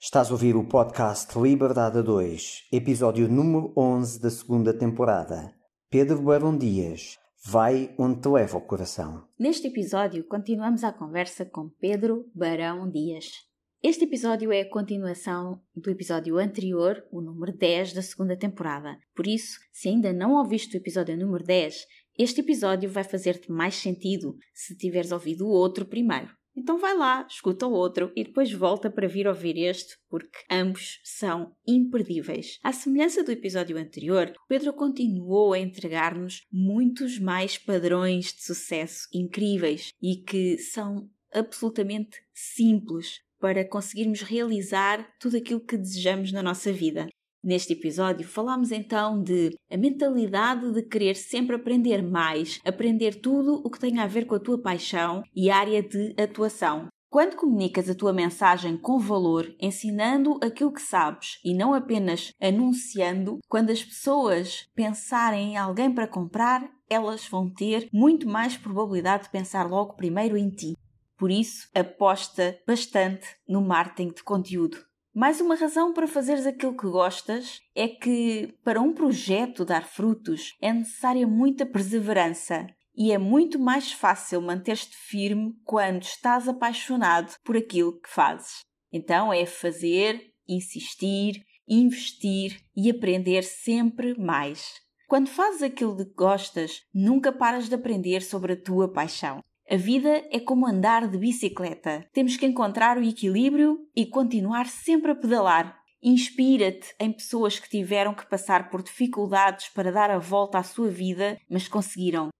Estás a ouvir o podcast Liberdade 2, episódio número 11 da segunda temporada. Pedro Barão Dias, vai onde te leva o coração. Neste episódio, continuamos a conversa com Pedro Barão Dias. Este episódio é a continuação do episódio anterior, o número 10 da segunda temporada. Por isso, se ainda não ouviste o episódio número 10, este episódio vai fazer-te mais sentido se tiveres ouvido o outro primeiro. Então vai lá, escuta o outro e depois volta para vir ouvir este, porque ambos são imperdíveis. À semelhança do episódio anterior, Pedro continuou a entregar-nos muitos mais padrões de sucesso incríveis e que são absolutamente simples para conseguirmos realizar tudo aquilo que desejamos na nossa vida. Neste episódio falamos então de a mentalidade de querer sempre aprender mais, aprender tudo o que tem a ver com a tua paixão e área de atuação. Quando comunicas a tua mensagem com valor, ensinando aquilo que sabes e não apenas anunciando, quando as pessoas pensarem em alguém para comprar, elas vão ter muito mais probabilidade de pensar logo primeiro em ti. Por isso, aposta bastante no marketing de conteúdo. Mais uma razão para fazeres aquilo que gostas é que, para um projeto dar frutos, é necessária muita perseverança e é muito mais fácil manter-te firme quando estás apaixonado por aquilo que fazes. Então é fazer, insistir, investir e aprender sempre mais. Quando fazes aquilo de que gostas, nunca paras de aprender sobre a tua paixão. A vida é como andar de bicicleta. Temos que encontrar o equilíbrio e continuar sempre a pedalar. Inspira-te em pessoas que tiveram que passar por dificuldades para dar a volta à sua vida, mas conseguiram.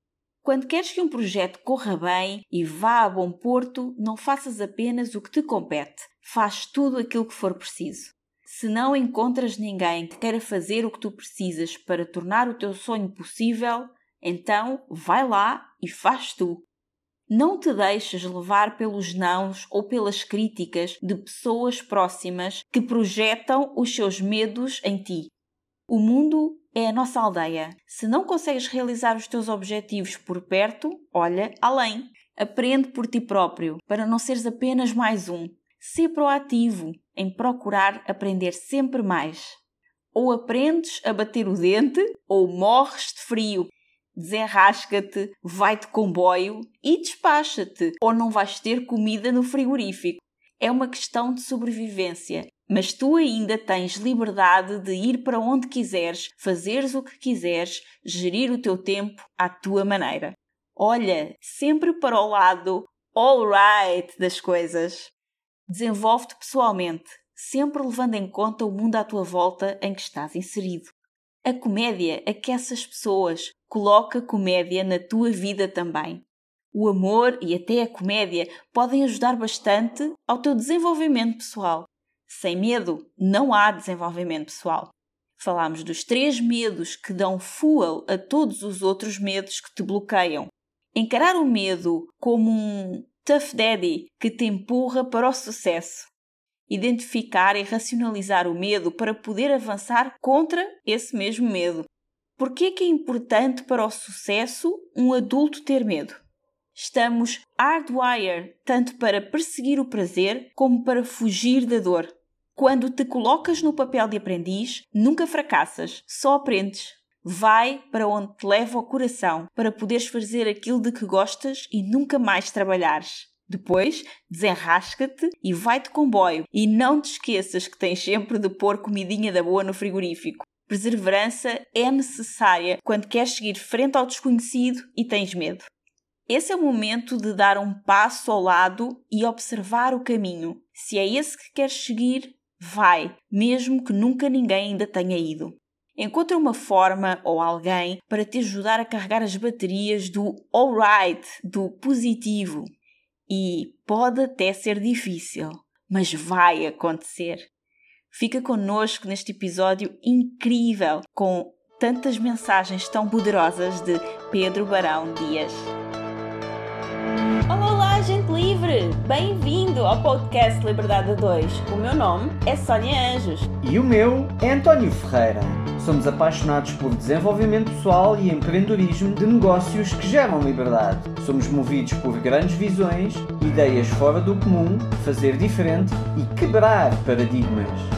Quando queres que um projeto corra bem e vá a bom porto, não faças apenas o que te compete, faz tudo aquilo que for preciso. Se não encontras ninguém que queira fazer o que tu precisas para tornar o teu sonho possível, então vai lá e faz tu. Não te deixes levar pelos nãos ou pelas críticas de pessoas próximas que projetam os seus medos em ti. O mundo é a nossa aldeia. Se não consegues realizar os teus objetivos por perto, olha além. Aprende por ti próprio, para não seres apenas mais um. Sê proativo em procurar aprender sempre mais. Ou aprendes a bater o dente, ou morres de frio desenrasca-te, vai de comboio e despacha-te, ou não vais ter comida no frigorífico. É uma questão de sobrevivência, mas tu ainda tens liberdade de ir para onde quiseres, fazeres o que quiseres, gerir o teu tempo à tua maneira. Olha sempre para o lado alright das coisas. Desenvolve-te pessoalmente, sempre levando em conta o mundo à tua volta em que estás inserido. A comédia aquece as pessoas, coloca comédia na tua vida também. O amor e até a comédia podem ajudar bastante ao teu desenvolvimento pessoal. Sem medo, não há desenvolvimento pessoal. Falámos dos três medos que dão fuel a todos os outros medos que te bloqueiam. Encarar o medo como um tough daddy que te empurra para o sucesso identificar e racionalizar o medo para poder avançar contra esse mesmo medo. Por que é que é importante para o sucesso um adulto ter medo? Estamos hardwired tanto para perseguir o prazer como para fugir da dor. Quando te colocas no papel de aprendiz, nunca fracassas, só aprendes. Vai para onde te leva o coração para poderes fazer aquilo de que gostas e nunca mais trabalhares. Depois, desenrasca-te e vai de comboio. E não te esqueças que tens sempre de pôr comidinha da boa no frigorífico. Perseverança é necessária quando queres seguir frente ao desconhecido e tens medo. Esse é o momento de dar um passo ao lado e observar o caminho. Se é esse que queres seguir, vai, mesmo que nunca ninguém ainda tenha ido. Encontra uma forma ou alguém para te ajudar a carregar as baterias do alright, do positivo, e pode até ser difícil, mas vai acontecer. Fica connosco neste episódio incrível com tantas mensagens tão poderosas de Pedro Barão Dias. Livre! Bem-vindo ao podcast Liberdade 2. O meu nome é Sónia Anjos. E o meu é António Ferreira. Somos apaixonados por desenvolvimento pessoal e empreendedorismo de negócios que geram liberdade. Somos movidos por grandes visões, ideias fora do comum, fazer diferente e quebrar paradigmas.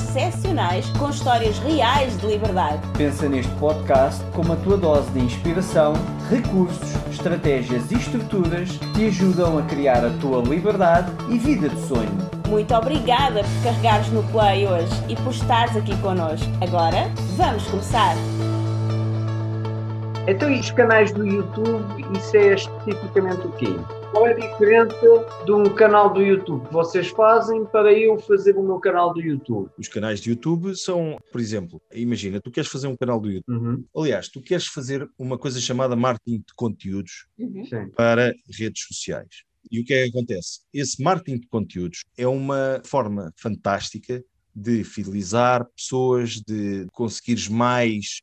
excepcionais com histórias reais de liberdade. Pensa neste podcast como a tua dose de inspiração, recursos, estratégias e estruturas que te ajudam a criar a tua liberdade e vida de sonho. Muito obrigada por carregares no play hoje e por estares aqui connosco. Agora, vamos começar! Então, e os canais do YouTube, isso é especificamente o quê? Qual é a diferença de um canal do YouTube que vocês fazem para eu fazer o meu canal do YouTube? Os canais de YouTube são, por exemplo, imagina, tu queres fazer um canal do YouTube. Uhum. Aliás, tu queres fazer uma coisa chamada marketing de conteúdos Uhum. Para redes sociais. E o que é que acontece? Esse marketing de conteúdos é uma forma fantástica de fidelizar pessoas, de conseguires mais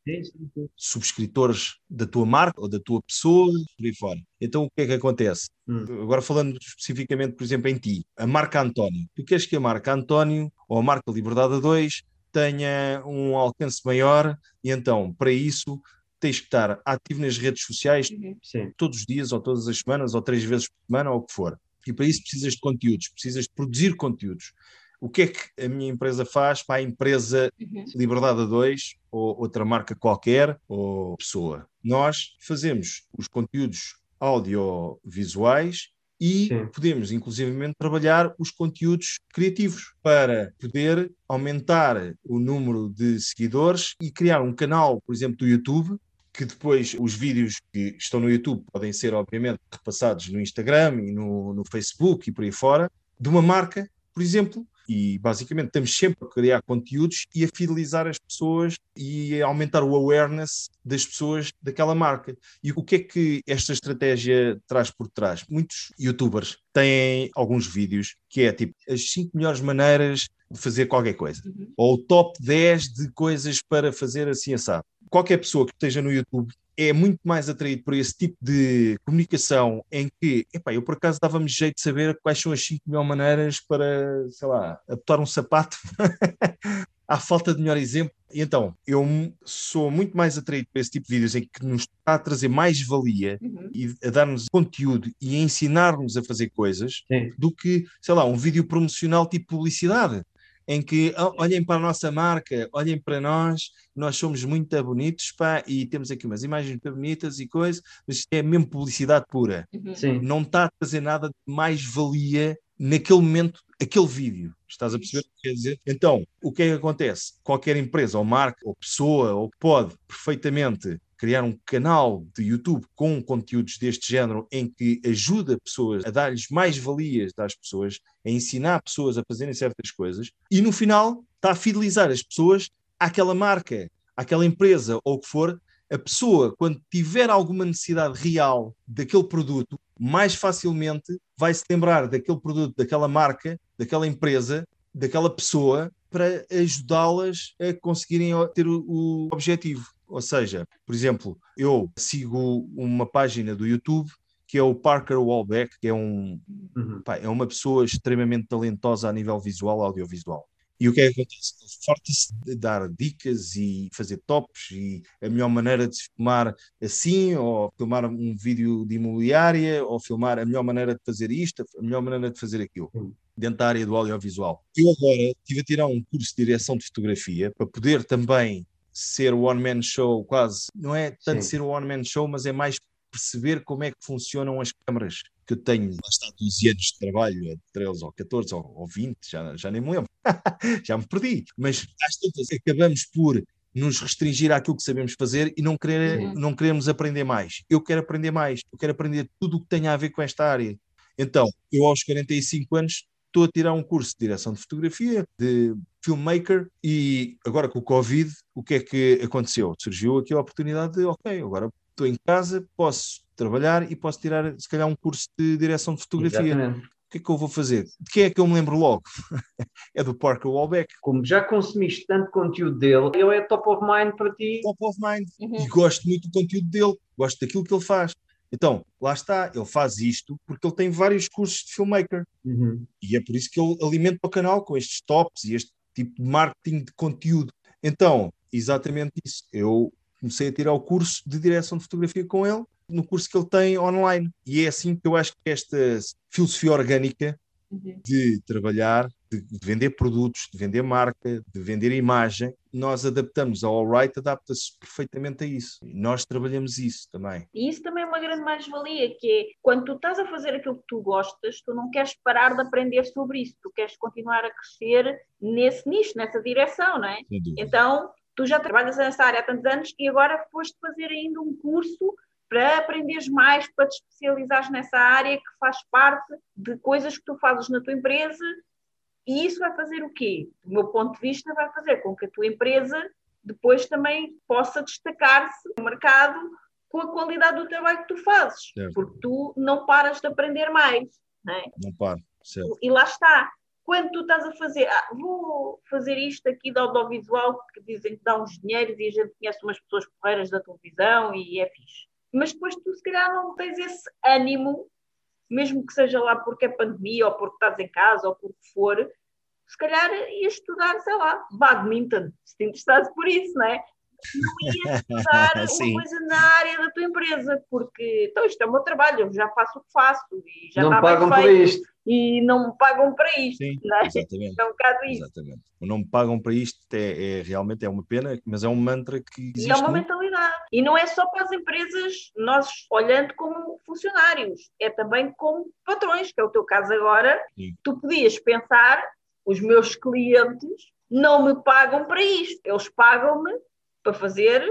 subscritores da tua marca ou da tua pessoa, por aí fora. Então o que é que acontece? Hum. Agora falando especificamente, por exemplo, em ti, a marca António. Tu queres que a marca António ou a marca Liberdade 2 tenha um alcance maior e então, para isso, tens que estar ativo nas redes sociais Sim. todos os dias ou todas as semanas ou três vezes por semana ou o que for. E para isso precisas de conteúdos, precisas de produzir conteúdos. O que é que a minha empresa faz para a empresa Uhum. Liberdade 2 ou outra marca qualquer ou pessoa? Nós fazemos os conteúdos audiovisuais e Sim. podemos, inclusivamente, trabalhar os conteúdos criativos para poder aumentar o número de seguidores e criar um canal, por exemplo, do YouTube, que depois os vídeos que estão no YouTube podem ser, obviamente, repassados no Instagram e no, no Facebook e por aí fora, de uma marca, por exemplo, e basicamente estamos sempre a criar conteúdos e a fidelizar as pessoas e a aumentar o awareness das pessoas daquela marca. E o que é que esta estratégia traz por trás? Muitos youtubers têm alguns vídeos que é tipo as 5 melhores maneiras de fazer qualquer coisa, Uhum. ou o top 10 de coisas para fazer assim assado. Qualquer pessoa que esteja no YouTube é muito mais atraído por esse tipo de comunicação em que, epá, eu por acaso dava-me jeito de saber quais são as 5 melhores maneiras para, sei lá, apertar um sapato. Há falta de melhor exemplo. E Então, eu sou muito mais atraído por esse tipo de vídeos em que nos está a trazer mais valia Uhum. e a dar-nos conteúdo e a ensinar-nos a fazer coisas Sim. do que, sei lá, um vídeo promocional tipo publicidade, em que "Oh, olhem para a nossa marca, olhem para nós, nós somos muito bonitos pá, e temos aqui umas imagens muito bonitas e coisas, mas isto é mesmo publicidade pura. Uhum. Sim. Não está a trazer nada de mais valia naquele momento, aquele vídeo. Estás a perceber o que quer dizer? Então, o que é que acontece? Qualquer empresa ou marca ou pessoa ou pode perfeitamente criar um canal de YouTube com conteúdos deste género em que ajuda pessoas a dar-lhes mais valias às pessoas, a ensinar pessoas a fazerem certas coisas e no final está a fidelizar as pessoas àquela marca, àquela empresa ou o que for. A pessoa, quando tiver alguma necessidade real daquele produto, mais facilmente vai se lembrar daquele produto, daquela marca, daquela empresa, daquela pessoa para ajudá-las a conseguirem ter o, o objetivo. Ou seja, por exemplo, eu sigo uma página do YouTube que é o Parker Wallbeck, que é, um, Uhum. pá, é uma pessoa extremamente talentosa a nível visual, audiovisual. E o que é que acontece? Ele Farta-se de dar dicas e fazer tops e a melhor maneira de se filmar assim, ou filmar um vídeo de imobiliária, ou filmar a melhor maneira de fazer isto, a melhor maneira de fazer aquilo, dentro da área do audiovisual. Eu agora estive a tirar um curso de direção de fotografia para poder também ser o one-man show, quase. Não é tanto Sim. ser o one-man show, mas é mais perceber como é que funcionam as câmaras que eu tenho. Lá está 12 anos de trabalho, é 13 ou 14 ou, ou 20, já, já nem me lembro. já me perdi. Mas às tantas acabamos por nos restringir àquilo que sabemos fazer e não, querer, Sim. não queremos aprender mais. Eu quero aprender mais, eu quero aprender tudo o que tenha a ver com esta área. Então, eu aos 45 anos estou a tirar um curso de direção de fotografia, de filmmaker, e agora com o Covid, o que é que aconteceu? Surgiu aqui a oportunidade de, ok, agora estou em casa, posso trabalhar e posso tirar, se calhar, um curso de direção de fotografia. Exatamente. O que é que eu vou fazer? De quem é que eu me lembro logo? é do Parker Walbeck. Como já consumiste tanto conteúdo dele, ele é top of mind para ti. Top of mind. Uhum. E gosto muito do conteúdo dele, gosto daquilo que ele faz. Então, lá está, ele faz isto porque ele tem vários cursos de filmmaker. Uhum. E é por isso que ele alimenta o canal com estes tops e este tipo de marketing de conteúdo. Então, exatamente isso. Eu comecei a tirar o curso de direção de fotografia com ele, no curso que ele tem online. E é assim que eu acho que esta filosofia orgânica Uhum. de trabalhar, de de vender produtos, de vender marca, de vender imagem, nós adaptamos a Allright, adapta-se perfeitamente a isso. E nós trabalhamos isso também. E isso também é uma grande mais-valia, que é quando tu estás a fazer aquilo que tu gostas, tu não queres parar de aprender sobre isso, tu queres continuar a crescer nesse nicho, nessa direção, não é? Então, tu já trabalhas nessa área há tantos anos e agora foste fazer ainda um curso para aprenderes mais, para te especializares nessa área que faz parte de coisas que tu fazes na tua empresa e isso vai fazer o quê? Do meu ponto de vista, vai fazer com que a tua empresa depois também possa destacar-se no mercado com a qualidade do trabalho que tu fazes, Certo. porque tu não paras de aprender mais, não é? Não paro, certo. E lá está. Quando tu estás a fazer, ah, vou fazer isto aqui de audiovisual, que dizem que dá uns dinheiros e a gente conhece umas pessoas porreiras da televisão e é fixe. Mas depois tu, se calhar, não tens esse ânimo, mesmo que seja lá porque é pandemia ou porque estás em casa ou porque for, se calhar ias estudar, sei lá, badminton, se te interessasse por isso, não é? Não ias estudar Sim. uma coisa na área da tua empresa, porque então isto é o meu trabalho, eu já faço o que faço e já não está bem pagam por isto. E não me pagam para isto, Sim, não é? exatamente. É um bocado isso. Exatamente. Não me pagam para isto, é, é- realmente é uma pena, mas é um mantra que E existe. é uma mentalidade. E não é só para as empresas, nós olhando como funcionários, é também como patrões, que é o teu caso agora. Sim. Tu podias pensar, os meus clientes não me pagam para isto, eles pagam-me para fazer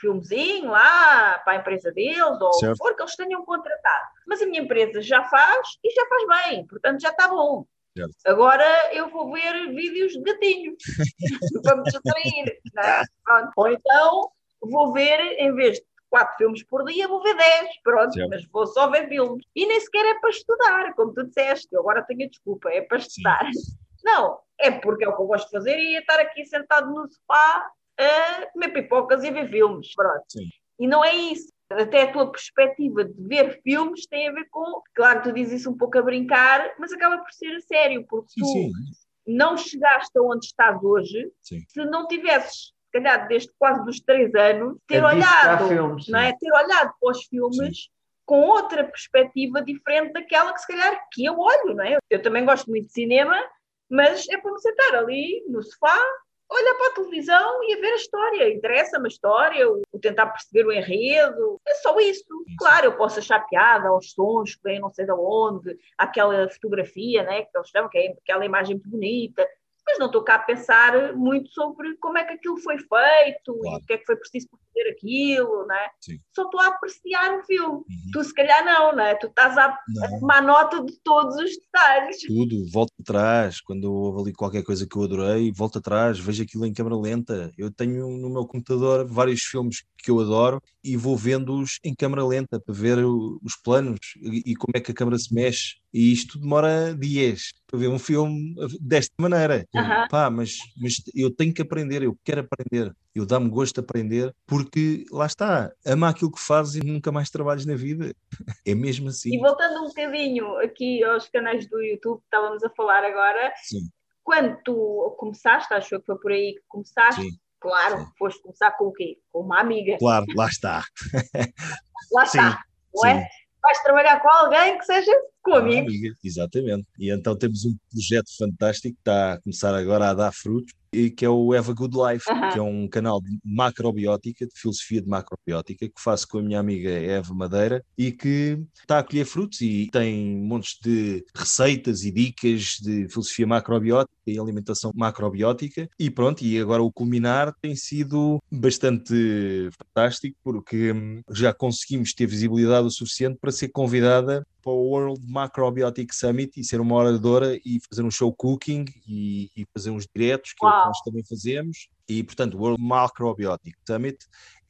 filmezinho lá para a empresa deles, ou o que Certo. for que eles tenham contratado. Mas a minha empresa já faz e já faz bem, portanto já está bom. Certo. Agora eu vou ver vídeos de gatinhos para me distrair. é? Pronto. Ou então vou ver, em vez de quatro filmes por dia, vou ver 10. Pronto, Certo. mas vou só ver filmes. E nem sequer é para estudar, como tu disseste. Eu agora tenho a desculpa, é para estudar. Não, é porque é o que eu gosto de fazer e é estar aqui sentado no sofá a comer pipocas e a ver filmes. Pronto. Sim. E não é isso. Até a tua perspectiva de ver filmes tem a ver com. Claro, tu dizes isso um pouco a brincar, mas acaba por ser a sério, porque Sim, tu sim, não chegaste aonde estás hoje Sim. se não tivesses, se calhar, desde quase dos três anos, ter A visitar olhado, filmes, não é? ter olhado para os filmes com outra perspectiva diferente daquela que se calhar que eu olho, não é? Eu também gosto muito de cinema, mas é para me sentar ali no sofá, olhar para a televisão e a ver a história. Interessa-me a história, o, tentar perceber o enredo, é só isso. Claro, eu posso achar piada aos sons que vêm não sei de onde, aquela fotografia, né, que eles chamam, que é aquela imagem muito bonita, mas não estou cá a pensar muito sobre como é que aquilo foi feito Claro. e o que é que foi preciso para fazer aquilo, né? Sim. Só estou a apreciar o filme. Uhum. Tu se calhar não, né? Tu estás a, a Não. tomar nota de todos os detalhes. Tudo, volto atrás, quando houve ali qualquer coisa que eu adorei, volto atrás, vejo aquilo em câmera lenta. Eu tenho no meu computador vários filmes que eu adoro e vou vendo-os em câmera lenta para ver os planos e, e como é que a câmera se mexe. E isto demora dias para ver um filme desta maneira. Aham. Pá, mas, mas eu tenho que aprender, eu quero aprender. Eu dá-me gosto de aprender porque lá está, ama aquilo que fazes e nunca mais trabalhas na vida. É mesmo assim. E voltando um bocadinho aqui aos canais do YouTube que estávamos a falar agora, Sim, quando tu começaste, acho que foi por aí que começaste, sim, claro, sim. foste começar com o quê? Com uma amiga. claro, lá está. Lá está, não é? Vais trabalhar com alguém que seja com amigos. amiga, Exatamente. E então temos um projeto fantástico que está a começar agora a dar frutos, que é o Have a Good Life, Aham. que é um canal de macrobiótica, de filosofia de macrobiótica, que faço com a minha amiga Eva Madeira e que está a colher frutos e tem montes de receitas e dicas de filosofia macrobiótica e alimentação macrobiótica. E pronto, e agora o culminar tem sido bastante fantástico porque hum, já conseguimos ter visibilidade o suficiente para ser convidada para o World Macrobiotic Summit e ser uma oradora e fazer um show cooking e, e fazer uns diretos que Uau. Nós também fazemos. E, portanto, o World Macrobiotic Summit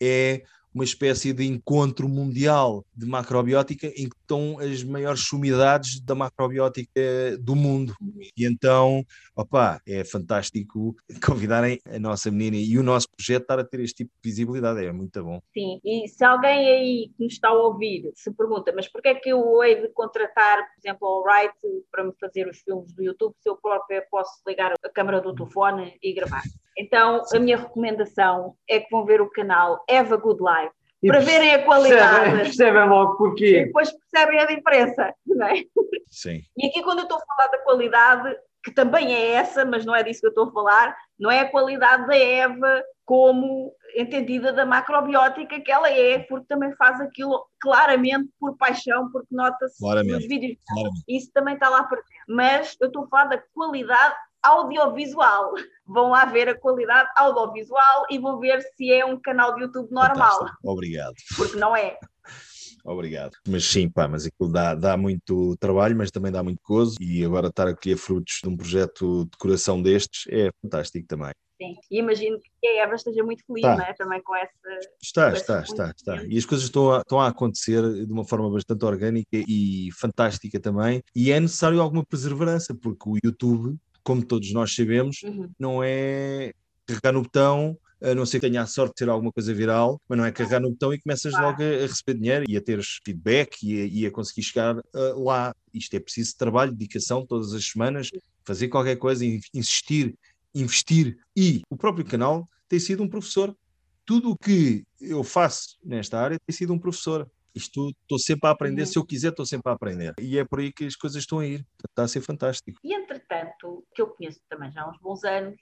é uma espécie de encontro mundial de macrobiótica em que estão as maiores sumidades da macrobiótica do mundo. E então, opá, é fantástico convidarem a nossa menina e o nosso projeto estar a ter este tipo de visibilidade, é muito bom. Sim, e se alguém aí que nos está a ouvir se pergunta, mas porquê é que eu hei de contratar, por exemplo, ao Wright para me fazer os filmes do YouTube se eu própria posso ligar a câmera do telefone e gravar? Então, a minha recomendação é que vão ver o canal Have a Good Life E para verem a qualidade Percebem, percebem logo e porquê. depois percebem a diferença, não é? Sim. E aqui, quando eu estou a falar da qualidade, que também é essa, mas não é disso que eu estou a falar, não é a qualidade da Eva como entendida da macrobiótica que ela é, porque também faz aquilo claramente por paixão, porque nota-se nos vídeos. Claramente. Isso também está lá presente. Mas eu estou a falar da qualidade audiovisual. Vão lá ver a qualidade audiovisual e vão ver se é um canal de YouTube normal, Fantástico. Obrigado. porque não é. Obrigado. Mas sim, pá, mas aquilo dá, dá muito trabalho, mas também dá muito gozo. E agora estar a colher frutos de um projeto de coração destes é fantástico também. Sim. E imagino que a Eva esteja muito feliz, Tá. não é? Também com essa. Está, Parece está, está, está. E as coisas estão a, estão a acontecer de uma forma bastante orgânica e fantástica também. E é necessário alguma perseverança, porque o YouTube, como todos nós sabemos, Uhum. não é carregar no botão, a não ser que tenha a sorte de ter alguma coisa viral, mas não é carregar no botão e começas logo a, a receber dinheiro e a teres feedback e a, e a conseguir chegar ah, lá. Isto é preciso trabalho, dedicação todas as semanas, fazer qualquer coisa, in- insistir, investir. E o próprio canal tem sido um professor. Tudo o que eu faço nesta área tem sido um professor. Isto estou sempre a aprender, Uhum. se eu quiser, estou sempre a aprender. E é por aí que as coisas estão a ir. Está a ser fantástico. E entretanto, que eu conheço também já há uns bons anos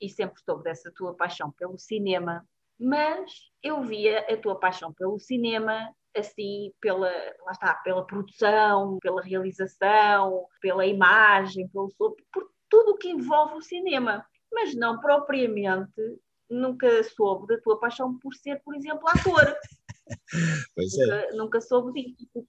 e sempre soube dessa tua paixão pelo cinema, mas eu via a tua paixão pelo cinema assim pela, lá está, pela produção, pela realização, pela imagem, pelo som, por tudo o que envolve o cinema, mas não propriamente nunca soube da tua paixão por ser, por exemplo, ator. É. nunca, nunca soube disso.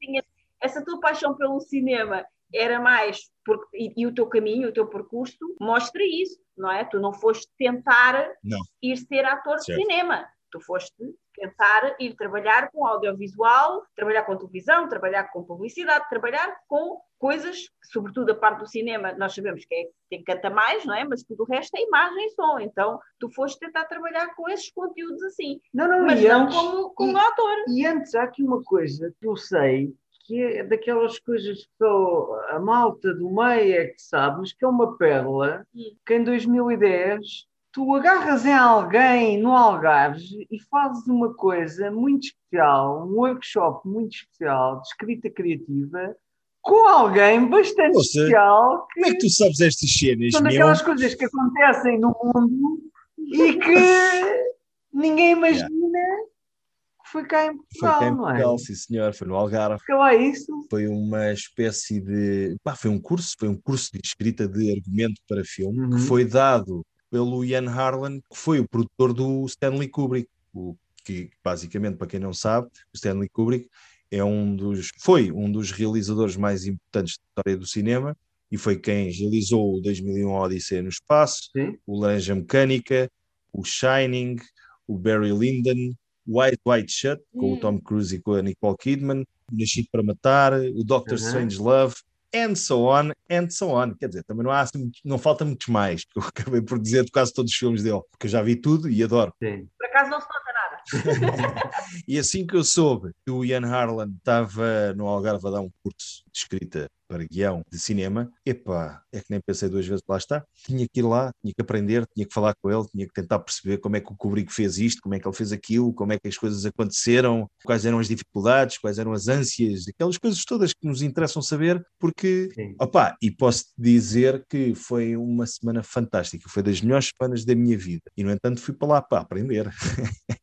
Essa tua paixão pelo cinema era mais porque, e, e o teu caminho, o teu percurso mostra isso, não é? Tu não foste tentar Não. ir ser ator Certo. de cinema, tu foste tentar ir trabalhar com audiovisual, trabalhar com televisão, trabalhar com publicidade, trabalhar com coisas, sobretudo a parte do cinema, nós sabemos que é quem canta mais, não é? Mas tudo o resto é imagem e som. Então, tu foste tentar trabalhar com esses conteúdos assim, Não, não, mas e não antes, como, como e- ator. E antes há aqui uma coisa que eu sei, que é daquelas coisas que só a malta do meio é que sabe, mas que é uma pérola, Hum. que em 2010 tu agarras em alguém no Algarve e fazes uma coisa muito especial, um workshop muito especial de escrita criativa, com alguém bastante Ou seja, especial Como é que tu sabes estas cenas, são meu? daquelas coisas que acontecem no mundo e que ninguém imagina que foi cá em Foi Portugal, cá em não é? Portugal, sim senhor, foi no Algarve. Fica lá isso. Foi uma espécie de. Pá, foi um curso, foi um curso de escrita de argumento para filme Uhum. que foi dado pelo Ian Harlan, que foi o produtor do Stanley Kubrick. O, que basicamente, para quem não sabe, o Stanley Kubrick é um dos, foi um dos realizadores mais importantes da história do cinema e foi quem realizou o 2001 Odisseia no Espaço, Sim. o Laranja Mecânica, o Shining, o Barry Lyndon, White White Shut, com Hum. o Tom Cruise e com a Nicole Kidman, o Nascido para Matar, o Doctor Uhum. Strange Love, and so on, and so on. Quer dizer, também não, há, assim não falta muitos mais, que eu acabei por dizer de quase todos os filmes dele, porque eu já vi tudo e adoro. Sim. Por acaso não se nota nada. E assim que eu soube que o Ian Harlan estava no Algarve a dar um curso de escrita para guião de cinema, epá, é que nem pensei duas vezes, lá está, tinha que ir lá, tinha que aprender, tinha que falar com ele, tinha que tentar perceber como é que o Kubrick fez isto, como é que ele fez aquilo, como é que as coisas aconteceram, quais eram as dificuldades, quais eram as ânsias, aquelas coisas todas que nos interessam saber, porque, Sim. opá, e posso dizer que foi uma semana fantástica, foi das melhores semanas da minha vida, e no entanto fui para lá para aprender.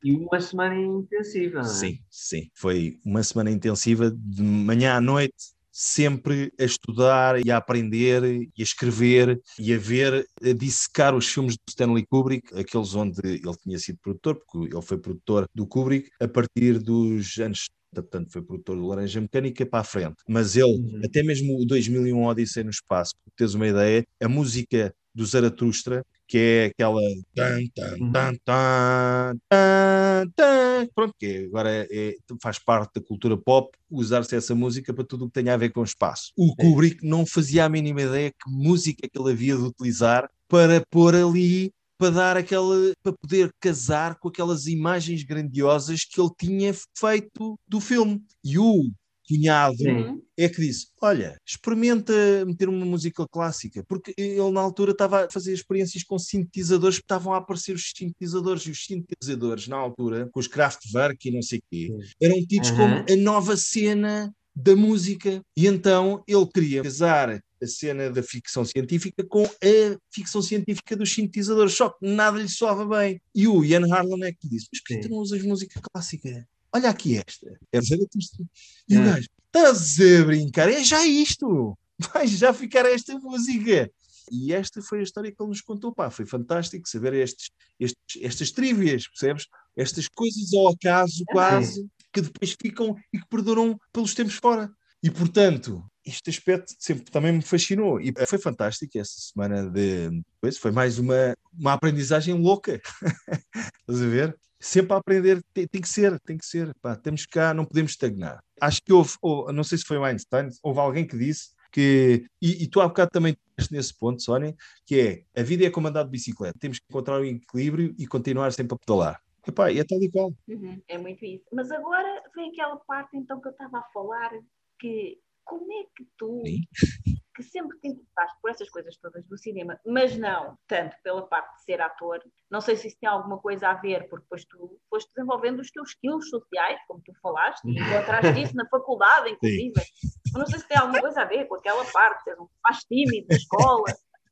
E uma semana intensiva, não é? Sim, sim, foi uma semana intensiva de manhã à noite, sempre a estudar e a aprender e a escrever e a ver, a dissecar os filmes de Stanley Kubrick, aqueles onde ele tinha sido produtor, porque ele foi produtor do Kubrick a partir dos anos portanto foi produtor do Laranja Mecânica para a frente. Mas ele, uhum. até mesmo o 2001 Odisseia no Espaço, para teres uma ideia, a música do Zaratustra, que é aquela uhum. pronto, que agora é, é, faz parte da cultura pop usar-se essa música para tudo o que tenha a ver com o espaço. O Kubrick não fazia a mínima ideia que música que ele havia de utilizar para pôr ali para dar aquela para poder casar com aquelas imagens grandiosas que ele tinha feito do filme. E o cunhado Sim. é que disse: Olha, experimenta meter uma música clássica, porque ele na altura estava a fazer experiências com sintetizadores, que estavam a aparecer os sintetizadores, e os sintetizadores na altura, com os Kraftwerk e não sei o quê, eram tidos uhum. como a nova cena da música. E então ele queria casar a cena da ficção científica com a ficção científica dos sintetizadores, só que nada lhe soava bem. E o Ian Harlan é que disse: Mas por que tu não usas música clássica? Olha aqui esta. É e o é. gajo, estás a brincar? É já isto! Vai já ficar esta música. E esta foi a história que ele nos contou. Pá, foi fantástico saber estes, estes, estas trívias, percebes? Estas coisas ao acaso, quase, que depois ficam e que perduram pelos tempos fora. E, portanto, este aspecto sempre também me fascinou e foi fantástico essa semana de depois foi mais uma, uma aprendizagem louca estás a ver? sempre a aprender tem, tem, que ser, tem que ser pá, temos cá, não podemos estagnar acho que houve, ou, não sei se foi o Einstein houve alguém que disse que, e, e tu há bocado também nesse ponto, Sónia, que é a vida é como andar de bicicleta, temos que encontrar o equilíbrio e continuar sempre a pedalar. Epá, é tal e qual. Uhum, é muito isso. Mas agora vem aquela parte então que eu estava a falar que como é que tu, que sempre te interessaste por essas coisas todas do cinema, mas não tanto pela parte de ser ator, não sei se isso tem alguma coisa a ver, porque depois tu foste desenvolvendo os teus skills sociais, como tu falaste, e encontraste isso na faculdade, inclusive. Não sei se tem alguma coisa a ver com aquela parte, ser um mais tímido na escola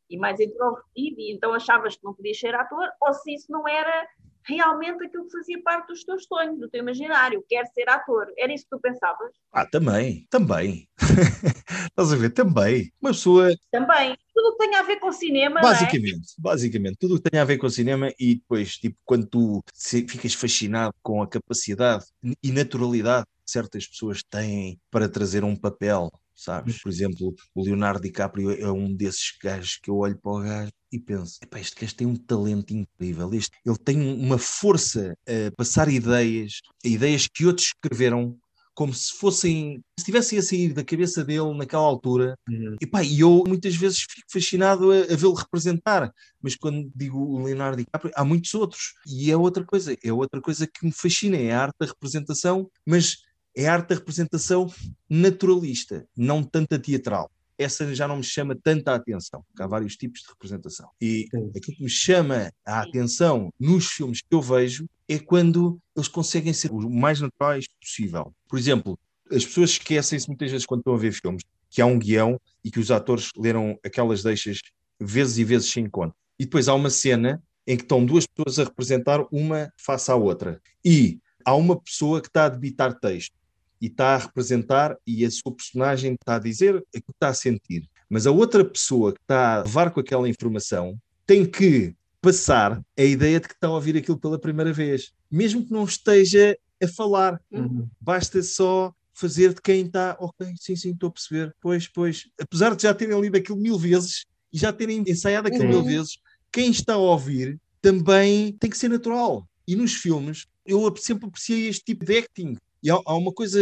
e mais introvertido, e então achavas que não podias ser ator, ou se isso não era realmente aquilo que fazia parte dos teus sonhos, do teu imaginário, quer ser ator. Era isso que tu pensavas? Ah, também, também. Estás a ver? Também. Uma pessoa. Também. Tudo que tem a ver com cinema. Basicamente, é? basicamente. Tudo que tem a ver com cinema e depois, tipo, quando tu ficas fascinado com a capacidade e naturalidade certas pessoas têm para trazer um papel sabes? Por exemplo, o Leonardo DiCaprio é um desses gajos que eu olho para o gajo e penso, este gajo tem um talento incrível, este, ele tem uma força a passar ideias, ideias que outros escreveram como se fossem, se estivessem a sair da cabeça dele naquela altura. Uhum. E pá, eu muitas vezes fico fascinado a, a vê-lo representar, mas quando digo o Leonardo DiCaprio, há muitos outros. E é outra coisa, é outra coisa que me fascina, é a arte da representação, mas é a arte da representação naturalista, não tanta teatral. Essa já não me chama tanta atenção, porque há vários tipos de representação. E Sim. aquilo que me chama a atenção nos filmes que eu vejo é quando eles conseguem ser o mais naturais possível. Por exemplo, as pessoas esquecem-se muitas vezes quando estão a ver filmes que há um guião e que os atores leram aquelas deixas vezes e vezes sem conta. E depois há uma cena em que estão duas pessoas a representar uma face à outra. E há uma pessoa que está a debitar texto e está a representar e a sua personagem está a dizer o que está a sentir. Mas a outra pessoa que está a levar com aquela informação tem que passar a ideia de que está a ouvir aquilo pela primeira vez, mesmo que não esteja a falar. Uhum. Basta só fazer de quem está, ok, sim, sim, estou a perceber, pois, pois. Apesar de já terem lido aquilo mil vezes e já terem ensaiado aquilo uhum. mil vezes, quem está a ouvir também tem que ser natural. E nos filmes, eu sempre apreciei este tipo de acting E há, há, uma coisa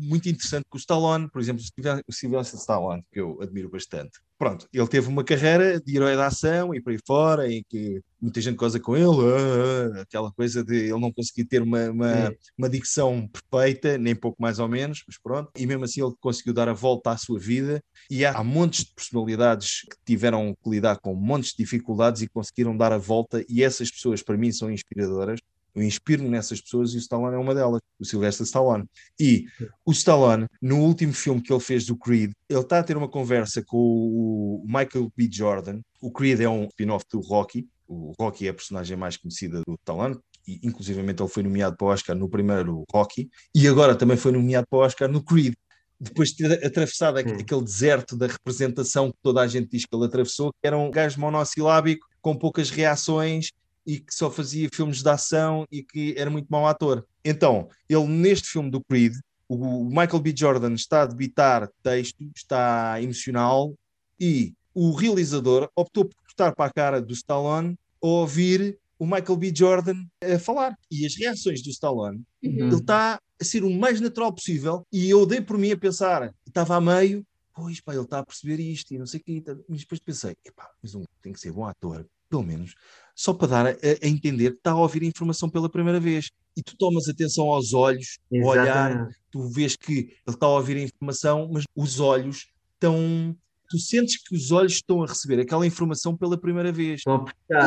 muito interessante que o Stallone, por exemplo, o Sylvester Stallone, que eu admiro bastante, pronto, ele teve uma carreira de herói da ação e por aí fora, em que muita gente goza com ele, uh, uh, aquela coisa de ele não conseguir ter uma, uma, uma, dicção perfeita, nem pouco mais ou menos, mas pronto, e mesmo assim ele conseguiu dar a volta à sua vida, e há, há montes de personalidades que tiveram que lidar com montes de dificuldades e conseguiram dar a volta, e essas pessoas para mim são inspiradoras, eu inspiro-me nessas pessoas e o Stallone é uma delas, o Sylvester Stallone. E o Stallone, no último filme que ele fez do Creed, ele está a ter uma conversa com o Michael B. Jordan. O Creed é um spin-off do Rocky. O Rocky é a personagem mais conhecida do Stallone. E, inclusivamente ele foi nomeado para o Oscar no primeiro Rocky e agora também foi nomeado para o Oscar no Creed depois de ter atravessado hum. aquele deserto da representação que toda a gente diz que ele atravessou, que era um gajo monossilábico, com poucas reações e que só fazia filmes de ação e que era muito mau ator. Então, ele neste filme do Creed, o Michael B. Jordan está a debitar texto, está emocional e o realizador optou por cortar para a cara do Stallone ao ouvir o Michael B. Jordan a falar. E as reações do Stallone, uhum. ele está a ser o mais natural possível e eu dei por mim a pensar, estava a meio, pois pá, ele está a perceber isto e não sei o que, mas depois pensei, epá, mas um tem que ser bom ator, pelo menos só para dar a, a, entender que está a ouvir a informação pela primeira vez. E tu tomas atenção aos olhos, ao olhar, tu vês que ele está a ouvir a informação, mas os olhos estão. Tu sentes que os olhos estão a receber aquela informação pela primeira vez.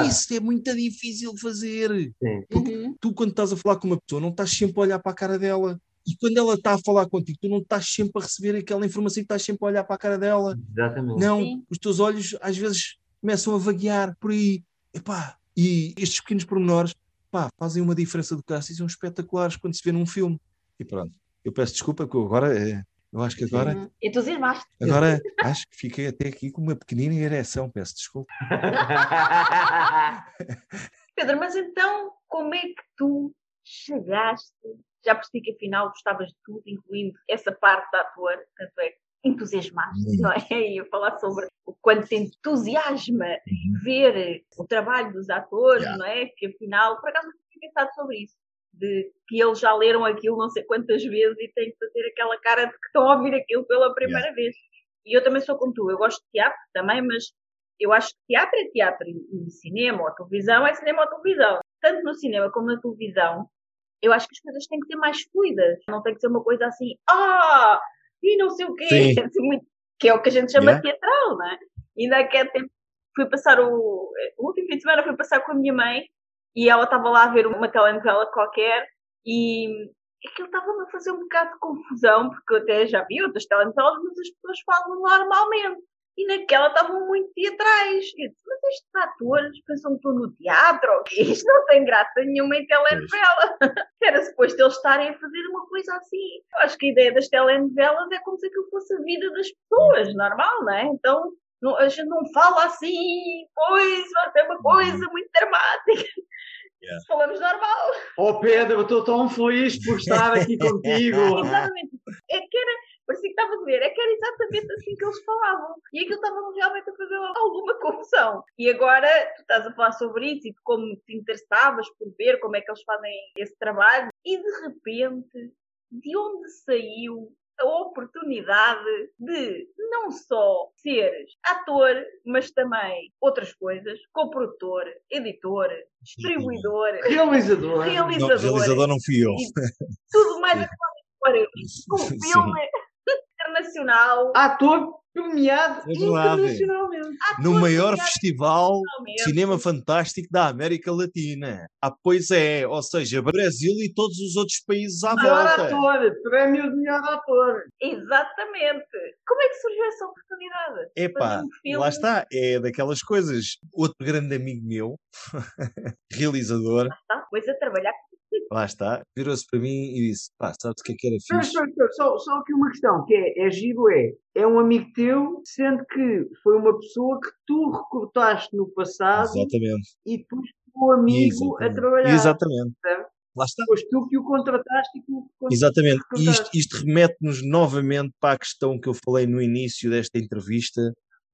Isso é muito difícil de fazer. Porque uhum. tu, quando estás a falar com uma pessoa, não estás sempre a olhar para a cara dela. E quando ela está a falar contigo, tu não estás sempre a receber aquela informação e estás sempre a olhar para a cara dela. Exatamente. Não, Sim. os teus olhos às vezes começam a vaguear por aí. Epá, e estes pequenos pormenores pá, fazem uma diferença do caraças e são espetaculares quando se vê num filme. E pronto, eu peço desculpa, porque agora eh, eu acho que agora. Entusiasmaste. Agora acho que fiquei até aqui com uma pequenina ereção, peço desculpa. Pedro, mas então como é que tu chegaste? Já percebi que afinal gostavas de tudo, incluindo essa parte da ator, tanto é que entusiasmaste, não é? E eu falar sobre o quanto te entusiasma uhum. ver o trabalho dos atores, yeah. não é? Que afinal, por acaso não tinha pensado sobre isso. De que eles já leram aquilo não sei quantas vezes e têm que fazer aquela cara de que estão a ouvir aquilo pela primeira yeah. vez. E eu também sou como tu, eu gosto de teatro também, mas eu acho que teatro é teatro e, e cinema ou televisão é cinema ou televisão. Tanto no cinema como na televisão, eu acho que as coisas têm que ser mais fluidas. Não tem que ser uma coisa assim, ah, e não sei o quê, assim, que é o que a gente chama yeah. teatral, não é? Ainda há tempo fui passar o, o último fim de semana fui passar com a minha mãe e ela estava lá a ver uma telenovela qualquer e aquilo estava-me a fazer um bocado de confusão, porque eu até já vi outras telenovelas, mas as pessoas falam normalmente. E naquela estavam muito teatrais. Eu disse, mas estes atores pensam que estou no teatro? Isto não tem graça nenhuma em telenovela. Era suposto eles estarem a fazer uma coisa assim. Eu acho que a ideia das telenovelas é como se aquilo fosse a vida das pessoas, normal, não é? Então, não, a gente não fala assim, pois vai ser uma coisa muito dramática. Yeah. Falamos normal. Oh Pedro, eu estou tão feliz por estar aqui contigo. Exatamente. É que era, parecia que estava a ver, é que era exatamente assim que eles falavam. E aquilo estava realmente a fazer alguma confusão. E agora tu estás a falar sobre isso e de como te interessavas por ver como é que eles fazem esse trabalho. E de repente, de onde saiu a oportunidade de não só seres ator, mas também outras coisas, coprodutor, editor, distribuidor, realizador. Realizador, não, realizador não fui eu. Tudo mais a um filme internacional. Ator premiado internacionalmente. No maior festival de cinema fantástico da América Latina. Ah, pois é, ou seja, Brasil e todos os outros países à melhor volta. Ator, prémio de melhor ator. Exatamente. Como é que surgiu essa oportunidade? Epá, um lá está, é daquelas coisas. Outro grande amigo meu, realizador. Lá está, coisa a trabalhar com Lá está, virou-se para mim e disse: pá, sabes o que é que era fixe? Só, só aqui uma questão, que é, é giro é, é um amigo teu, sendo que foi uma pessoa que tu recrutaste no passado Exatamente. e depois o amigo Exatamente. a trabalhar. Exatamente. Lá está. Foste tu que o contrataste e que o Exatamente. E isto, isto remete-nos novamente para a questão que eu falei no início desta entrevista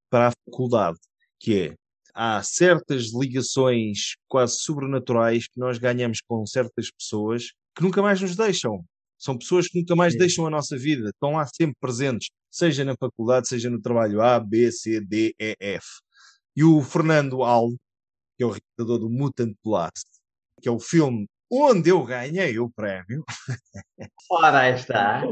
para a faculdade, que é há certas ligações quase sobrenaturais que nós ganhamos com certas pessoas que nunca mais nos deixam. São pessoas que nunca mais Sim. deixam a nossa vida, estão lá sempre presentes, seja na faculdade, seja no trabalho A, B, C, D, E, F. E o Fernando Aldo, que é o realizador do Mutant Blast, que é o filme onde eu ganhei o prémio, Ora, está.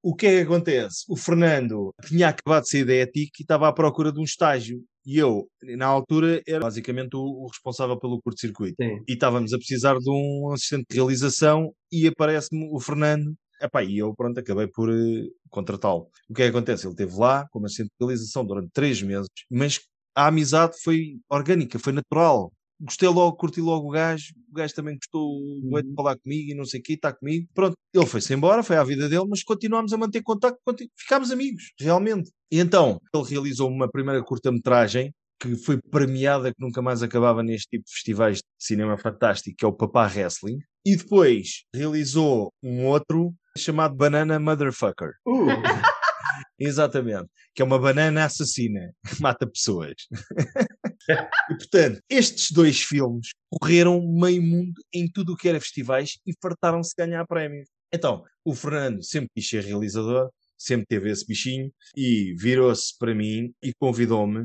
o que é que acontece? O Fernando tinha acabado de sair da ETIC e estava à procura de um estágio. E eu, na altura, era basicamente o, o responsável pelo curto-circuito. E estávamos a precisar de um assistente de realização e aparece-me o Fernando. Epá, e eu, pronto, acabei por eh, contratá-lo. O que é que acontece? Ele esteve lá como assistente de realização durante três meses, mas a amizade foi orgânica, foi natural. Gostei logo, curti logo o gajo. O gajo também gostou bué de Uhum. falar comigo e não sei o quê, está comigo. Pronto, ele foi-se embora, foi à vida dele, mas continuámos a manter contacto, ficámos amigos, realmente. E então, ele realizou uma primeira curta-metragem que foi premiada, que nunca mais acabava neste tipo de festivais de cinema fantástico, que é o Papá Wrestling. E depois realizou um outro chamado Banana Motherfucker. Uh, Exatamente. Que é uma banana assassina que mata pessoas. e portanto, estes dois filmes correram meio mundo em tudo o que era festivais e fartaram-se ganhar prémios. Então, o Fernando sempre quis ser realizador, sempre teve esse bichinho e virou-se para mim e convidou-me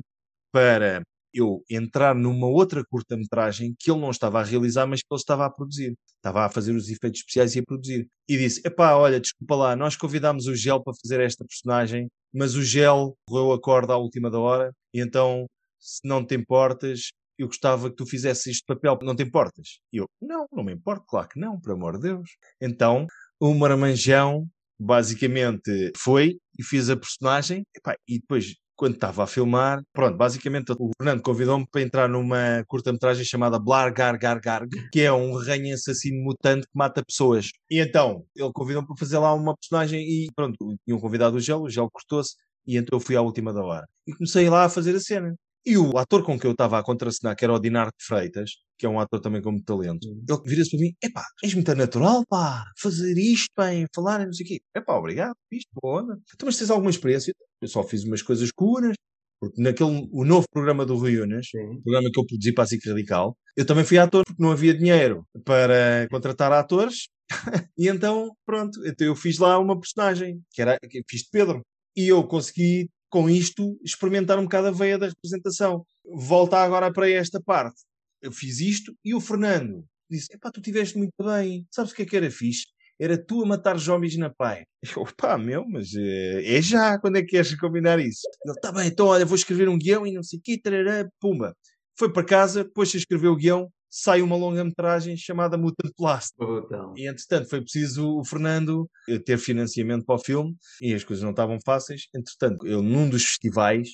para eu entrar numa outra curta-metragem que ele não estava a realizar, mas que ele estava a produzir. Estava a fazer os efeitos especiais e a produzir. E disse: Epá, olha, desculpa lá, nós convidámos o Gel para fazer esta personagem, mas o Gel correu a corda à última da hora, e então, se não te importas, eu gostava que tu fizesses este papel, não te importas? E eu: Não, não me importo, claro que não, por amor de Deus. Então, o Marmanjão basicamente foi e fiz a personagem, e depois quando estava a filmar, pronto, basicamente o Fernando convidou-me para entrar numa curta-metragem chamada Blar Gar Gar Gar, que é um ranho assassino mutante que mata pessoas. E então, ele convidou-me para fazer lá uma personagem e pronto, tinham convidado o Gel, o Gel cortou-se e então eu fui à última da hora. E comecei lá a fazer a cena. E o ator com que eu estava a contracenar, que era o Dinardo Freitas, que é um ator também com muito talento, ele vira-se para mim, epá, és muito natural, pá, fazer isto, bem, falar, não sei o quê. Epá, obrigado, isto, boa onda. Então, mas tens alguma experiência? Eu só fiz umas coisas curas, porque naquele, o novo programa do Rui Unas, sim. o programa que eu produzi para a SIC Radical, eu também fui ator, porque não havia dinheiro para contratar atores, e então, pronto, então eu fiz lá uma personagem, que era, que fiz de Pedro, e eu consegui, com isto, experimentar um bocado a veia da representação. Volta agora para esta parte. Eu fiz isto e o Fernando disse: Epá, tu tiveste muito bem. Sabes o que é que era fixe? Era tu a matar zombies na pai. Eu, pá, meu, mas eh, é já. Quando é que queres combinar isso? Ele, tá bem, então olha, vou escrever um guião e não sei o quê, tarará, pumba. Foi para casa, depois de escrever o guião, sai uma longa-metragem chamada Mutant Blast. Brutal. E entretanto foi preciso o Fernando eh, ter financiamento para o filme e as coisas não estavam fáceis. Entretanto, ele num dos festivais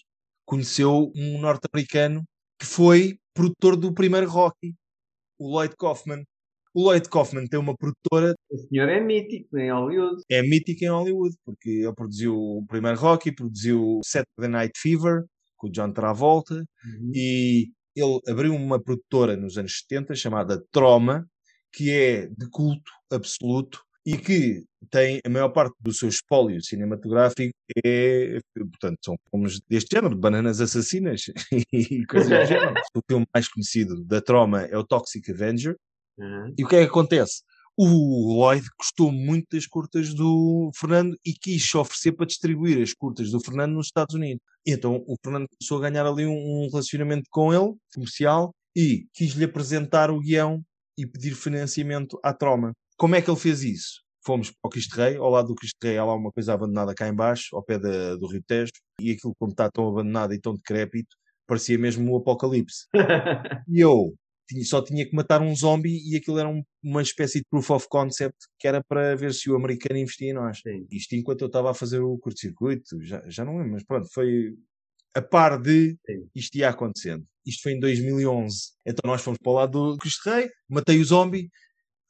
conheceu um norte-americano que foi produtor do primeiro Rocky, o Lloyd Kaufman. O Lloyd Kaufman tem uma produtora, O senhor é mítico em Hollywood. é mítica em Hollywood, porque ele produziu o primeiro Rocky, produziu Saturday Night Fever, com o John Travolta, Uhum. e ele abriu uma produtora nos anos 70 chamada Troma, que é de culto absoluto e que tem a maior parte do seu espólio cinematográfico é, portanto, são filmes deste género, de bananas assassinas e coisas do género. O filme mais conhecido da Troma é o Toxic Avenger. Uhum. E o que é que acontece? O Lloyd gostou muito das curtas do Fernando e quis oferecer para distribuir as curtas do Fernando nos Estados Unidos. E então o Fernando começou a ganhar ali um, um relacionamento com ele, comercial, e quis-lhe apresentar o guião e pedir financiamento à Troma. Como é que ele fez isso? Fomos para o Cristo Rei, ao lado do Cristo Rei há lá uma coisa abandonada cá em baixo, ao pé da- do Rio Tejo, e aquilo como está tão abandonado e tão decrépito, parecia mesmo o apocalipse. E eu só tinha que matar um zombie e aquilo era um- uma espécie de proof of concept que era para ver se o americano investia em nós. Sim. Isto enquanto eu estava a fazer o curto-circuito, já, já não lembro, mas pronto, foi a par de Sim. isto ia acontecendo. Isto foi em 2011. Então nós fomos para o lado do Cristo Rei, matei o zombie,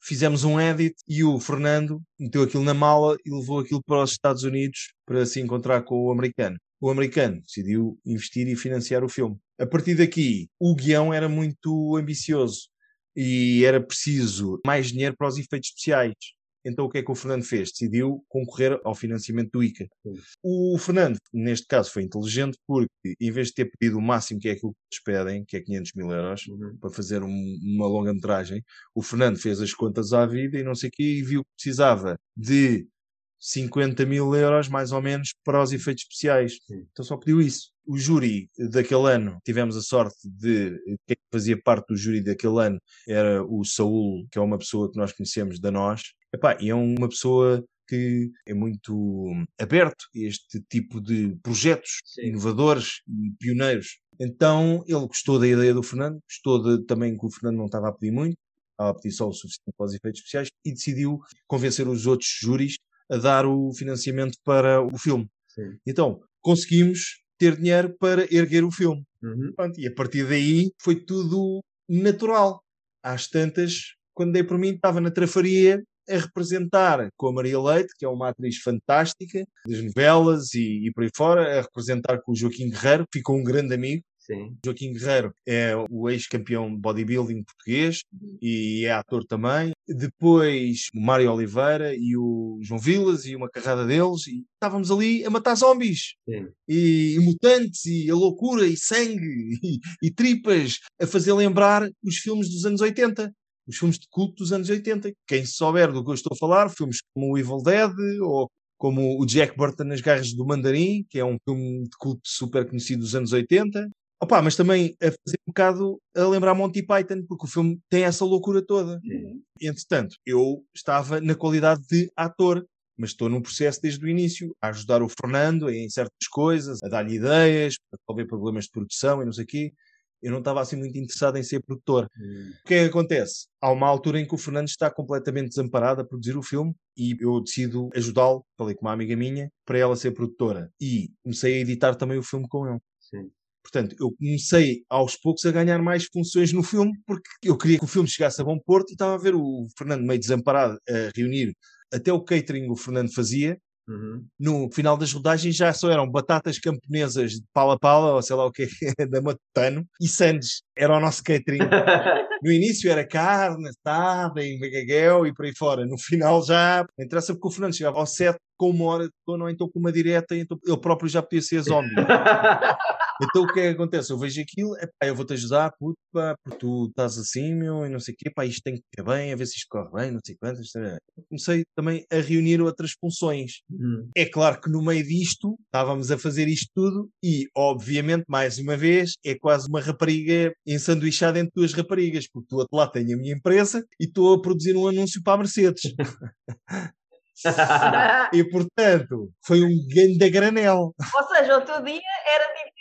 fizemos um edit e o Fernando meteu aquilo na mala e levou aquilo para os Estados Unidos para se encontrar com o americano. O americano decidiu investir e financiar o filme. A partir daqui, o guião era muito ambicioso e era preciso mais dinheiro para os efeitos especiais. Então o que é que o Fernando fez? Decidiu concorrer ao financiamento do ICA. O Fernando, neste caso, foi inteligente porque, em vez de ter pedido o máximo que é aquilo que eles pedem, que é 500 mil euros, Uhum. para fazer um- uma longa-metragem, o Fernando fez as contas à vida e não sei o quê e viu que precisava de 50 mil euros, mais ou menos, para os efeitos especiais. Sim. Então só pediu isso. O júri daquele ano, tivemos a sorte de, quem fazia parte do júri daquele ano era o Saúl, que é uma pessoa que nós conhecemos da nós. Epá, e é uma pessoa que é muito aberto a este tipo de projetos Sim. inovadores e pioneiros. Então ele gostou da ideia do Fernando, gostou de- também que o Fernando não estava a pedir muito, estava a pedir só o suficiente para os efeitos especiais e decidiu convencer os outros júris a dar o financiamento para o filme. Sim. Então conseguimos ter dinheiro para erguer o filme. Uhum. Pronto, e a partir daí foi tudo natural. Às tantas, quando dei por mim, estava na trafaria a representar com a Maria Leite, que é uma atriz fantástica, das novelas e, e por aí fora, a representar com o Joaquim Guerreiro, que ficou um grande amigo. Sim. Joaquim Guerreiro é o ex-campeão de bodybuilding português e é ator também. Depois o Mário Oliveira e o João Vilas e uma carrada deles. E estávamos ali a matar zombies e, e mutantes e a loucura e sangue e, e tripas a fazer lembrar os filmes dos anos 80. Os filmes de culto dos anos 80. Quem souber do que eu estou a falar, filmes como o Evil Dead ou como o Jack Burton nas Garras do Mandarim, que é um filme de culto super conhecido dos anos 80. Opa, mas também a fazer um bocado a lembrar Monty Python, porque o filme tem essa loucura toda. Sim. Entretanto, eu estava na qualidade de ator, mas estou num processo desde o início, a ajudar o Fernando em certas coisas, a dar-lhe ideias, a resolver problemas de produção e não sei o quê. Eu não estava assim muito interessado em ser produtor. Uhum. O que é que acontece? Há uma altura em que o Fernando está completamente desamparado a produzir o filme e eu decido ajudá-lo, falei com uma amiga minha, para ela ser produtora. E comecei a editar também o filme com ele. Sim. Portanto, eu comecei aos poucos a ganhar mais funções no filme porque eu queria que o filme chegasse a bom porto e estava a ver o Fernando meio desamparado a reunir até o catering o Fernando fazia. Uhum. No final das rodagens já só eram batatas camponesas de pala-pala, ou sei lá o que é, da Matutano, e sandes. Era o nosso catering. No início era carne, assada e megaguel e por aí fora. No final já, interessa porque o Fernando chegava ao set com uma hora de sono, ou então com uma direta, então ele próprio já podia ser zombie. Então o que é que acontece? Eu vejo aquilo, epá, eu vou-te ajudar, puto, pá, porque tu estás assim, meu, e não sei o quê, pá, isto tem que correr bem, a ver se isto corre bem, não sei quantas. isto é- Comecei também a reunir outras funções. Uhum. É claro que no meio disto, estávamos a fazer isto tudo e, obviamente, mais uma vez, é quase uma rapariga ensanduichada entre duas raparigas, porque do outro lado tenho a minha empresa e estou a produzir um anúncio para a Mercedes. E, portanto, foi um grande granel. Ou seja, o teu dia era dividido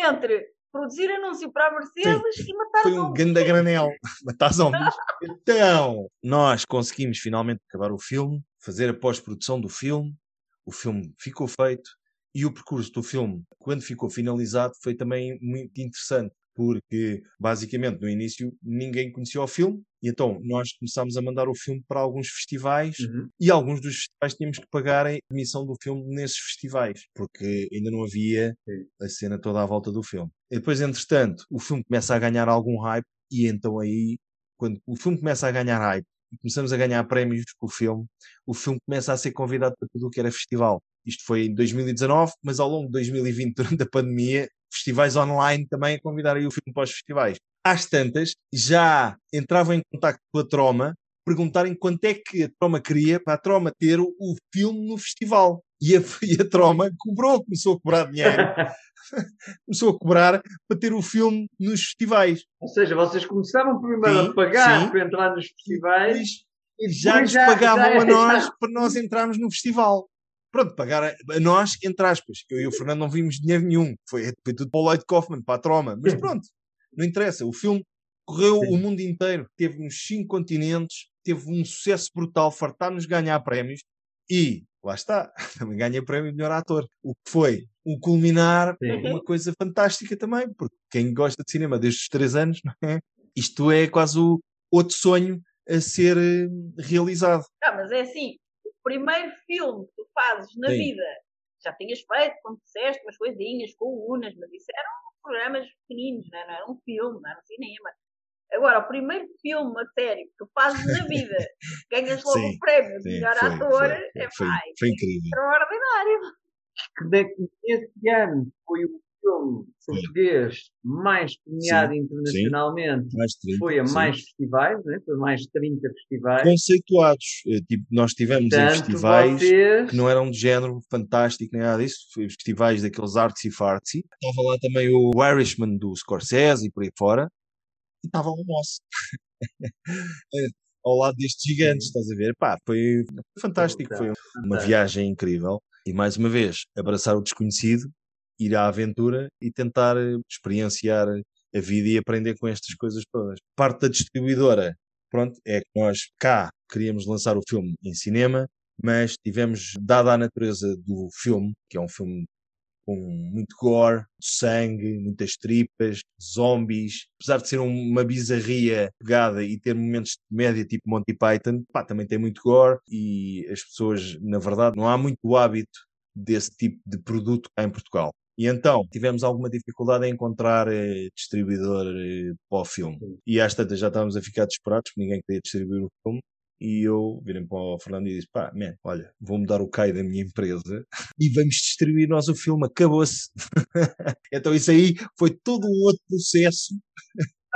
entre produzir anúncio para a Mercedes e matar Foi um grande granel. Matar zombies. Então, nós conseguimos finalmente acabar o filme, fazer a pós-produção do filme. O filme ficou feito e o percurso do filme, quando ficou finalizado, foi também muito interessante. Porque, basicamente, no início ninguém conhecia o filme, e então nós começámos a mandar o filme para alguns festivais, Uhum. e alguns dos festivais tínhamos que pagar a emissão do filme nesses festivais, porque ainda não havia a cena toda à volta do filme. E depois, entretanto, o filme começa a ganhar algum hype, e então aí, quando o filme começa a ganhar hype, e começamos a ganhar prémios com o filme, o filme começa a ser convidado para tudo o que era festival. Isto foi em 2019, mas ao longo de 2020, durante a pandemia, festivais online também a convidarem o filme para os festivais. Às tantas, já entravam em contato com a Troma, perguntarem quanto é que a Troma queria para a Troma ter o, o filme no festival. E a, e a Troma cobrou, começou a cobrar dinheiro, começou a cobrar para ter o filme nos festivais. Ou seja, vocês começaram primeiro Sim, a pagar sim. para entrar nos festivais. Eles, eles já nos já- pagavam já- a nós já. para nós entrarmos no festival. Pronto, pagar a, a nós, entre aspas. Eu e o Fernando não vimos dinheiro nenhum. Foi, foi tudo para o Lloyd Kaufman, para a Troma. Mas pronto, não interessa. O filme correu Sim. o mundo inteiro. Teve nos cinco continentes. Teve um sucesso brutal. Fartar-nos ganhar prémios. E, lá está, também ganha prémio de melhor ator. O que foi um culminar Sim. uma coisa fantástica também. Porque quem gosta de cinema desde os três anos, não é? Isto é quase o outro sonho a ser eh, realizado. Ah, mas é assim, primeiro filme que tu fazes na Sim. vida, já tinhas feito, como disseste, umas coisinhas com unas, mas isso eram programas pequeninos, não, é? não era um filme, não era um cinema. Agora, o primeiro filme a sério que tu fazes na vida, ganhas logo Sim, o prémio de melhor foi, ator, foi, é foi, foi incrível. extraordinário. que nesse ano foi o filme português mais premiado Sim, internacionalmente. Mais de 30, Foi a sim. mais festivais, né? foi mais de 30 festivais. conceituados. Eh, Tipo, nós tivemos em Portanto, festivais vocês que não eram de género fantástico nem nada disso, foi festivais daqueles artsy fartsy. Estava lá também o Irishman do Scorsese e por aí fora, e estava o nosso. Eh, Ao lado destes gigantes, estás a ver? Pá, foi, fantástico, foi uma viagem incrível. E mais uma vez, abraçar o desconhecido, ir à aventura e tentar eh, experienciar a vida e aprender com estas coisas todas. Parte da distribuidora, pronto, é que nós cá queríamos lançar o filme em cinema, mas tivemos, dada a natureza do filme, que é um filme com muito gore, sangue, muitas tripas, zombies, apesar de ser um- uma bizarria pegada e ter momentos de média tipo Monty Python, pá, também tem muito gore e as pessoas, na verdade, não há muito hábito desse tipo de produto em Portugal. E então tivemos alguma dificuldade em encontrar eh, distribuidor eh, para o filme. E às tantas já estávamos a ficar desesperados, porque ninguém queria distribuir o filme. E eu virei para o Fernando e disse: pá, man, olha, vou mudar o CAI da minha empresa e vamos distribuir nós o filme, acabou-se. então isso aí foi todo um outro processo.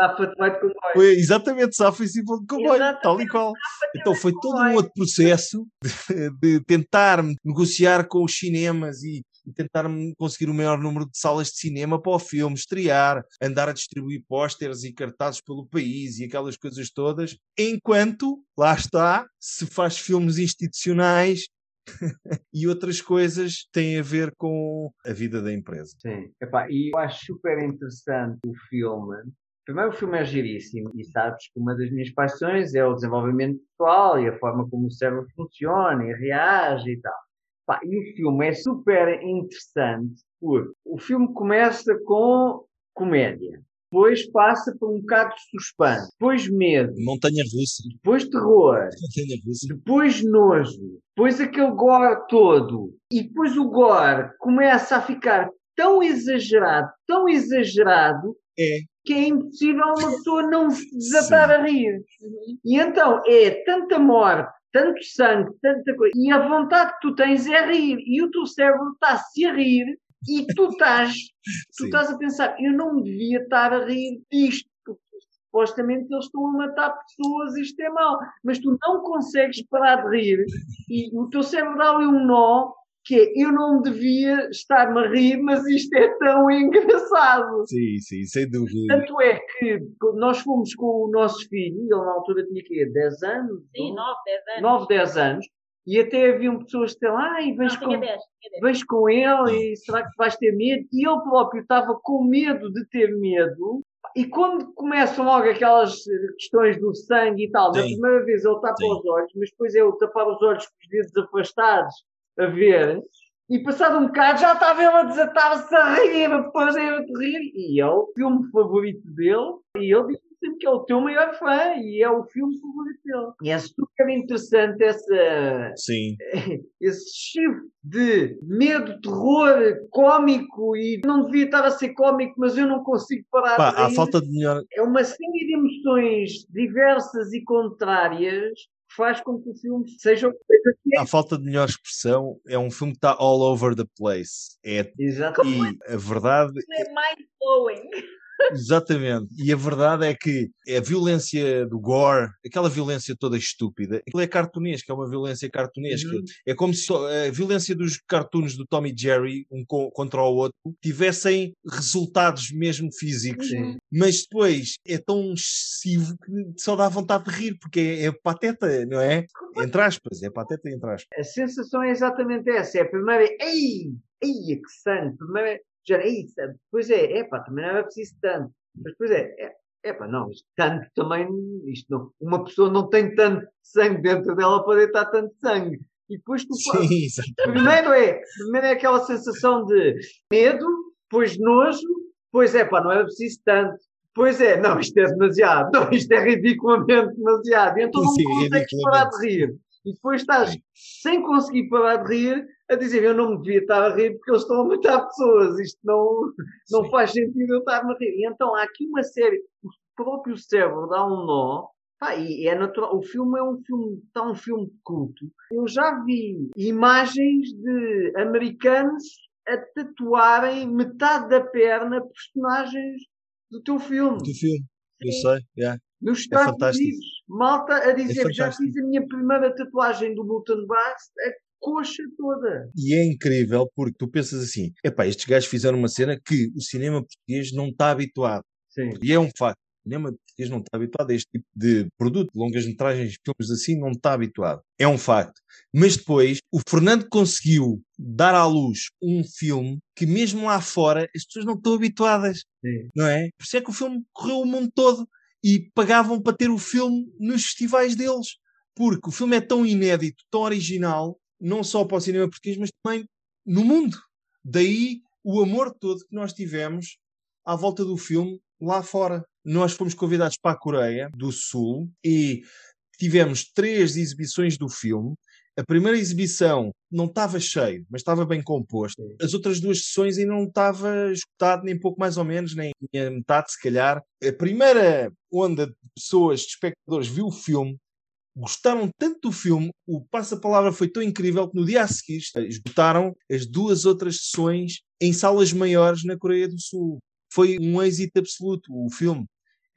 De comboio. Foi exatamente Safa e de Comboio, Exatamente, tal e qual. Então foi todo um outro processo de, de tentar negociar com os cinemas e tentar conseguir o maior número de salas de cinema para o filme, estrear, andar a distribuir pósteres e cartazes pelo país e aquelas coisas todas, enquanto, lá está, se faz filmes institucionais e outras coisas têm a ver com a vida da empresa. Sim. Epá, e eu acho super interessante o filme. Primeiro, o filme é giríssimo e sabes que uma das minhas paixões é o desenvolvimento pessoal e a forma como o cérebro funciona e reage e tal. Pá, e o filme é super interessante porque o filme começa com comédia, depois passa por um bocado de suspense, depois medo, Montanha Russa. depois terror, Montanha Russa. depois nojo, depois aquele gore todo, e depois o gore começa a ficar tão exagerado, tão exagerado, É. que é impossível uma pessoa não se desatar a rir. E então é tanta morte, tanto sangue, tanta coisa, e a vontade que tu tens é rir, e o teu cérebro está-se a rir, e tu estás, tu Sim. estás a pensar, eu não devia estar a rir disto, porque supostamente eles estão a matar pessoas, isto é mau, mas tu não consegues parar de rir, e o teu cérebro dá ali um nó, que é, eu não devia estar-me a rir, mas isto é tão engraçado. Sim, sim, sem dúvida. Tanto é que nós fomos com o nosso filho, ele na altura tinha que 10 anos, Sim, 9, 10 anos. 9, 10 anos, e até haviam pessoas que diziam, ai, Não, vais com, 10. Tinha 10. vais com ele e será que vais ter medo? E ele próprio estava com medo de ter medo. E quando começam logo aquelas questões do sangue e tal, na Sim. primeira vez ele tapa Sim. os olhos, mas depois é o tapar os olhos com os dedos afastados a ver. E passado um bocado já estava ele a desatar-se a rir, a fazer de rir. E é o filme favorito dele. E ele diz sempre que é o teu maior fã. E é o filme favorito dele. E é super interessante essa, Sim, esse shift de medo, terror, cómico e não devia estar a ser cómico, mas eu não consigo parar Pá, de rir. falta de melhor. É uma série de emoções diversas e contrárias faz com que o filme seja o que é. À falta de melhor expressão, é um filme que está all over the place. É, Exato. e a verdade, É mind-blowing. Exatamente, e a verdade é que a violência do gore, aquela violência toda estúpida, aquilo é cartunesco, é uma violência cartunesca. Uhum. É como se a violência dos cartoons do Tom e Jerry, um co- contra o outro, tivessem resultados mesmo físicos. Sim. Mas depois é tão excessivo que só dá vontade de rir, porque é, é pateta, não é? Entre aspas, é pateta entre aspas. A sensação é exatamente essa. É a primeira é, ei, ei, que sangue. Primeiro é, já, ei, sangue. Depois é, epá, também não era preciso tanto. Mas depois é, é, epá, não, isto tanto também, isto não, uma pessoa não tem tanto sangue dentro dela para deitar tanto sangue. E depois tu. Sim. Primeiro é, primeiro é aquela sensação de medo, depois nojo, depois é pá, não era preciso tanto. Depois é, não, isto é demasiado, não, isto é ridiculamente demasiado. Então não Sim, consegues parar de rir. E depois estás sem conseguir parar de rir a dizer eu não me devia estar a rir porque eles estão a matar pessoas. Isto não, não Sim. faz sentido eu estar-me a rir. E então há aqui uma série. O próprio cérebro dá um nó. Pá, e é natural. O filme é um filme, está um filme de culto. Eu já vi imagens de americanos a tatuarem metade da perna personagens do teu filme. Do filme. Eu sei, yeah. Nos Estados fantástico. Unidos, malta a dizer que já fiz a minha primeira tatuagem do Milton Bass, coxa toda. E é incrível porque tu pensas assim: epá, estes gajos fizeram uma cena que o cinema português não está habituado. Sim. E é um facto. O cinema português não está habituado a este tipo de produto, longas metragens, filmes assim, não está habituado. É um facto. Mas depois, o Fernando conseguiu dar à luz um filme que, mesmo lá fora, as pessoas não estão habituadas, Sim. não é? Por isso é que o filme correu o mundo todo e pagavam para ter o filme nos festivais deles. Porque o filme é tão inédito, tão original, não só para o cinema português, mas também no mundo. Daí o amor todo que nós tivemos à volta do filme lá fora. Nós fomos convidados para a Coreia do Sul e tivemos três exibições do filme. A primeira exibição não estava cheio, mas estava bem composto. As outras duas sessões ainda não estava escutado, nem pouco mais ou menos, nem a metade, se calhar. A primeira onda de pessoas, de espectadores, viu o filme, gostaram tanto do filme, o passa-palavra foi tão incrível que no dia a seguir esgotaram as duas outras sessões em salas maiores na Coreia do Sul. Foi um êxito absoluto o filme.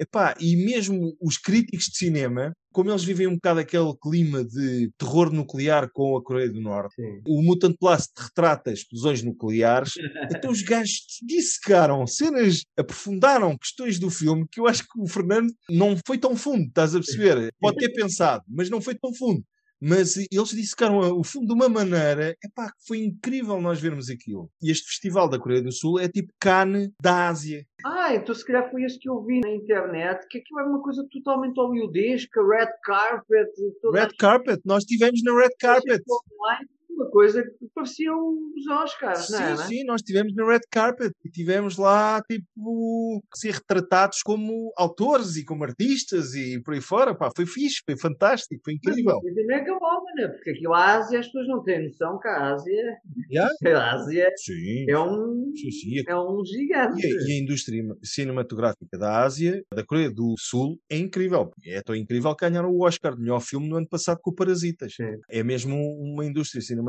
Epá, e mesmo os críticos de cinema, como eles vivem um bocado aquele clima de terror nuclear com a Coreia do Norte, Sim. o Mutant Blast retrata explosões nucleares, então os gajos dissecaram cenas, aprofundaram questões do filme que eu acho que o Fernando não foi tão fundo, estás a perceber? Pode ter pensado, mas não foi tão fundo. Mas eles dissecaram o filme de uma maneira, epá, que foi incrível nós vermos aquilo. E este festival da Coreia do Sul é tipo Cannes da Ásia. Ah, então se calhar foi esse que eu vi na internet, que aquilo era uma coisa totalmente hollywoodesca, red carpet, Red Carpet, nós estivemos na Red Carpet. online, uma coisa que parecia os Oscars, não é? Sim, sim, nós estivemos na Red Carpet e tivemos lá, tipo, ser retratados como autores e como artistas e por aí fora. Pá, foi fixe, foi fantástico, foi incrível. Mas é megalómana, porque aquilo a Ásia as pessoas não têm noção que a Ásia, Yeah? a Ásia Sim, é um, sim, sim. é um gigante. E a, e a indústria cinematográfica da Ásia, da Coreia do Sul, é incrível. É tão incrível que ganharam o Oscar de melhor filme no ano passado com o Parasitas. Sim. É mesmo uma indústria cinematográfica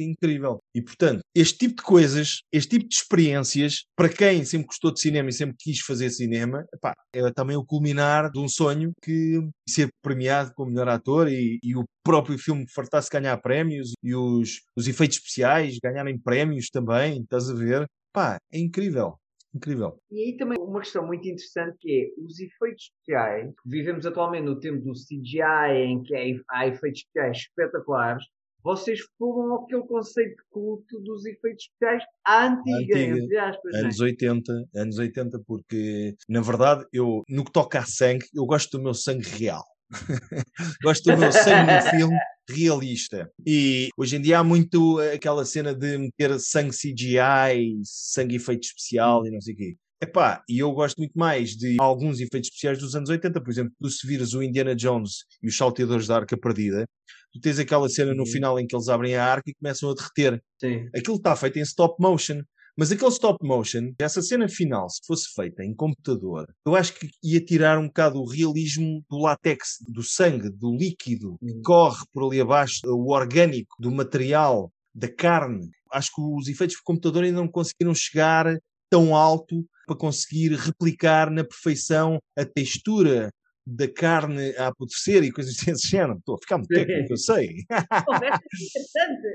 incrível. E, portanto, este tipo de coisas, este tipo de experiências, para quem sempre gostou de cinema e sempre quis fazer cinema, epá, é também o culminar de um sonho que ser premiado como melhor ator e, e o próprio filme fartar-se ganhar prémios e os, os efeitos especiais ganharem prémios também, estás a ver? Pá, é incrível. Incrível. E aí também uma questão muito interessante que é os efeitos especiais. Vivemos atualmente no tempo do CGI, em que há- há efeitos especiais espetaculares. Vocês foram aquele conceito de culto dos efeitos especiais à antiga, antiga, entre aspas. é? Anos 80, anos 80, porque na verdade eu, no que toca a sangue, eu gosto do meu sangue real. gosto do meu sangue no filme realista. E hoje em dia há muito aquela cena de meter sangue CGI, sangue efeito especial e não sei o quê. Epá, e eu gosto muito mais de alguns efeitos especiais dos anos 80, por exemplo, tu se vires o Indiana Jones e os salteadores da Arca Perdida, tu tens aquela cena no Uhum. final em que eles abrem a arca e começam a derreter Sim. aquilo está feito em stop motion. Mas aquele stop motion, essa cena final, se fosse feita em computador, eu acho que ia tirar um bocado o realismo do látex, do sangue, do líquido que Hum. corre por ali abaixo, o orgânico do material, da carne. Acho que os efeitos de computador ainda não conseguiram chegar tão alto para conseguir replicar na perfeição a textura da carne a apodrecer e coisas desse género. Estou a ficar muito técnico, eu sei. Conversa interessante.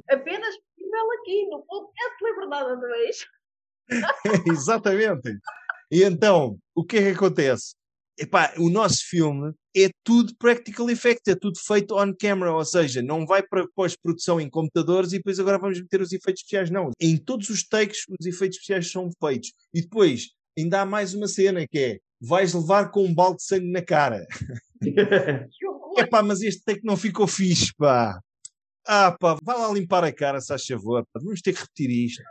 Apenas possível aqui no podcast Liberdade a dois. Exatamente. E então, o que é que acontece? Epá, o nosso filme é tudo practical effects, é tudo feito on camera, ou seja, não vai para pós-produção em computadores e depois agora vamos meter os efeitos especiais, não. Em todos os takes, os efeitos especiais são feitos. E depois, ainda há mais uma cena que é, vais levar com um balde de sangue na cara. Que horror. Epá, mas este take não ficou fixe, pá. Ah, pá, vá lá limpar a cara, se faz favor, pá. Vamos ter que repetir isto.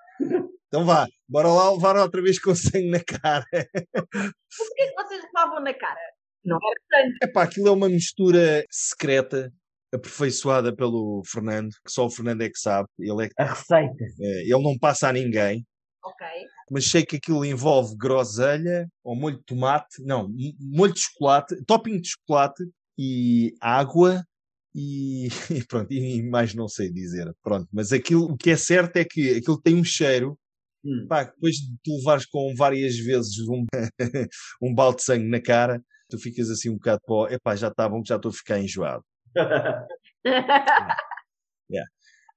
Então vá, bora lá levar outra vez com sangue na cara. Por que vocês levavam na cara? Não era sangue. Epá, aquilo é uma mistura secreta, aperfeiçoada pelo Fernando, que só o Fernando é que sabe. Ele, é, que- A receita. eh, ele não passa a ninguém. Ok. Mas sei que aquilo envolve groselha ou molho de tomate, não, molho de chocolate, topping de chocolate e água e, e pronto, e mais não sei dizer, pronto, mas aquilo, o que é certo é que aquilo tem um cheiro, Hum. pá, depois de tu levares com várias vezes um, um balde de sangue na cara, tu ficas assim um bocado pó, epá, já está bom que já estou a ficar enjoado.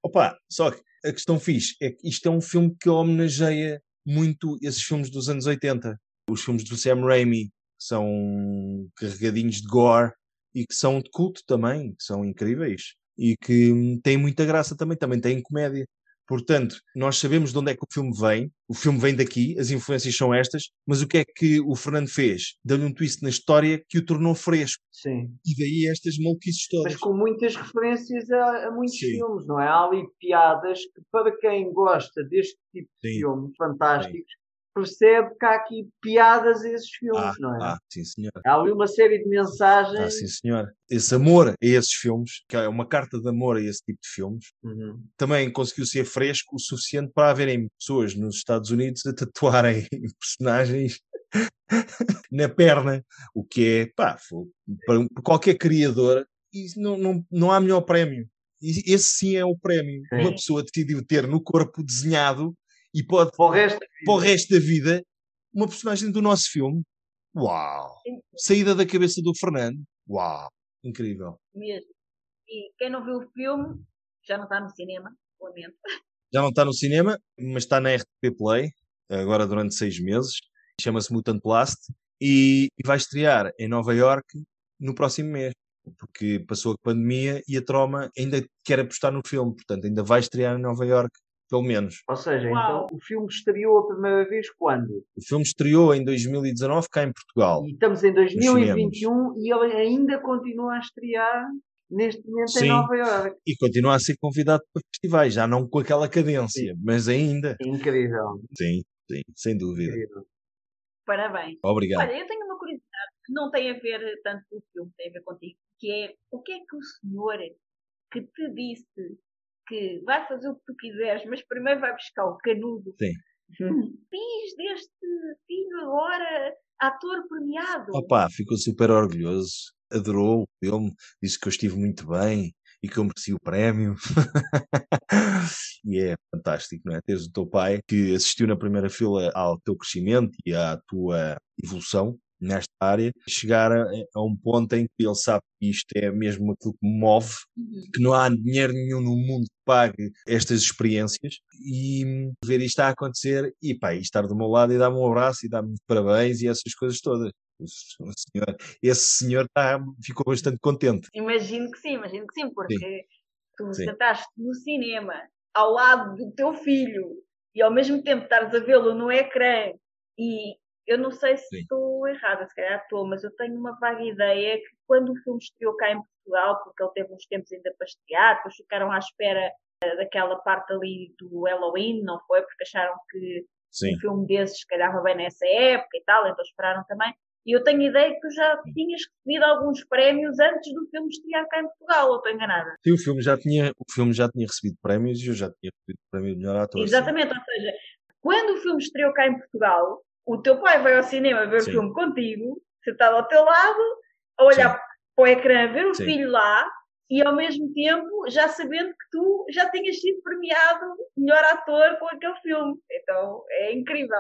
Opa, só que a questão fixe é que isto é um filme que homenageia muito esses filmes dos anos 80. Os filmes do Sam Raimi que são carregadinhos de gore e que são de culto também, que são incríveis e que hum, têm muita graça também, também têm comédia. Portanto, nós sabemos de onde é que o filme vem, o filme vem daqui, as influências são estas, mas o que é que o Fernando fez? Deu-lhe um twist na história que o tornou fresco. Sim. E daí estas maluquices todas. Mas com muitas referências a, a muitos Sim. filmes, não é? Há ali piadas que, para quem gosta deste tipo de Sim. filmes fantásticos, percebe que há aqui piadas a esses filmes, Ah, não é? ah, sim senhor. Há ali uma série de mensagens. Ah, sim, senhor. Esse amor a esses filmes, que é uma carta de amor a esse tipo de filmes, Uhum. também conseguiu ser fresco o suficiente para haverem pessoas nos Estados Unidos a tatuarem personagens na perna, o que é, pá, para qualquer criador, não, não, não há melhor prémio. Esse sim é o prémio. Sim. Uma pessoa decidiu ter no corpo desenhado e pode, Para o resto da para o vida. resto da vida, uma personagem do nosso filme. Uau! Saída da cabeça do Fernando. Uau! Incrível. mesmo. E quem não viu o filme já não está no cinema, lamento. Já não está no cinema, mas está na RTP Play, agora durante seis meses. Chama-se Mutant Blast e, e vai estrear em Nova York no próximo mês. Porque passou a pandemia e a Troma ainda quer apostar no filme, portanto, ainda vai estrear em Nova York, pelo menos. Ou seja, Uau. então o filme estreou a primeira vez quando? O filme estreou em 2019 cá em Portugal. E estamos em 2021 e ele ainda continua a estrear neste momento Sim. em Nova Iorque. E continua a ser convidado para festivais, já não com aquela cadência, mas ainda. Incrível, Sim, sim, sem dúvida. incrível. Parabéns. Obrigado. Olha, eu tenho uma curiosidade que não tem a ver tanto com o filme, tem a ver contigo, que é o que é que o senhor que te disse que vai fazer o que tu quiseres, mas primeiro vai buscar o canudo. Sim. Fiz deste filho agora ator premiado. Opa, ficou super orgulhoso, adorou o filme, disse que eu estive muito bem e que eu mereci o prémio. e é fantástico, não é? Teres o teu pai que assistiu na primeira fila ao teu crescimento e à tua evolução nesta área, chegar a, a um ponto em que ele sabe que isto é mesmo aquilo que me move, Uhum. que não há dinheiro nenhum no mundo que pague estas experiências e ver isto a acontecer e pá, e estar do meu lado e dar-me um abraço e dar-me parabéns e essas coisas todas. Senhor, esse senhor tá, ficou bastante contente. Imagino que sim, imagino que sim, porque tu Sim. sentaste no cinema ao lado do teu filho e ao mesmo tempo estares a vê-lo no ecrã e eu não sei se Sim. estou errada, se calhar estou, mas eu tenho uma vaga ideia que quando o filme estreou cá em Portugal, porque ele teve uns tempos ainda para estrear, depois ficaram à espera eh, daquela parte ali do Halloween, não foi? Porque acharam que Sim. um filme desses calhava bem nessa época e tal, então esperaram também. E eu tenho ideia que tu já tinhas recebido alguns prémios antes do filme estrear cá em Portugal, ou estou enganada? Sim, o filme já tinha, o filme já tinha recebido prémios e eu já tinha recebido o prémio de melhor ator. Exatamente, ou seja, quando o filme estreou cá em Portugal, o teu pai vai ao cinema ver Sim. o filme contigo, sentado ao teu lado, a olhar para o ecrã, ver o Sim. filho lá, e ao mesmo tempo já sabendo que tu já tinhas sido premiado melhor ator com aquele filme. Então é incrível.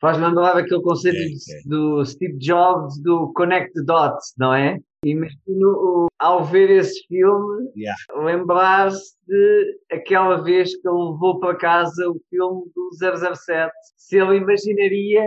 Faz lembrar aquele conceito É, é. do Steve Jobs do Connect the Dots, não é? Imagino ao ver esse filme Yeah. lembrar-se de aquela vez que ele levou para casa o filme do 007. Se ele imaginaria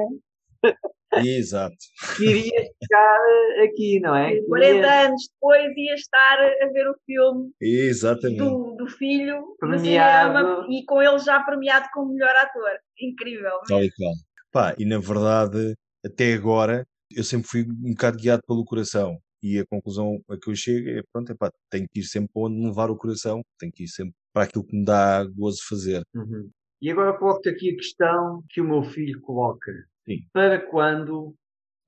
Exato. que iria ficar aqui, não é? E Que 40 iria- anos depois ia estar a ver o filme Exatamente. do, do filho Premiado. cinema e com ele já premiado como melhor ator. Incrível. Tal e qual. Pá, e na verdade, até agora, eu sempre fui um bocado guiado pelo coração. E a conclusão a que eu chego é, pronto, epá, tenho que ir sempre para onde me levar o coração, tenho que ir sempre para aquilo que me dá gozo fazer. Uhum. E agora coloco-te aqui a questão que o meu filho coloca. Sim. Para quando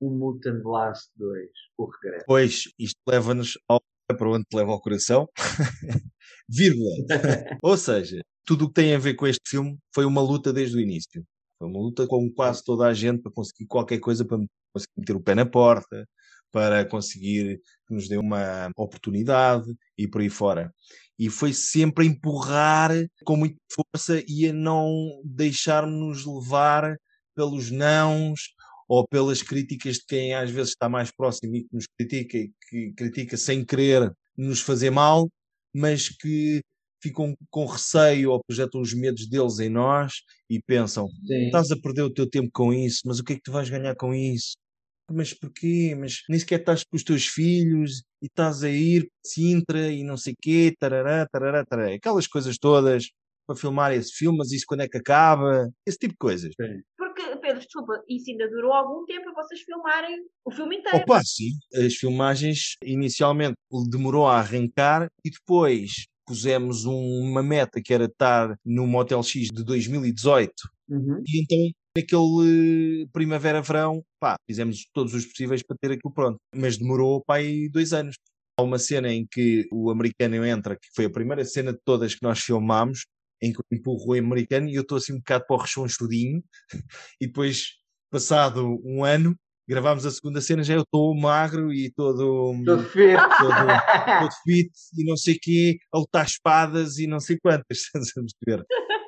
o Mutant Blast 2, o regresso? Pois, isto leva-nos ao para onde te leva ao coração, vírgula. Ou seja, tudo o que tem a ver com este filme foi uma luta desde o início. Foi uma luta com quase toda a gente para conseguir qualquer coisa, para conseguir meter o pé na porta, para conseguir que nos dê uma oportunidade e por aí fora. E foi sempre a empurrar com muita força e a não deixar-nos levar pelos nãos ou pelas críticas de quem às vezes está mais próximo e que nos critica e que critica sem querer nos fazer mal, mas que ficam com receio ou projetam os medos deles em nós e pensam: Sim. estás a perder o teu tempo com isso, mas o que é que tu vais ganhar com isso? Mas porquê? Mas nem sequer estás com os teus filhos e estás a ir para Sintra e não sei quê, tarará, tarará, tarará. Aquelas coisas todas para filmar esse filme, mas isso quando é que acaba? Esse tipo de coisas. Sim. Porque, Pedro, desculpa, isso ainda durou algum tempo para vocês filmarem o filme inteiro. Opa, sim. As filmagens inicialmente demorou a arrancar e depois pusemos uma meta que era estar no Motel X de 2018 uhum. e então naquele primavera-verão, pá, fizemos todos os possíveis para ter aquilo pronto, mas demorou, pá, aí dois anos. Há uma cena em que o americano entra, que foi a primeira cena de todas que nós filmámos, em que eu empurro o americano e eu estou assim um bocado para o rechonchudinho, e depois, passado um ano, gravámos a segunda cena, já eu estou magro e todo, todo, fit. todo, todo fit e não sei o quê, a lutar espadas e não sei quantas, ver.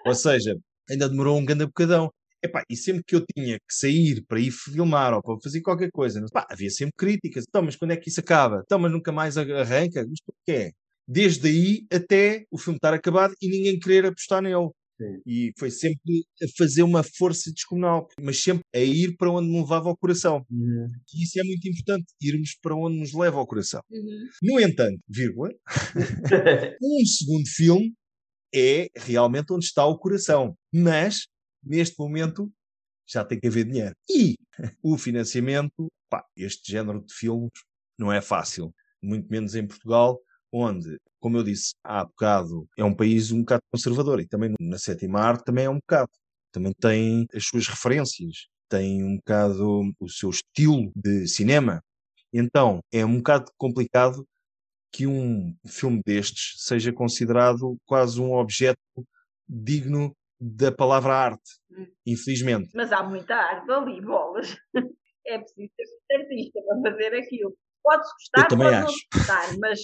Ou seja, ainda demorou um grande bocadão. Epá, e sempre que eu tinha que sair para ir filmar ou para fazer qualquer coisa, epá, havia sempre críticas. Então, mas quando é que isso acaba? Então, mas nunca mais arranca? Que é? Desde aí até o filme estar acabado e ninguém querer apostar nele. Sim. E foi sempre a fazer uma força descomunal, mas sempre a ir para onde me levava ao coração. Uhum. E isso é muito importante, irmos para onde nos leva ao coração. Uhum. No entanto, vírgula, um segundo filme é realmente onde está o coração. Mas, neste momento, já tem que haver dinheiro. E o financiamento, pá, este género de filmes não é fácil. Muito menos em Portugal, onde, como eu disse há bocado, é um país um bocado conservador e também na sétima arte também é um bocado. Também tem as suas referências, tem um bocado o seu estilo de cinema. Então é um bocado complicado que um filme destes seja considerado quase um objeto digno da palavra arte, hum. infelizmente. Mas há muita arte ali, bolas. É preciso ser artista para fazer aquilo. Pode-se gostar, pode não gostar, mas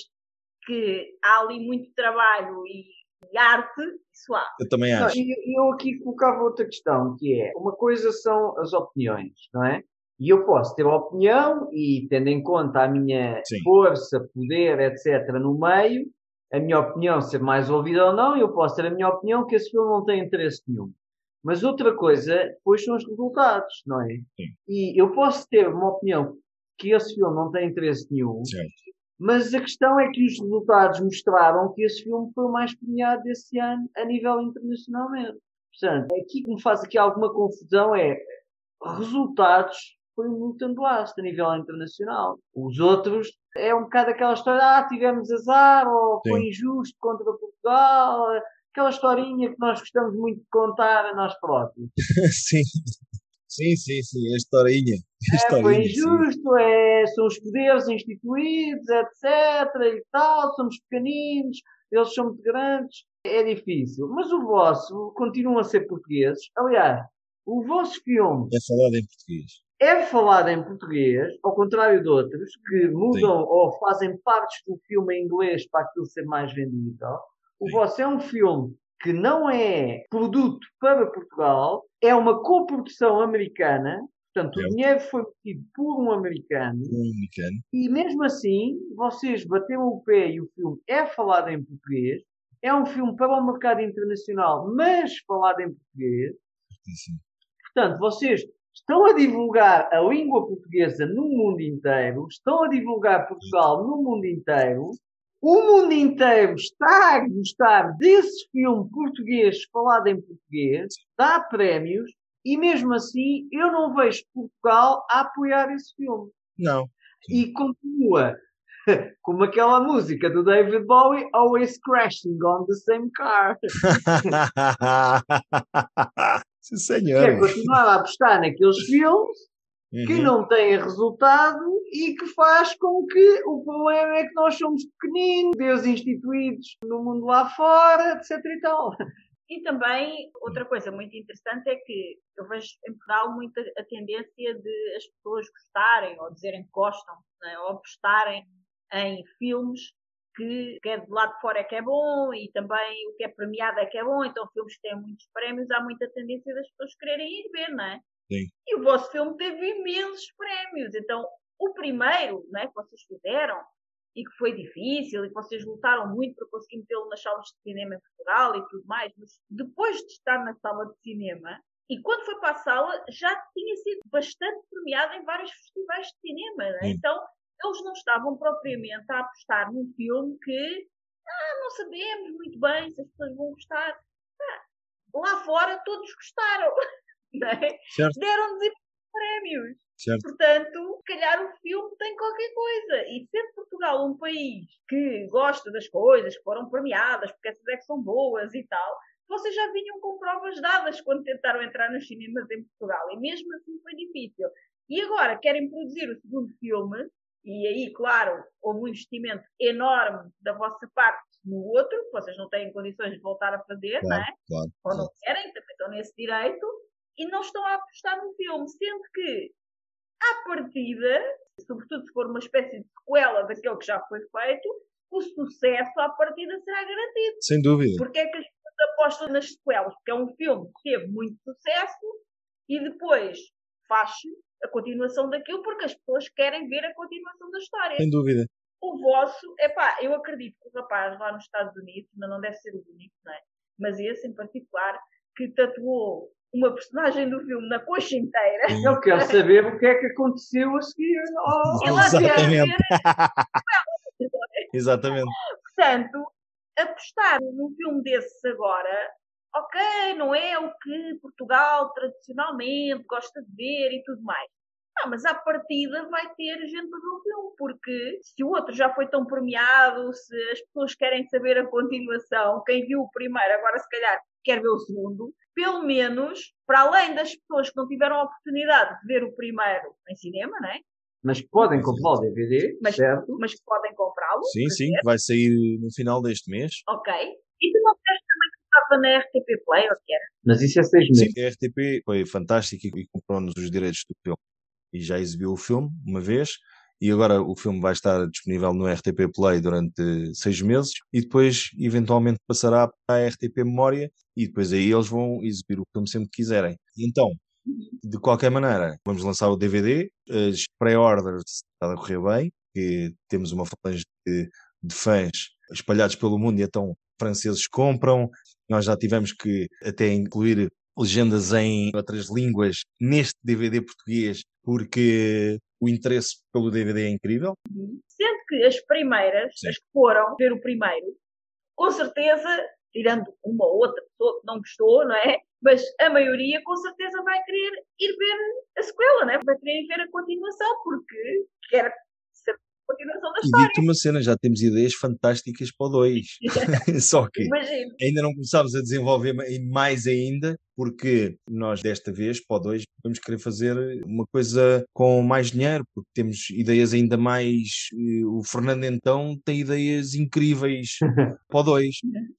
que há ali muito trabalho e, e arte, isso há. Eu também acho. Não, eu aqui colocava outra questão, que é, uma coisa são as opiniões, não é? E eu posso ter uma opinião e, tendo em conta a minha Sim. força, poder, etc., no meio, a minha opinião ser mais ouvida ou não, eu posso ter a minha opinião que esse filme não tem interesse nenhum. Mas outra coisa, depois são os resultados, não é? Sim. E eu posso ter uma opinião que esse filme não tem interesse nenhum, certo. Mas a questão é que os resultados mostraram que esse filme foi o mais premiado desse ano a nível internacionalmente. Portanto, aqui que me faz aqui alguma confusão é resultados foi um Newton a nível internacional. Os outros é um bocado aquela história, ah, tivemos azar, ou Sim. foi injusto contra Portugal, aquela historinha que nós gostamos muito de contar a nós próprios. Sim. Sim, sim, sim, a historinha. A historinha é, foi injusto, é, são os poderes instituídos, etc. e tal, somos pequeninos, eles são muito grandes. É difícil. Mas o vosso continua a ser portugueses. Aliás, o vosso filme. É falado em português. É falado em português, ao contrário de outros, que mudam sim. ou fazem partes do filme em inglês para aquilo ser mais vendido. O sim. vosso é um filme que não é produto para Portugal, é uma coprodução americana, portanto, é. o dinheiro foi metido por um americano, um americano, e mesmo assim, vocês bateram o pé e o filme é falado em português, é um filme para o mercado internacional, mas falado em português. Sim. Portanto, vocês estão a divulgar a língua portuguesa no mundo inteiro, estão a divulgar Portugal no mundo inteiro, o mundo inteiro está a gostar desse filme português falado em português, dá prémios e mesmo assim eu não vejo Portugal a apoiar esse filme. Não. E continua como aquela música do David Bowie, Always Crashing on the Same Car. Sim, senhor. Quer continuar a apostar naqueles filmes uhum. que não têm resultado e que faz com que o problema é que nós somos pequeninos, Deus instituídos no mundo lá fora, etc e tal. E também, outra coisa muito interessante é que eu vejo em Portugal muita a tendência de as pessoas gostarem, ou dizerem que gostam, né? ou apostarem em filmes que, que é de lá de fora é que é bom e também o que é premiado é que é bom, então filmes que têm muitos prémios, há muita tendência das pessoas quererem ir ver, não é? Sim. E o vosso filme teve imensos prémios, então o primeiro né, que vocês fizeram e que foi difícil e que vocês lutaram muito para conseguir metê-lo nas salas de cinema em Portugal e tudo mais, mas depois de estar na sala de cinema e quando foi para a sala já tinha sido bastante premiado em vários festivais de cinema, né? então eles não estavam propriamente a apostar num filme que ah, não sabemos muito bem se as pessoas vão gostar. Ah, lá fora todos gostaram. Né? Deram-nos prémios. Certo. Portanto, se calhar o filme tem qualquer coisa. E sendo Portugal um país que gosta das coisas, que foram premiadas, porque essas é que são boas e tal, vocês já vinham com provas dadas quando tentaram entrar nos cinemas em Portugal. E mesmo assim foi difícil. E agora querem produzir o segundo filme, e aí, claro, houve um investimento enorme da vossa parte no outro, vocês não têm condições de voltar a fazer, claro, não é? Claro, Ou não querem, também estão nesse direito, e não estão a apostar no filme, sendo que à partida, sobretudo se for uma espécie de sequela daquele que já foi feito, o sucesso à partida será garantido. Sem dúvida. Porque é que as pessoas apostam nas sequelas? Porque é um filme que teve muito sucesso e depois faz-se a continuação daquilo porque as pessoas querem ver a continuação da história. Sem dúvida. O vosso, é pá, eu acredito que o rapaz lá nos Estados Unidos, mas não deve ser o único, não é? Mas esse em particular, que tatuou uma personagem do filme na coxa inteira. Eu quero saber o que é que aconteceu a seguir. Oh, Exatamente. Exatamente. Portanto, apostar num filme desses agora, ok, não é o que Portugal tradicionalmente gosta de ver e tudo mais. Não, mas à partida vai ter gente para ver o filme, porque se o outro já foi tão premiado, se as pessoas querem saber a continuação, quem viu o primeiro agora se calhar quer ver o segundo, pelo menos, para além das pessoas que não tiveram a oportunidade de ver o primeiro em cinema, não é? Mas que podem comprar o DVD, mas, certo? Mas que podem comprá-lo. Sim, sim, ver. vai sair no final deste mês. Ok. E tu não disseste também que estava na RTP Play, ou que era? Mas isso é seis meses. Sim, a RTP foi fantástica e comprou-nos os direitos do filme. E já exibiu o filme uma vez e agora o filme vai estar disponível no RTP Play durante seis meses e depois eventualmente passará para a RTP Memória e depois aí eles vão exibir o filme sempre que quiserem. Então, de qualquer maneira, vamos lançar o DVD, as pré-orders estão a correr bem, que temos uma falange de, de fãs espalhados pelo mundo e então franceses compram, nós já tivemos que até incluir legendas em outras línguas neste DVD português porque o interesse pelo DVD é incrível. Sendo que as primeiras, Sim. as que foram ver o primeiro, com certeza, tirando uma ou outra pessoa que não gostou, não é? Mas a maioria com certeza vai querer ir ver a sequela, não é? Vai querer ir ver a continuação, porque quer continuação da história. E digo-te uma cena, já temos ideias fantásticas para o 2. Só que Imagino. ainda não começámos a desenvolver mais ainda, porque nós desta vez, para o 2, vamos querer fazer uma coisa com mais dinheiro, porque temos ideias ainda mais. Eh, o Fernando então tem ideias incríveis para o 2.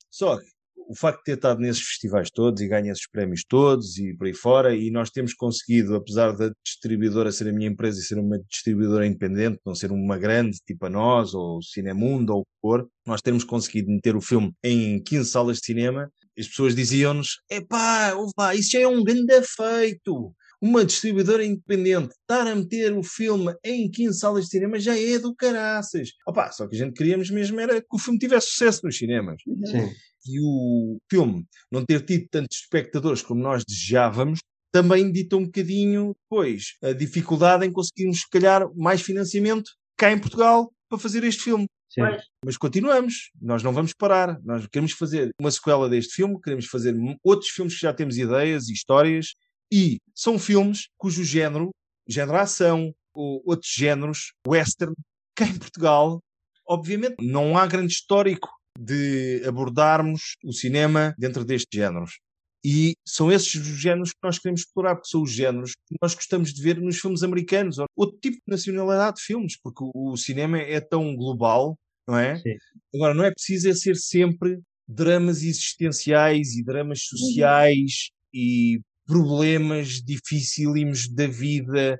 Só que o facto de ter estado nesses festivais todos e ganhar esses prémios todos e por aí fora, e nós temos conseguido, apesar da distribuidora ser a minha empresa e ser uma distribuidora independente, não ser uma grande, tipo a nós, ou Cinemundo, ou o que for, nós temos conseguido meter o filme em 15 salas de cinema. As pessoas diziam-nos: epá, pá, isso já é um grande feito uma distribuidora independente estar a meter o filme em 15 salas de cinema já é do caraças. Opa, só que a gente queríamos mesmo era que o filme tivesse sucesso nos cinemas. Sim e o filme não ter tido tantos espectadores como nós desejávamos, também dita um bocadinho depois a dificuldade em conseguirmos, se calhar, mais financiamento cá em Portugal para fazer este filme. Sim. Mas continuamos, nós não vamos parar. Nós queremos fazer uma sequela deste filme, queremos fazer outros filmes que já temos ideias e histórias, e são filmes cujo género, género ação, ou outros géneros, western, cá em Portugal, obviamente não há grande histórico de abordarmos o cinema dentro destes géneros. E são esses os géneros que nós queremos explorar, porque são os géneros que nós gostamos de ver nos filmes americanos, ou outro tipo de nacionalidade de filmes, porque o cinema é tão global, não é? Sim. Agora, não é preciso é ser sempre dramas existenciais e dramas sociais e problemas dificílimos da vida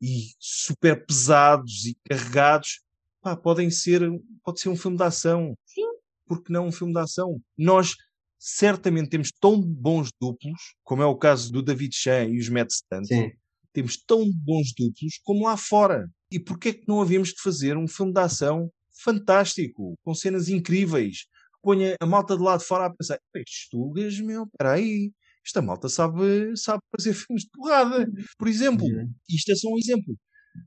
e super pesados e carregados, pá, podem ser, pode ser um filme de ação. Sim. Porque não um filme de ação? Nós certamente temos tão bons duplos, como é o caso do David Chan e os Matt Stunt, Sim. temos tão bons duplos como lá fora. E porquê é que não havíamos de fazer um filme de ação fantástico, com cenas incríveis, que ponha a malta de lá de fora a pensar, estes tugas, meu, peraí, esta malta sabe, sabe fazer filmes de porrada. Por exemplo, Uhum. isto é só um exemplo.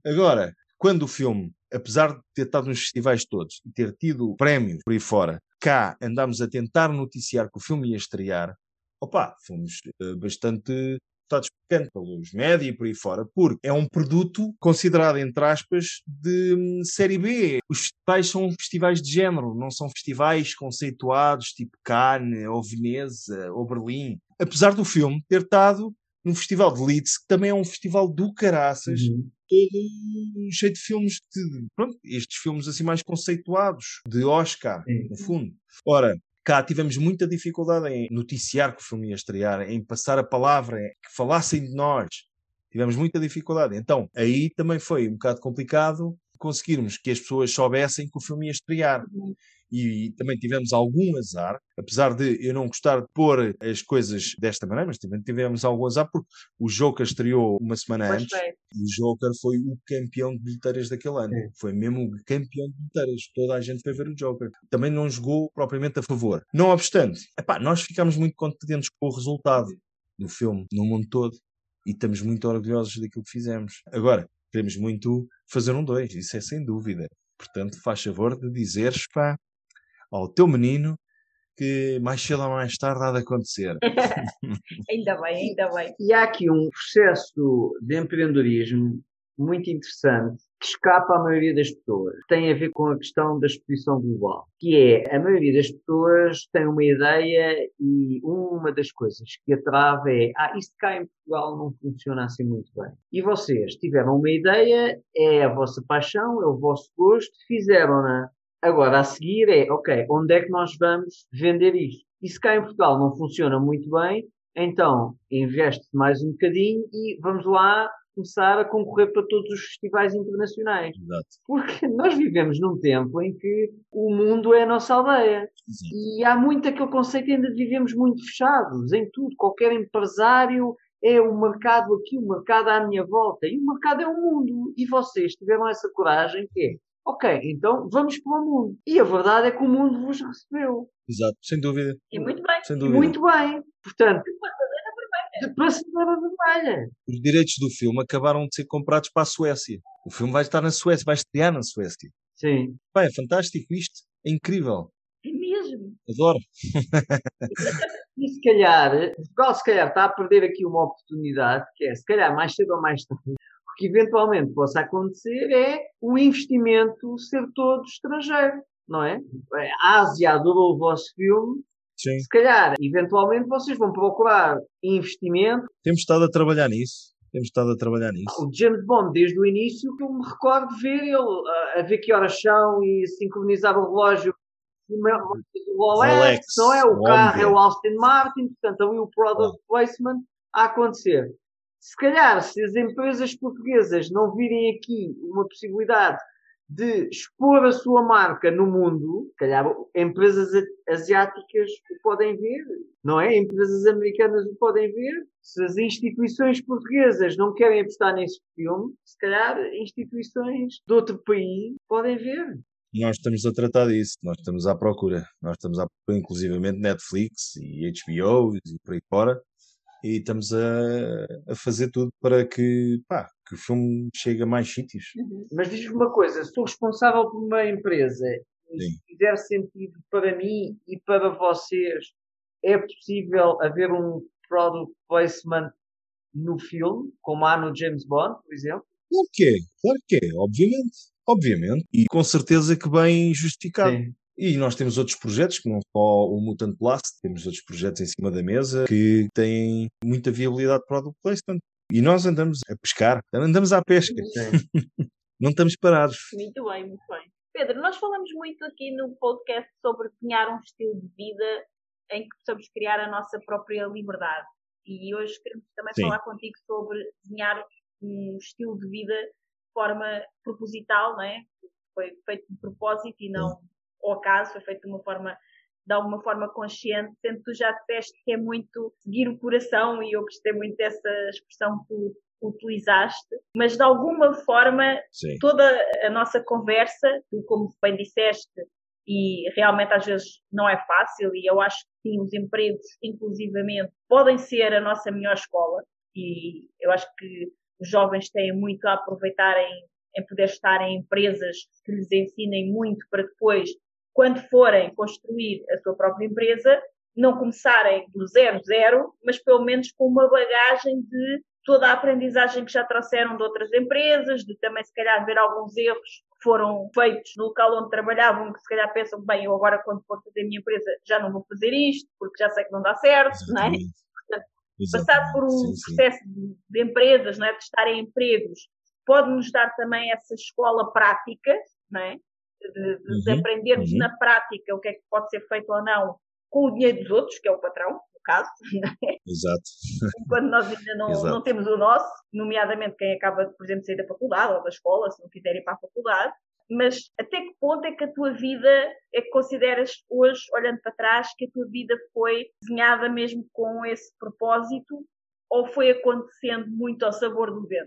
Agora, quando o filme, apesar de ter estado nos festivais todos e ter tido prémios por aí fora, cá andámos a tentar noticiar que o filme ia estrear, opa, fomos eh, bastante votados picantes pelos média e por aí fora, porque é um produto considerado, entre aspas, de hum, série B. Os festivais são festivais de género, não são festivais conceituados, tipo Cannes, ou Veneza, ou Berlim. Apesar do filme ter estado num festival de Leeds, que também é um festival do caraças, Uhum. Todo cheio de filmes de, pronto, estes filmes assim mais conceituados, de Oscar, Sim. no fundo. Ora, cá tivemos muita dificuldade em noticiar que o filme ia estrear, em passar a palavra, que falassem de nós. Tivemos muita dificuldade. Então, aí também foi um bocado complicado conseguirmos que as pessoas soubessem que o filme ia estrear. E também tivemos algum azar, apesar de eu não gostar de pôr as coisas desta maneira, mas também tivemos algum azar porque o Joker estreou uma semana Pois antes foi. e o Joker foi o campeão de bilheteiras daquele ano. Sim. Foi mesmo o campeão de bilheteiras. Toda a gente foi ver o Joker. Também não jogou propriamente a favor. Não obstante, epá, nós ficámos muito contentes com o resultado do filme no mundo todo e estamos muito orgulhosos daquilo que fizemos. Agora, queremos muito fazer um dois, isso é sem dúvida. Portanto, faz favor de dizeres, pá, ao teu menino que mais cedo ou mais tarde há de acontecer. Ainda bem, ainda bem. E há aqui um processo de empreendedorismo muito interessante que escapa à maioria das pessoas. Tem a ver com a questão da exposição global, que é a maioria das pessoas tem uma ideia e uma das coisas que a trava é ah, isto cá em Portugal não funciona assim muito bem. E vocês tiveram uma ideia, é a vossa paixão, é o vosso gosto, fizeram-na. Agora, a seguir é, ok, onde é que nós vamos vender isto? E se cá em Portugal não funciona muito bem, então investe mais um bocadinho e vamos lá começar a concorrer para todos os festivais internacionais. Exato. Porque nós vivemos num tempo em que o mundo é a nossa aldeia. Exato. E há muito aquele conceito ainda de vivemos muito fechados em tudo. Qualquer empresário é o mercado aqui, o mercado à minha volta. E o mercado é o mundo. E vocês tiveram essa coragem que é, ok, então vamos para o mundo. E a verdade é que o mundo vos recebeu. Exato, sem dúvida. E muito bem. Sem E dúvida. muito bem. Portanto, de passadeira vermelha. Os direitos do filme acabaram de ser comprados para a Suécia. O filme vai estar na Suécia, vai estrear na Suécia. Sim. Pá, é fantástico isto. É incrível. É mesmo. Adoro. E se calhar, Portugal se calhar está a perder aqui uma oportunidade, que é, se calhar mais cedo ou mais tarde, que eventualmente possa acontecer é o investimento ser todo estrangeiro, não é? A Ásia adorou o vosso filme, Sim. se calhar, eventualmente vocês vão procurar investimento. Temos estado a trabalhar nisso. Temos estado a trabalhar nisso. O James Bond, desde o início, que eu me recordo de ver ele a, a ver que horas são e sincronizar o relógio o o Rolex, Rolex, não é? O óbvio. carro é o Aston Martin, portanto, ali o product placement a acontecer. Se calhar, se as empresas portuguesas não virem aqui uma possibilidade de expor a sua marca no mundo, calhar empresas asiáticas o podem ver, não é? Empresas americanas o podem ver. Se as instituições portuguesas não querem apostar nesse filme, se calhar instituições de outro país podem ver. Nós estamos a tratar disso. Nós estamos à procura. Nós estamos à procura, inclusivamente, Netflix e HBO e por aí fora. E estamos a, a fazer tudo para que, pá, que o filme chegue a mais sítios. Mas diz-me uma coisa, sou responsável por uma empresa e Sim. se fizer sentido para mim e para vocês, é possível haver um product placement no filme, como há no James Bond, por exemplo? Claro que é, claro que é, obviamente. Obviamente. E com certeza que bem justificado. Sim. E nós temos outros projetos, que não só o Mutant Blast, temos outros projetos em cima da mesa que têm muita viabilidade para o placement. E nós andamos a pescar, andamos à pesca, não estamos parados. Muito bem, muito bem. Pedro, nós falamos muito aqui no podcast sobre desenhar um estilo de vida em que possamos criar a nossa própria liberdade. E hoje queremos também Sim. falar contigo sobre desenhar um estilo de vida de forma proposital, não é? Foi feito de propósito e não ao acaso, foi feito de uma forma de alguma forma consciente, sendo que tu já disseste que é muito seguir o coração e eu gostei muito dessa expressão que tu utilizaste, mas de alguma forma Sim. toda a nossa conversa, tu como bem disseste, e realmente às vezes não é fácil e eu acho que sim, os empregos inclusivamente podem ser a nossa melhor escola e eu acho que os jovens têm muito a aproveitar em, em poder estar em empresas que lhes ensinem muito para depois, quando forem construir a sua própria empresa, não começarem do zero zero, mas pelo menos com uma bagagem de toda a aprendizagem que já trouxeram de outras empresas, de também se calhar ver alguns erros que foram feitos no local onde trabalhavam, que se calhar pensam, bem, eu agora quando for fazer a minha empresa já não vou fazer isto, porque já sei que não dá certo, não é? Portanto, passar por um sim, sim. processo de, de, empresas, não é? de estar em empregos, pode-nos dar também essa escola prática, não é? De, de uhum, aprendermos uhum. na prática o que é que pode ser feito ou não com o dinheiro dos outros, que é o patrão, caso. É? Exato. Quando nós ainda não, não temos o nosso, nomeadamente quem acaba, por exemplo, de sair da faculdade ou da escola, se não quiser ir para a faculdade. Mas até que ponto é que a tua vida é que consideras hoje, olhando para trás, que a tua vida foi desenhada mesmo com esse propósito ou foi acontecendo muito ao sabor do vento?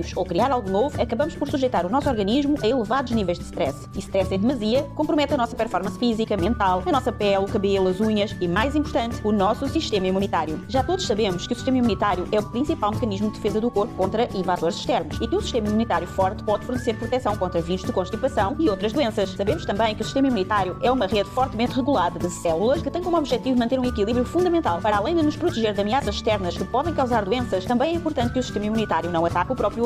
ou criar algo novo, acabamos por sujeitar o nosso organismo a elevados níveis de stress. E stress em demasia compromete a nossa performance física, mental, a nossa pele, o cabelo, as unhas e, mais importante, o nosso sistema imunitário. Já todos sabemos que o sistema imunitário é o principal mecanismo de defesa do corpo contra invasores externos e que um sistema imunitário forte pode fornecer proteção contra vírus de constipação e outras doenças. Sabemos também que o sistema imunitário é uma rede fortemente regulada de células que tem como objetivo manter um equilíbrio fundamental para além de nos proteger de ameaças externas que podem causar doenças, também é importante que o sistema imunitário não ataque o próprio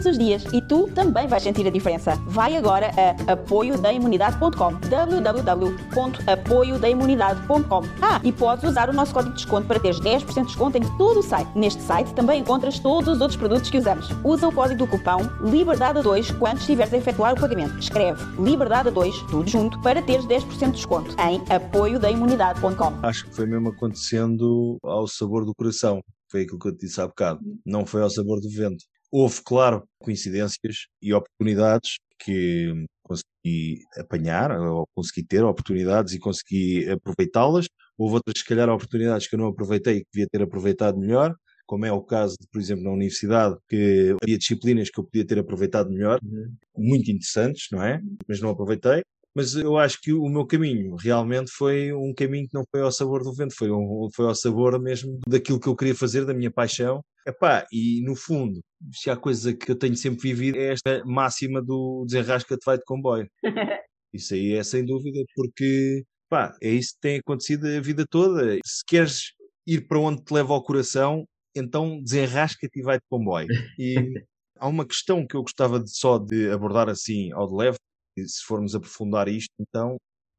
os dias e tu também vais sentir a diferença. Vai agora a apoiodaimunidade.com www.apoiodaimunidade.com Ah, e podes usar o nosso código de desconto para teres 10% de desconto em todo o site. Neste site também encontras todos os outros produtos que usamos. Usa o código do cupão LIBERDADE2 quando estiveres a efetuar o pagamento. Escreve LIBERDADE2, tudo junto, para teres 10% de desconto em apoiodaimunidade.com Acho que foi mesmo acontecendo ao sabor do coração. Foi aquilo que eu te disse há bocado. Não foi ao sabor do vento. Houve, claro, coincidências e oportunidades que consegui apanhar, ou consegui ter oportunidades e consegui aproveitá-las. Houve outras, se calhar, oportunidades que eu não aproveitei e que devia ter aproveitado melhor, como é o caso, por exemplo, na universidade, que havia disciplinas que eu podia ter aproveitado melhor, uhum. muito interessantes, não é? Mas não aproveitei mas eu acho que o meu caminho realmente foi um caminho que não foi ao sabor do vento, foi, um, foi ao sabor mesmo daquilo que eu queria fazer, da minha paixão. Epá, e no fundo, se há coisa que eu tenho sempre vivido é esta máxima do desenrasca-te vai de comboio. Isso aí é sem dúvida, porque pá, é isso que tem acontecido a vida toda. Se queres ir para onde te leva ao coração, então desenrasca-te e vai de comboio. E há uma questão que eu gostava de, só de abordar assim ao de leve, E se formos aprofundar isto, então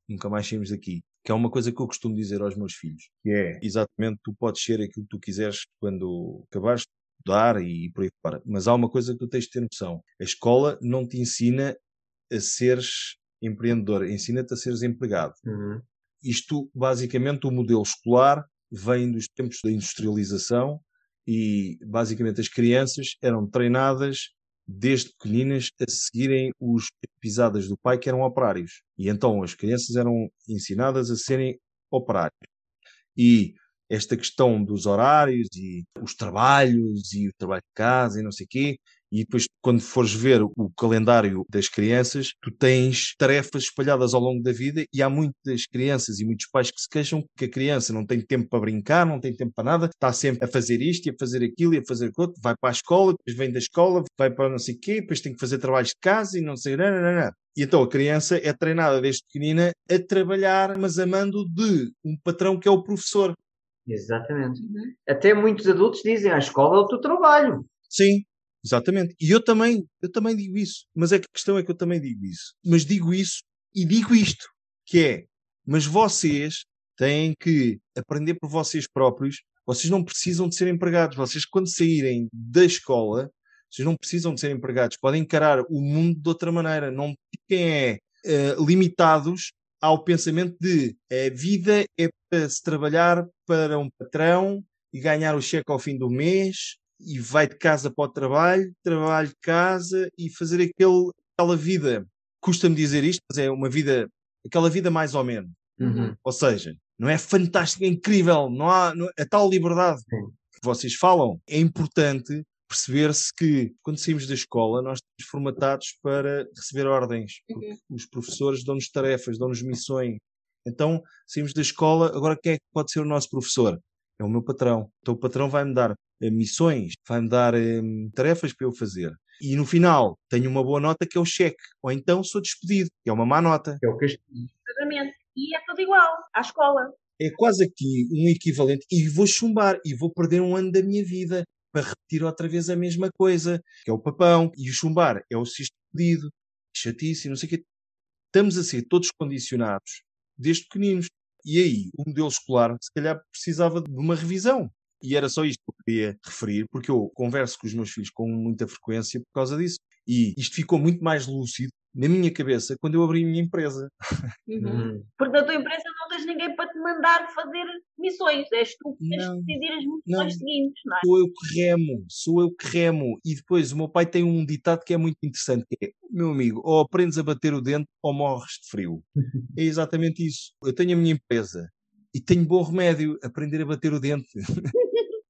nunca mais saímos daqui. Que é uma coisa que eu costumo dizer aos meus filhos, que é exatamente tu podes ser aquilo que tu quiseres quando acabares estudar e por aí fora. Mas há uma coisa que tu tens de ter noção. A escola não te ensina a seres empreendedor, ensina-te a seres empregado. Uhum. Isto, basicamente, o modelo escolar vem dos tempos da industrialização e, basicamente, as crianças eram treinadas desde pequeninas a seguirem os pisadas do pai, que eram operários. E então as crianças eram ensinadas a serem operários. E esta questão dos horários e os trabalhos e o trabalho de casa e não sei o quê, e depois, quando fores ver o calendário das crianças, tu tens tarefas espalhadas ao longo da vida e há muitas crianças e muitos pais que se queixam que a criança não tem tempo para brincar, não tem tempo para nada, está sempre a fazer isto e a fazer aquilo e a fazer aquilo, vai para a escola, depois vem da escola, vai para não sei o quê, depois tem que fazer trabalhos de casa e não sei, não, não, não. E então a criança é treinada desde pequenina a trabalhar, mas amando de um patrão que é o professor. Exatamente. Até muitos adultos dizem a escola é o teu trabalho. Sim, Exatamente. E eu também, eu também digo isso. Mas é que a questão é que eu também digo isso. Mas digo isso e digo isto, que é, mas vocês têm que aprender por vocês próprios. Vocês não precisam de ser empregados. Vocês, quando saírem da escola, vocês não precisam de ser empregados. Podem encarar o mundo de outra maneira. Não fiquem é, limitados ao pensamento de a vida é para se trabalhar para um patrão e ganhar o cheque ao fim do mês e vai de casa para o trabalho, trabalho de casa e fazer aquele, aquela vida. Custa-me dizer isto, mas é uma vida, aquela vida mais ou menos. Uhum. Ou seja, não é fantástico, é incrível, não há não, a tal liberdade Sim. que vocês falam. É importante perceber-se que quando saímos da escola nós estamos formatados para receber ordens. Porque os professores dão-nos tarefas, dão-nos missões. Então saímos da escola, agora quem é que pode ser o nosso professor? É o meu patrão. Então o patrão vai-me dar eh, missões, vai-me dar um, tarefas para eu fazer. E no final tenho uma boa nota que é o cheque. Ou então sou despedido, que é uma má nota. É o castigo. Exatamente. E é tudo igual à escola. É quase aqui um equivalente. E vou chumbar e vou perder um ano da minha vida para repetir outra vez a mesma coisa, que é o papão. E o chumbar é o ser despedido, chatice, não sei o quê. Estamos a ser todos condicionados desde pequeninos. E aí, o modelo escolar, se calhar, precisava de uma revisão. E era só isto que eu queria referir, porque eu converso com os meus filhos com muita frequência por causa disso. E isto ficou muito mais lúcido na minha cabeça quando eu abri a minha empresa. Uhum. Uhum. Porque na tua empresa não tens ninguém para te mandar fazer missões. És tu que tens Não. que decidir as missões Não. seguintes, não é? Sou eu que remo, sou eu que remo. E depois o meu pai tem um ditado que é muito interessante, que é, meu amigo, ou aprendes a bater o dente ou morres de frio. É exatamente isso. Eu tenho a minha empresa e tenho bom remédio, aprender a bater o dente.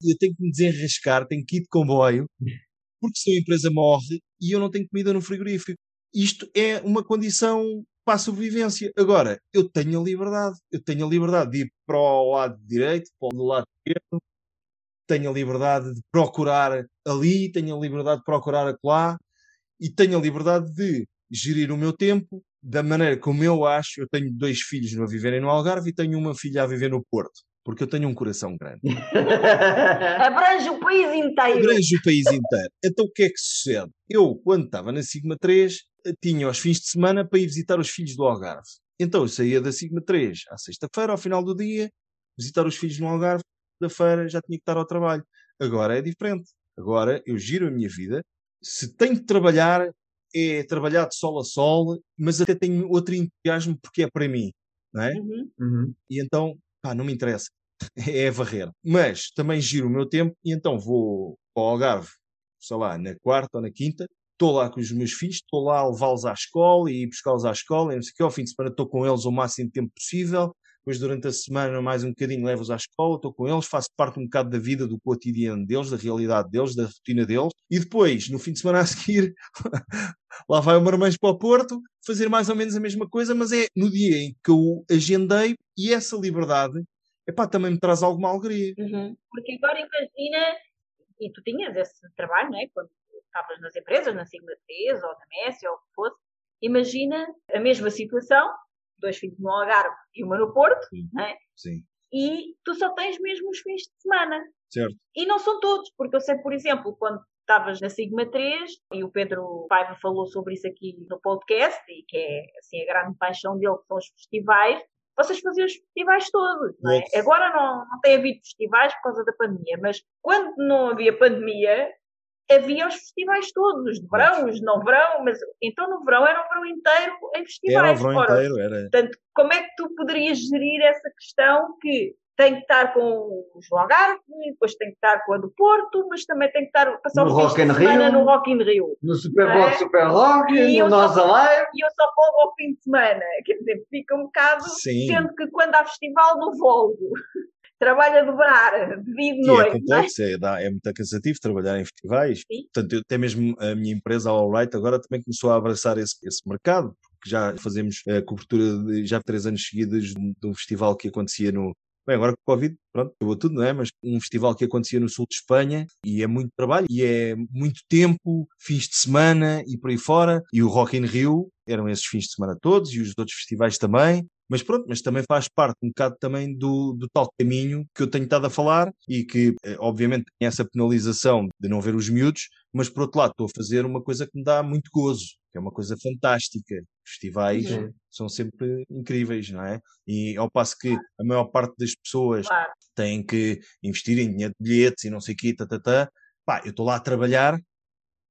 eu tenho que me desenrascar, tenho que ir de comboio, porque se a empresa morre e eu não tenho comida no frigorífico. Isto é uma condição para a sobrevivência. Agora, eu tenho a liberdade. Eu tenho a liberdade de ir para o lado direito, para o lado esquerdo, tenho a liberdade de procurar ali, tenho a liberdade de procurar acolá e tenho a liberdade de gerir o meu tempo da maneira como eu acho. Eu tenho dois filhos a viverem no Algarve e tenho uma filha a viver no Porto, porque eu tenho um coração grande. Abrange o país inteiro. Abrange o país inteiro. Então o que é que sucede? Eu, quando estava na Sigma 3, tinha os fins de semana para ir visitar os filhos do Algarve. Então eu saía da Sigma 3 à sexta-feira, ao final do dia, visitar os filhos no Algarve, da feira já tinha que estar ao trabalho. Agora é diferente. Agora eu giro a minha vida. Se tenho de trabalhar, é trabalhar de sol a sol, mas até tenho outro entusiasmo porque é para mim. Não é? Uhum. Uhum. E então, pá, não me interessa. É varrer. Mas também giro o meu tempo e então vou ao Algarve, sei lá, na quarta ou na quinta, estou lá com os meus filhos, estou lá a levá-los à escola e buscá-los à escola, e não sei o que, ao fim de semana estou com eles o máximo de tempo possível, depois durante a semana mais um bocadinho levo-os à escola, estou com eles, faço parte um bocado da vida, do cotidiano deles, da realidade deles, da rotina deles, e depois, no fim de semana a seguir, lá vai o Marmães para o Porto, fazer mais ou menos a mesma coisa, mas é no dia em que eu agendei e essa liberdade, epá, também me traz alguma alegria. Uhum. Porque agora imagina, e tu tinhas esse trabalho, não é? Quando estavas nas empresas, na Sigma 3 ou na Messi ou o que fosse, imagina a mesma situação, dois filhos no Algarve e uma no Porto, Sim. não é? Sim, e tu só tens mesmo os fins de semana. certo. E não são todos, porque eu sei, por exemplo, quando estavas na Sigma 3 e o Pedro Paiva falou sobre isso aqui no podcast e que é assim a grande paixão dele que são os festivais vocês faziam os festivais todos, não é? Agora não, não tem havido festivais por causa da pandemia, mas quando não havia pandemia, havia os festivais todos, de verão, os de não verão, mas então no verão era o verão inteiro em festivais. Era o verão Ora, inteiro, era. Portanto, como é que tu poderias gerir essa questão que tem que estar com os do Algarve, depois tem que estar com a do Porto, mas também tem que estar passar No dias Rock de semana Rio. no Rock in Rio. No Super É. Bowl, Super Rock, E no Nós Alive. E eu só folgo ao fim de semana. Quer dizer, fica um bocado Sim. sendo que quando há festival não folgo. Trabalho a dobrar, de e de é noite. é? complexo, é, dá- é muito cansativo trabalhar em festivais. Sim. Portanto, eu- até mesmo a minha empresa, a Alright, agora também começou a abraçar esse, esse mercado, porque já fazemos a cobertura de já três anos seguidos de um- de um festival que acontecia no. Bem, agora com o Covid, pronto, acabou tudo, não é? Mas um festival que acontecia no sul de Espanha e é muito trabalho e é muito tempo, fins de semana e por aí fora. E o Rock in Rio eram esses fins de semana todos e os outros festivais também. Mas pronto, mas também faz parte um bocado também do, do tal caminho que eu tenho estado a falar e que, eh, obviamente, tem essa penalização de não ver os miúdos, mas por outro lado estou a fazer uma coisa que me dá muito gozo, que é uma coisa fantástica. Festivais Uhum. são sempre incríveis, não é? E ao passo que a maior parte das pessoas Claro. têm que investir em dinheiro de bilhetes e não sei o quê, tatatá, pá, eu estou lá a trabalhar,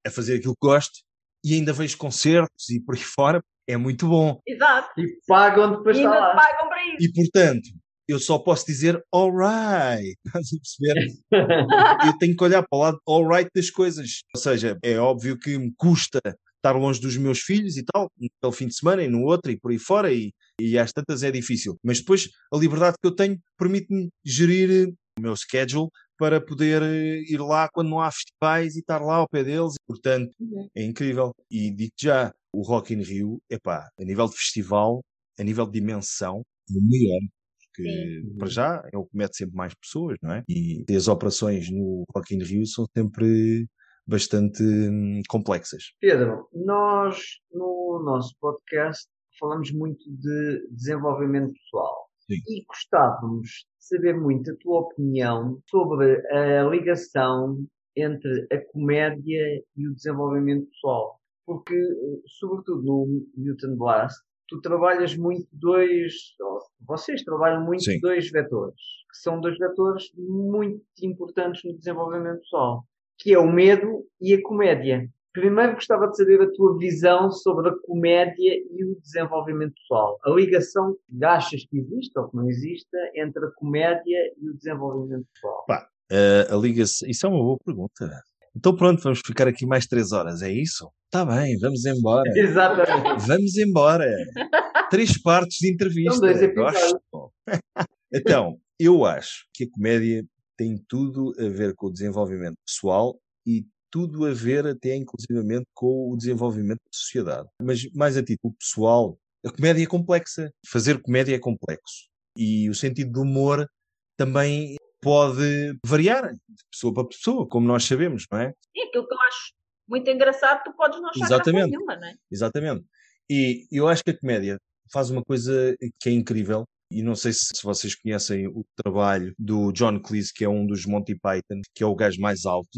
a fazer aquilo que gosto e ainda vejo concertos e por aí fora, é muito bom. Exato. E pagam depois E está ainda te lá. pagam para isso. E portanto, eu só posso dizer alright. Estás a perceber? Eu tenho que olhar para o lado alright das coisas. Ou seja, é óbvio que me custa estar longe dos meus filhos e tal, pelo fim de semana e no outro e por aí fora, e, e às tantas é difícil. Mas depois a liberdade que eu tenho permite-me gerir o meu schedule para poder eh, ir lá quando não há festivais e estar lá ao pé deles. Portanto, Uhum. é incrível. E digo já, o Rock in Rio, epá, a nível de festival, a nível de dimensão, é o melhor. Porque, Sim. para já, é o que mete sempre mais pessoas, não é? E as operações no Rock in Rio são sempre bastante hum, complexas. Pedro, nós no nosso podcast falamos muito de desenvolvimento pessoal Sim. e gostávamos de saber muito a tua opinião sobre a ligação entre a comédia e o desenvolvimento pessoal. Porque, eh, sobretudo no Newton Blast, tu trabalhas muito dois, vocês trabalham muito Sim. dois vetores, que são dois vetores muito importantes no desenvolvimento pessoal, que é o medo e a comédia. Primeiro gostava de saber a tua visão sobre a comédia e o desenvolvimento pessoal. A ligação que achas que existe ou que não existe entre a comédia e o desenvolvimento pessoal. Uh, a ligação, isso é uma boa pergunta. Então pronto, vamos ficar aqui mais três horas, é isso? Está bem, vamos embora. Exatamente. Vamos embora. Três partes de entrevista. São dois episódios. Gosto. Então, eu acho que a comédia tem tudo a ver com o desenvolvimento pessoal e tudo a ver até inclusivamente com o desenvolvimento da sociedade. Mas mais a título pessoal, a comédia é complexa. Fazer comédia é complexo. E o sentido do humor também pode variar de pessoa para pessoa, como nós sabemos, não é? E aquilo que eu acho muito engraçado, tu podes não achar Exatamente. nenhuma, não é? Exatamente. E eu acho que a comédia faz uma coisa que é incrível. E não sei se, se vocês conhecem o trabalho do John Cleese, que é um dos Monty Python, que é o gajo mais alto,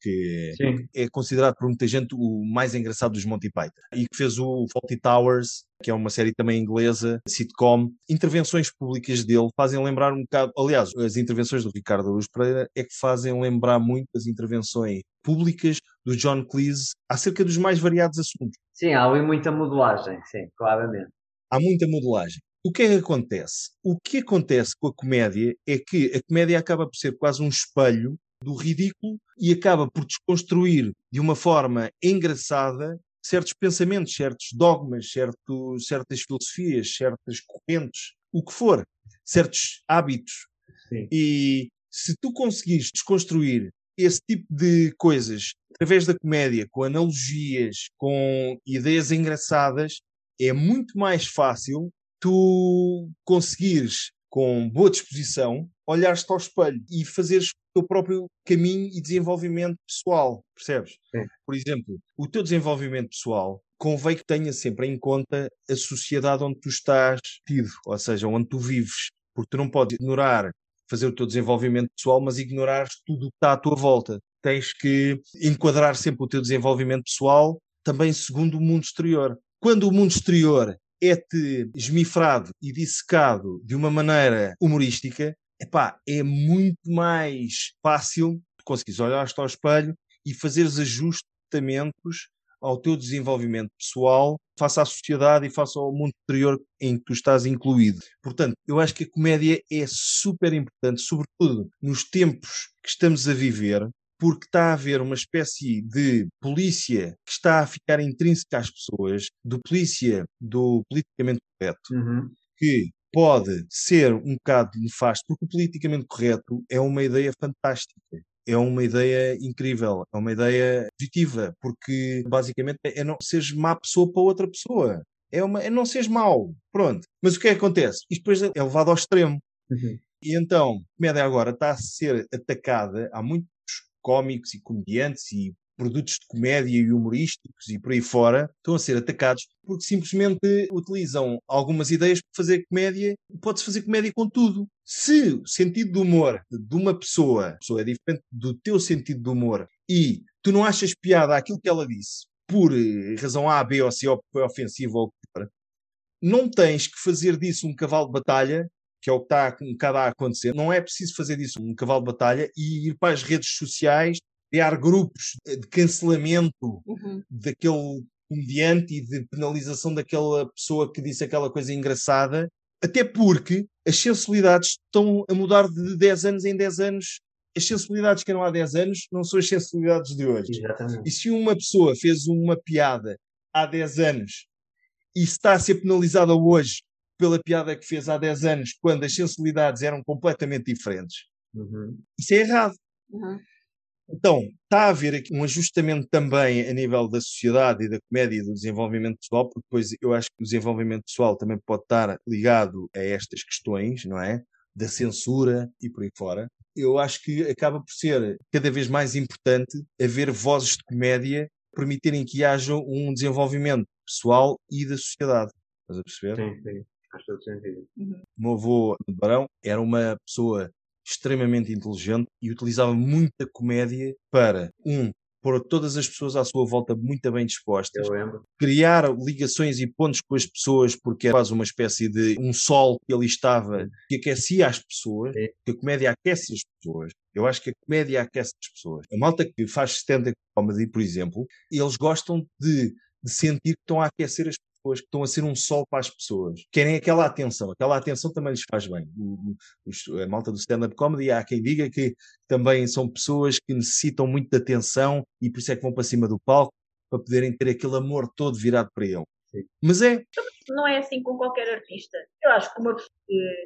que Sim. é considerado por muita gente o mais engraçado dos Monty Python. E que fez o Fawlty Towers, que é uma série também inglesa, sitcom. Intervenções públicas dele fazem lembrar um bocado. Aliás, as intervenções do Ricardo Aruz Pereira é que fazem lembrar muito as intervenções públicas do John Cleese acerca dos mais variados assuntos. Sim, há ali muita modelagem, sim, claramente. há muita modelagem. O que é que acontece? O que acontece com a comédia é que a comédia acaba por ser quase um espelho do ridículo e acaba por desconstruir de uma forma engraçada certos pensamentos, certos dogmas, certo, certas filosofias, certas correntes, o que for, certos hábitos. Sim. E se tu conseguires desconstruir esse tipo de coisas através da comédia, com analogias, com ideias engraçadas, é muito mais fácil tu conseguires, com boa disposição, olhar-te ao espelho e fazeres o teu próprio caminho e desenvolvimento pessoal, percebes? Sim. Por exemplo, o teu desenvolvimento pessoal convém que tenha sempre em conta a sociedade onde tu estás tido, ou seja, onde tu vives, porque tu não podes ignorar fazer o teu desenvolvimento pessoal, mas ignorares tudo o que está à tua volta. tens que enquadrar sempre o teu desenvolvimento pessoal também segundo o mundo exterior. Quando o mundo exterior é-te esmifrado e dissecado de uma maneira humorística, epá, é muito mais fácil conseguires olhar-te ao espelho e fazeres ajustamentos ao teu desenvolvimento pessoal, face à sociedade e face ao mundo exterior em que tu estás incluído. Portanto, eu acho que a comédia é super importante, sobretudo nos tempos que estamos a viver, porque está a haver uma espécie de polícia que está a ficar intrínseca às pessoas, do polícia do politicamente correto, Uhum. que pode ser um bocado nefasto, porque o politicamente correto é uma ideia fantástica. É uma ideia incrível, é uma ideia positiva, porque basicamente é não seres má pessoa para outra pessoa. É, uma, é não seres mau. Pronto. Mas o que é que acontece? Isto depois é levado ao extremo. Uhum. E então, a comédia agora está a ser atacada. Há muitos cómicos e comediantes e produtos de comédia e humorísticos e por aí fora estão a ser atacados porque simplesmente utilizam algumas ideias para fazer comédia. Pode-se fazer comédia com tudo. Se o sentido do humor de uma pessoa, pessoa é diferente do teu sentido do humor e tu não achas piada aquilo que ela disse por eh, razão A, B ou C ou porque foi ofensivo ou o que for, não tens que fazer disso um cavalo de batalha que é o que está um bocado a acontecer. Não é preciso fazer disso um cavalo de batalha e ir para as redes sociais, criar grupos de cancelamento Uhum. daquele comediante e de penalização daquela pessoa que disse aquela coisa engraçada, até porque as sensibilidades estão a mudar de 10 anos em 10 anos. As sensibilidades que eram há 10 anos não são as sensibilidades de hoje. Exatamente. E se uma pessoa fez uma piada há 10 anos e está a ser penalizada hoje pela piada que fez há 10 anos, quando as sensibilidades eram completamente diferentes, Uhum. isso é errado. Uhum. Então, está a haver aqui um ajustamento também a nível da sociedade e da comédia e do desenvolvimento pessoal, porque depois eu acho que o desenvolvimento pessoal também pode estar ligado a estas questões, não é? Da censura e por aí fora. Eu acho que acaba por ser cada vez mais importante haver vozes de comédia permitirem que haja um desenvolvimento pessoal e da sociedade. Estás a perceber? Sim, sim. Faz todo sentido. O meu avô de Barão era uma pessoa extremamente inteligente e utilizava muita comédia para, um, pôr todas as pessoas à sua volta muito bem dispostas, criar ligações e pontos com as pessoas, porque era quase uma espécie de um sol que ali estava que aquecia as pessoas, Sim. que a comédia aquece as pessoas. Eu acho que a comédia aquece as pessoas. A malta que faz stand-up comedy, por exemplo, eles gostam de, de sentir que estão a aquecer as pessoas, que estão a ser um sol para as pessoas. Querem aquela atenção. Aquela atenção também lhes faz bem. O- o- a malta do stand-up comedy, há quem diga que também são pessoas que necessitam muito de atenção e por isso é que vão para cima do palco para poderem ter aquele amor todo virado para ele. Sim. Mas é, Não é assim com qualquer artista. Eu acho que uma pessoa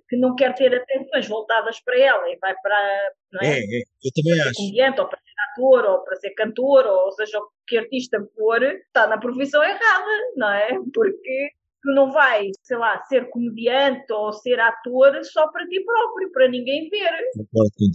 que, não quer ter atenções voltadas para ela e vai para, não é, é? é, eu também Para ser acho. comediante, ou para ser ator, ou para ser cantor, ou seja, que artista for, está na profissão errada, não é? Porque tu não vais, sei lá, ser comediante ou ser ator só para ti próprio, para ninguém ver.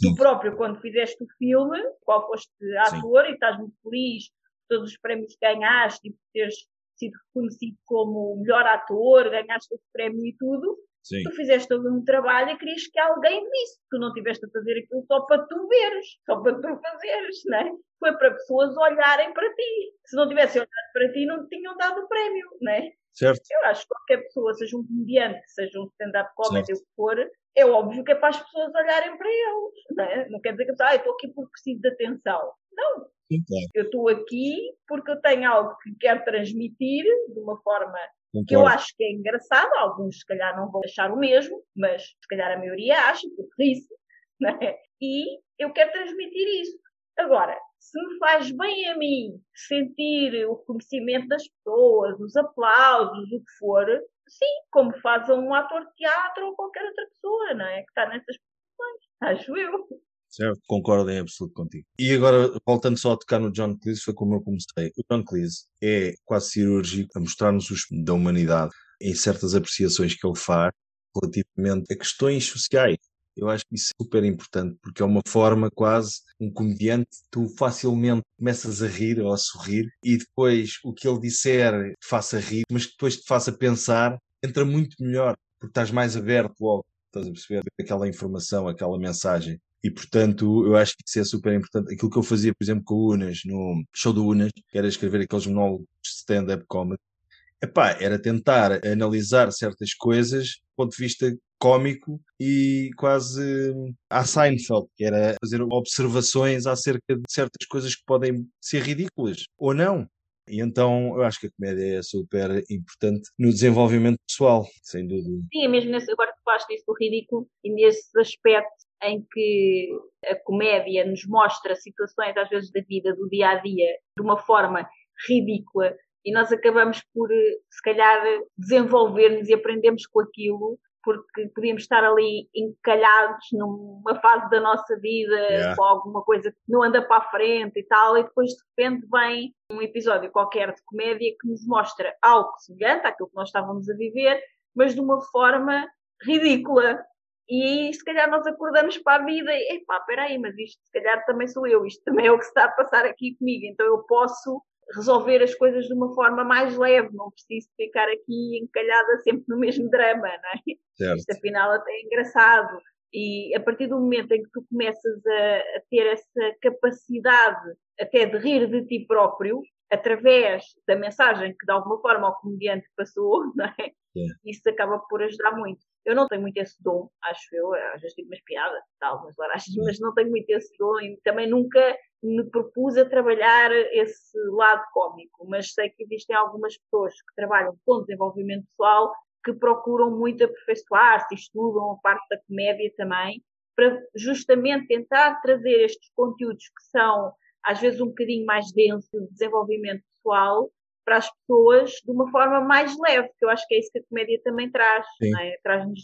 Tu próprio, quando fizeste o filme, qual foste ator e estás muito feliz todos os prémios que ganhaste e por teres sido reconhecido como o melhor ator, ganhaste esse prémio e tudo, Sim. tu fizeste todo um trabalho e querias que alguém visse. Tu não tiveste a fazer aquilo só para tu veres, só para tu fazeres, não é? Foi para pessoas olharem para ti. Se não tivessem olhado para ti, não te tinham dado o prémio, não é? Certo? Eu acho que qualquer pessoa, seja um comediante, seja um stand-up comedy, o que for, é óbvio que é para as pessoas olharem para eles, não é? Não quer dizer que a pessoa, ah, estou aqui porque preciso de atenção. Não, claro. eu estou aqui porque eu tenho algo que quero transmitir de uma forma que eu acho que é engraçado, alguns se calhar não vão achar o mesmo, mas se calhar a maioria acha, porque isso, não é? E eu quero transmitir isso. Agora, se me faz bem a mim sentir o reconhecimento das pessoas, os aplausos, o que for, sim, como faz a um ator de teatro ou qualquer outra pessoa, não é? Que está nessas posições, acho eu. Certo, concordo em absoluto contigo. E agora, voltando só a tocar no John Cleese, foi como eu comecei. O John Cleese é quase cirúrgico a mostrar-nos os da humanidade em certas apreciações que ele faz relativamente a questões sociais. Eu acho que isso é super importante, porque é uma forma quase, um comediante, tu facilmente começas a rir ou a sorrir e depois o que ele disser faça rir, mas que depois te faça pensar, entra muito melhor, porque estás mais aberto logo, estás a perceber, aquela informação, aquela mensagem. E, portanto, eu acho que isso é super importante. Aquilo que eu fazia, por exemplo, com o Unas, no show do Unas, que era escrever aqueles monólogos de stand-up comedy, epá, era tentar analisar certas coisas do ponto de vista cómico e quase à Seinfeld, que era fazer observações acerca de certas coisas que podem ser ridículas ou não. E então eu acho que a comédia é super importante no desenvolvimento pessoal, sem dúvida. Sim, é mesmo nesse, agora que falaste disso do ridículo e nesse aspecto em que a comédia nos mostra situações, às vezes, da vida, do dia a dia, de uma forma ridícula e nós acabamos por, se calhar, desenvolver-nos e aprendemos com aquilo porque podíamos estar ali encalhados numa fase da nossa vida yeah. com alguma coisa que não anda para a frente e tal, e depois de repente vem um episódio qualquer de comédia que nos mostra algo semelhante àquilo que nós estávamos a viver, mas de uma forma ridícula. E se calhar nós acordamos para a vida e, epá, peraí, mas isto se calhar também sou eu, isto também é o que está a passar aqui comigo, então eu posso resolver as coisas de uma forma mais leve, não preciso ficar aqui encalhada sempre no mesmo drama, não é? Certo. Isto afinal até é engraçado. E a partir do momento em que tu começas a, a ter essa capacidade até de rir de ti próprio, através da mensagem que de alguma forma o comediante passou, não é? Isso acaba por ajudar muito. Eu não tenho muito esse dom, acho eu, às vezes digo umas piadas, tal, umas laragens, mas não tenho muito esse dom e também nunca me propus a trabalhar esse lado cómico, mas sei que existem algumas pessoas que trabalham com desenvolvimento pessoal que procuram muito aperfeiçoar-se, estudam a parte da comédia também, para justamente tentar trazer estes conteúdos que são às vezes um bocadinho mais densos de desenvolvimento pessoal para as pessoas de uma forma mais leve, que eu acho que é isso que a comédia também traz, é? traz-nos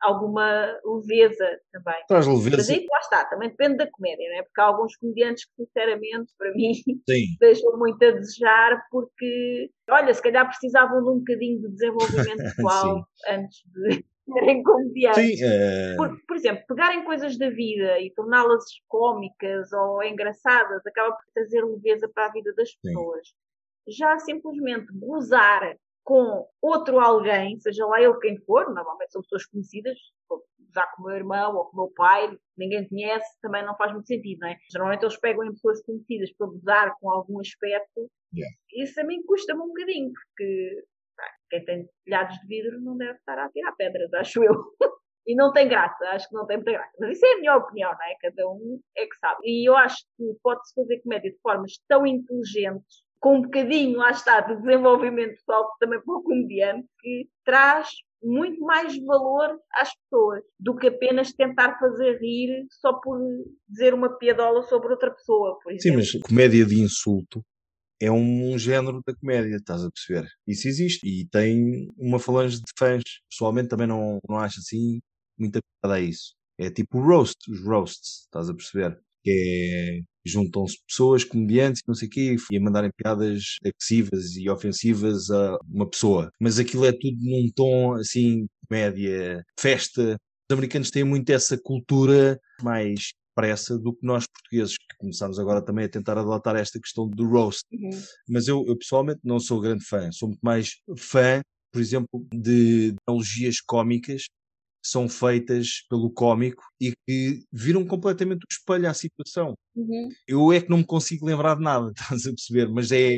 alguma leveza também. Traz leveza. Mas aí lá está, também depende da comédia, não é? Porque há alguns comediantes que, sinceramente, para mim, Sim. deixam muito a desejar, porque, olha, se calhar precisavam de um bocadinho de desenvolvimento pessoal antes de serem comediantes. Sim, é... por, por exemplo, pegarem coisas da vida e torná-las cómicas ou engraçadas acaba por trazer leveza para a vida das pessoas. Sim. Já simplesmente gozar com outro alguém, seja lá ele quem for, normalmente são pessoas conhecidas, já com o meu irmão ou com o meu pai, ninguém conhece, também não faz muito sentido, não é? Geralmente eles pegam em pessoas conhecidas para gozar com algum aspecto, yeah. isso a mim custa-me um bocadinho, porque quem tem telhados de vidro não deve estar a tirar pedras, acho eu. e não tem graça, acho que não tem muita graça. Mas isso é a minha opinião, não é? Cada um é que sabe. E eu acho que pode-se fazer comédia de formas tão inteligentes com um bocadinho, lá está, de desenvolvimento pessoal também para o comediante, que traz muito mais valor às pessoas do que apenas tentar fazer rir só por dizer uma piadola sobre outra pessoa, por exemplo. Sim, mas comédia de insulto é um género da comédia, estás a perceber? Isso existe e tem uma falange de fãs. Pessoalmente também não, não acho assim muita piada a isso. É tipo roast, os roasts, estás a perceber? Que é juntam-se pessoas, comediantes, não sei o quê, e a mandarem piadas agressivas e ofensivas a uma pessoa. Mas aquilo é tudo num tom assim, média, festa. Os americanos têm muito essa cultura mais expressa do que nós portugueses, que começamos agora também a tentar adotar esta questão do roast. Uhum. Mas eu, eu, pessoalmente não sou grande fã, sou muito mais fã, por exemplo, de analogias cómicas são feitas pelo cómico e que viram completamente o espelho à situação. Uhum. Eu é que não me consigo lembrar de nada, estás a perceber? Mas é,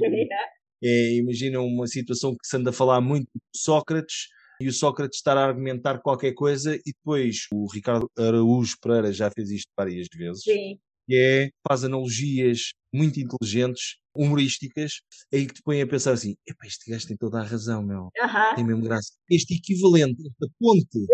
é imagina uma situação que se anda a falar muito de Sócrates e o Sócrates estar a argumentar qualquer coisa e depois o Ricardo Araújo Pereira já fez isto várias vezes. Sim. Que é, faz analogias muito inteligentes, humorísticas, aí que te põem a pensar assim: este gajo tem toda a razão, meu. Uhum. Tem mesmo graça. Este equivalente, esta ponte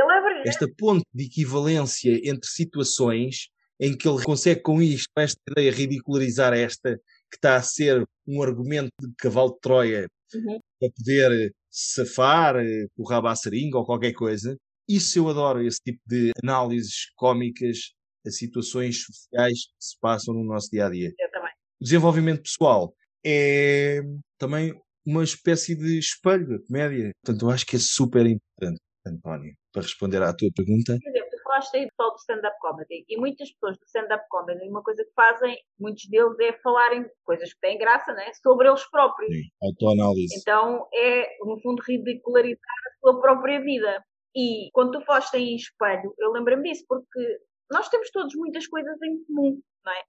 esta ponte de equivalência entre situações em que ele consegue com isto, com esta ideia, ridicularizar esta que está a ser um argumento de cavalo de Troia uhum. para poder safar eh, o rabo à seringa ou qualquer coisa. Isso eu adoro, esse tipo de análises cómicas a situações sociais que se passam no nosso dia a dia. Eu também. O desenvolvimento pessoal é também uma espécie de espelho da comédia. Portanto, eu acho que é super importante, António para responder à tua pergunta. Por exemplo, tu falaste aí do stand-up comedy e muitas pessoas do stand-up comedy, uma coisa que fazem, muitos deles é falarem coisas que têm graça, né? Sobre eles próprios. Sim, autoanálise. Então é, no fundo, ridicularizar a sua própria vida. E quando tu falaste em espelho, eu lembro-me disso, porque nós temos todos muitas coisas em comum, não é?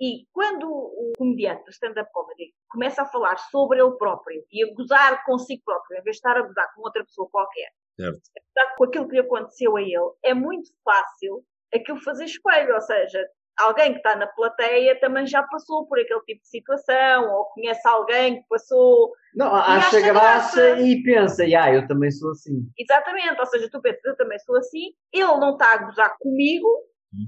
E quando o comediante do stand-up comedy começa a falar sobre ele próprio e a gozar consigo próprio, em vez de estar a gozar com outra pessoa qualquer, Certo. com aquilo que lhe aconteceu a ele, é muito fácil aquilo fazer espelho. Ou seja, alguém que está na plateia também já passou por aquele tipo de situação, ou conhece alguém que passou. Não, acha graça, graça. e pensa, ah, eu também sou assim. Exatamente, ou seja, tu pensas, eu também sou assim, ele não está a gozar comigo,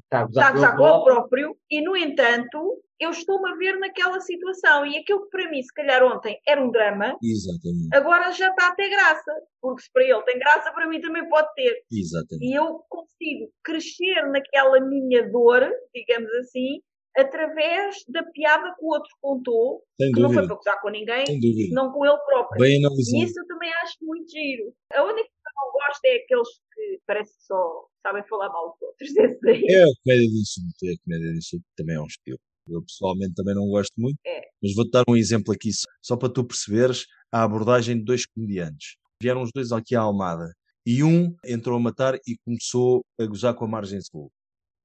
Está a gozar próprio, e no entanto, eu estou-me a ver naquela situação. E aquilo que para mim, se calhar ontem, era um drama, Exatamente. agora já está a ter graça. Porque se para ele tem graça, para mim também pode ter. Exatamente. E eu consigo crescer naquela minha dor, digamos assim, através da piada que o outro contou, Sem que não foi para gozar com ninguém, senão com ele próprio. Bem E isso eu também acho muito giro. A única que eu não gosto é aqueles que parece só sabem falar mal dos outros. Esse daí. É a comédia de insulto. É a comédia de insulto também é um estilo. Eu pessoalmente também não gosto muito. É. Mas vou-te dar um exemplo aqui só, só para tu perceberes a abordagem de dois comediantes. Vieram os dois aqui à Almada e um entrou a matar e começou a gozar com a margem sul.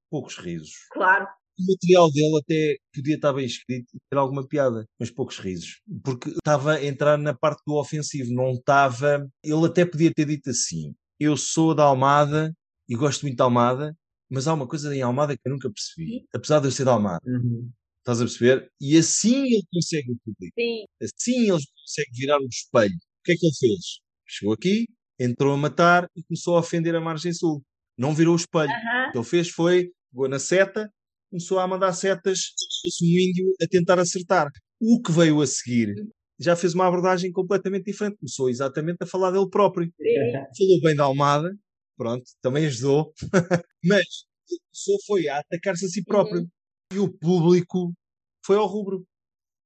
Poucos risos. Claro. O material dele até podia estar bem escrito e ter alguma piada, mas poucos risos. Porque estava a entrar na parte do ofensivo, não estava. Ele até podia ter dito assim: Eu sou da Almada e gosto muito da Almada, mas há uma coisa em Almada que eu nunca percebi, apesar de eu ser da Almada. Uhum. Estás a perceber? E assim ele consegue o público. Sim. Assim ele consegue virar o espelho. O que é que ele fez? Chegou aqui, entrou a matar e começou a ofender a margem sul. Não virou o espelho. Aham. O que ele fez foi, pegou na seta, começou a mandar setas, fosse um índio a tentar acertar. O que veio a seguir já fez uma abordagem completamente diferente. Começou exatamente a falar dele próprio. Sim. Falou bem da Almada, pronto, também ajudou, mas o que começou foi a atacar-se a si próprio. E o público foi ao rubro.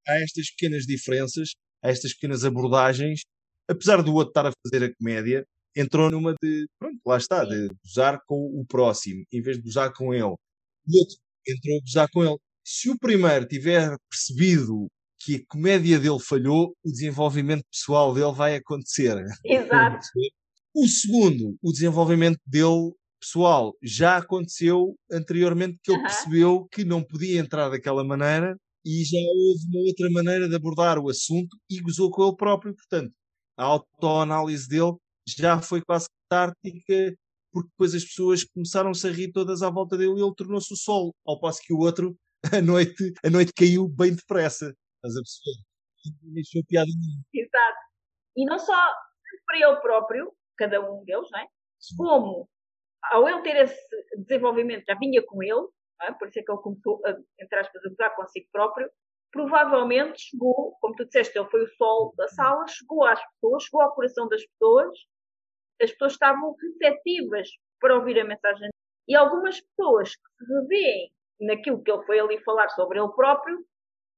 Há estas pequenas diferenças, há estas pequenas abordagens, apesar do outro estar a fazer a comédia, entrou numa de, pronto, lá está, de gozar com o próximo, em vez de gozar com ele. O outro entrou a gozar com ele. Se o primeiro tiver percebido que a comédia dele falhou, o desenvolvimento pessoal dele vai acontecer. Exato. O segundo, o desenvolvimento dele pessoal já aconteceu anteriormente que ele Aham. percebeu que não podia entrar daquela maneira e já houve uma outra maneira de abordar o assunto e gozou com ele próprio. Portanto, a autoanálise dele já foi quase tática, porque depois as pessoas começaram-se a rir todas à volta dele e ele tornou-se o sol, ao passo que o outro, a noite, a noite caiu bem depressa. Estás a perceber? Deixou piada nenhuma. Exato. E não só para ele próprio, cada um deles, não é? como ao ele ter esse desenvolvimento já vinha com ele, é? por isso é que ele começou a, entre aspas, a gozar consigo próprio, provavelmente chegou, como tu disseste, ele foi o sol da sala, chegou às pessoas, chegou ao coração das pessoas, as pessoas estavam receptivas para ouvir a mensagem. E algumas pessoas que se revêem naquilo que ele foi ali falar sobre ele próprio,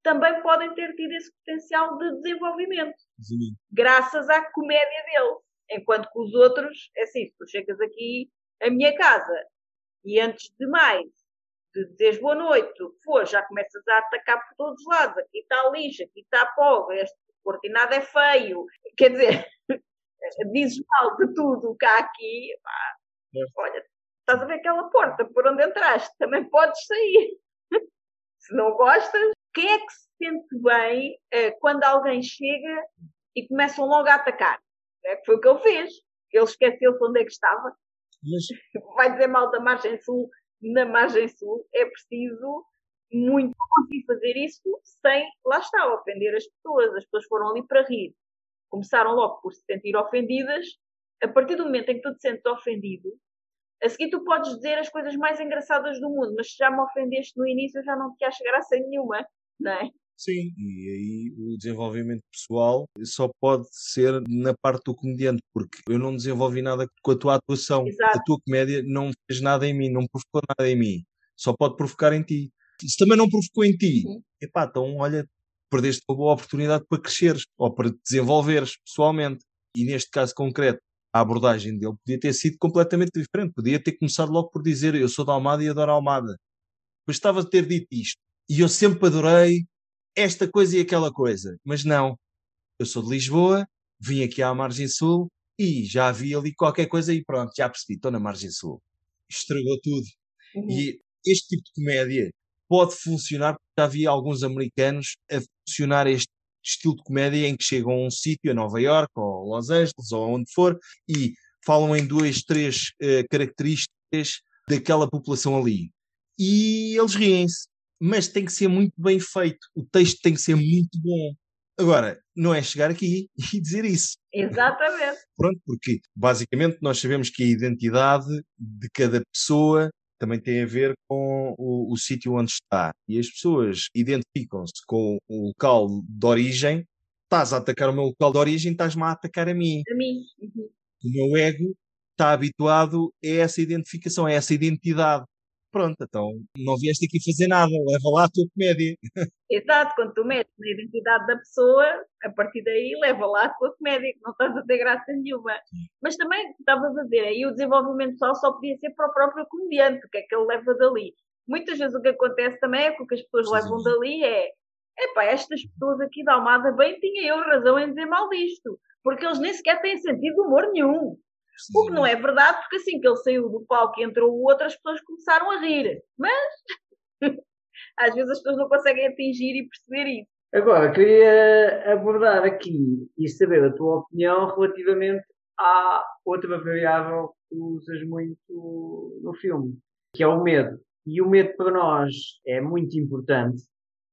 também podem ter tido esse potencial de desenvolvimento Resumindo. graças à comédia dele. Enquanto que os outros, é assim, tu chegas aqui à minha casa e antes de mais de dizeres boa noite, o que for, já começas a atacar por todos os lados. Aqui está lixo, aqui está pó, este cortinado é feio. Quer dizer, dizes mal de tudo o que há aqui. Pá, olha, estás a ver aquela porta por onde entraste, também podes sair. se não gostas, quem é que se sente bem eh, quando alguém chega e começam logo a atacar? É que foi o que ele fez. Ele esqueceu-se onde é que estava. Mas Vai dizer mal da margem sul. Na margem sul é preciso muito conseguir fazer isso sem, lá está, ofender as pessoas. As pessoas foram ali para rir. Começaram logo por se sentir ofendidas. A partir do momento em que tu te sentes ofendido, a seguir tu podes dizer as coisas mais engraçadas do mundo, mas se já me ofendeste no início, eu já não te acho graça nenhuma, não é? Sim, e aí o desenvolvimento pessoal só pode ser na parte do comediante, porque eu não desenvolvi nada com a tua atuação. Exato. A tua comédia não fez nada em mim, não provocou nada em mim. Só pode provocar em ti. Se também não provocou em ti, Uhum. epá, então olha, perdeste uma boa oportunidade para cresceres ou para te desenvolveres pessoalmente. E neste caso concreto, a abordagem dele podia ter sido completamente diferente. Podia ter começado logo por dizer eu sou da Almada e adoro a Almada. Mas estava a ter dito isto. E eu sempre adorei esta coisa e aquela coisa. Mas não. Eu sou de Lisboa, vim aqui à Margem Sul e já vi ali qualquer coisa e pronto, já percebi, estou na Margem Sul. Estragou tudo. Uhum. E este tipo de comédia pode funcionar, porque já havia alguns americanos a funcionar este estilo de comédia em que chegam a um sítio, a Nova York, ou Los Angeles, ou onde for, e falam em duas, três uh, características daquela população ali. E eles riem-se, mas tem que ser muito bem feito, o texto tem que ser muito bom. Agora, não é chegar aqui e dizer isso. Exatamente. Pronto, porque basicamente nós sabemos que a identidade de cada pessoa também tem a ver com o, o sítio onde está. E as pessoas identificam-se com o local de origem. Estás a atacar o meu local de origem, estás-me a atacar a mim. A mim. Uhum. O meu ego está habituado a essa identificação, a essa identidade. Pronto, então não vieste aqui fazer nada, leva lá a tua comédia. Exato, quando tu metes na identidade da pessoa, a partir daí leva lá a tua comédia, que não estás a ter graça nenhuma. Mas também, estavas a dizer, aí o desenvolvimento pessoal só podia ser para o próprio comediante, o que é que ele leva dali. Muitas vezes o que acontece também é que o que as pessoas Sim. levam dali é epá, estas pessoas aqui da Almada bem tinha eu razão em dizer mal disto, porque eles nem sequer têm sentido de humor nenhum. O que não é verdade, porque assim que ele saiu do palco e entrou o outro, as pessoas começaram a rir. Mas às vezes as pessoas não conseguem atingir e perceber isso. Agora, queria abordar aqui e saber a tua opinião relativamente à outra variável que usas muito no filme, que é o medo. E o medo para nós é muito importante.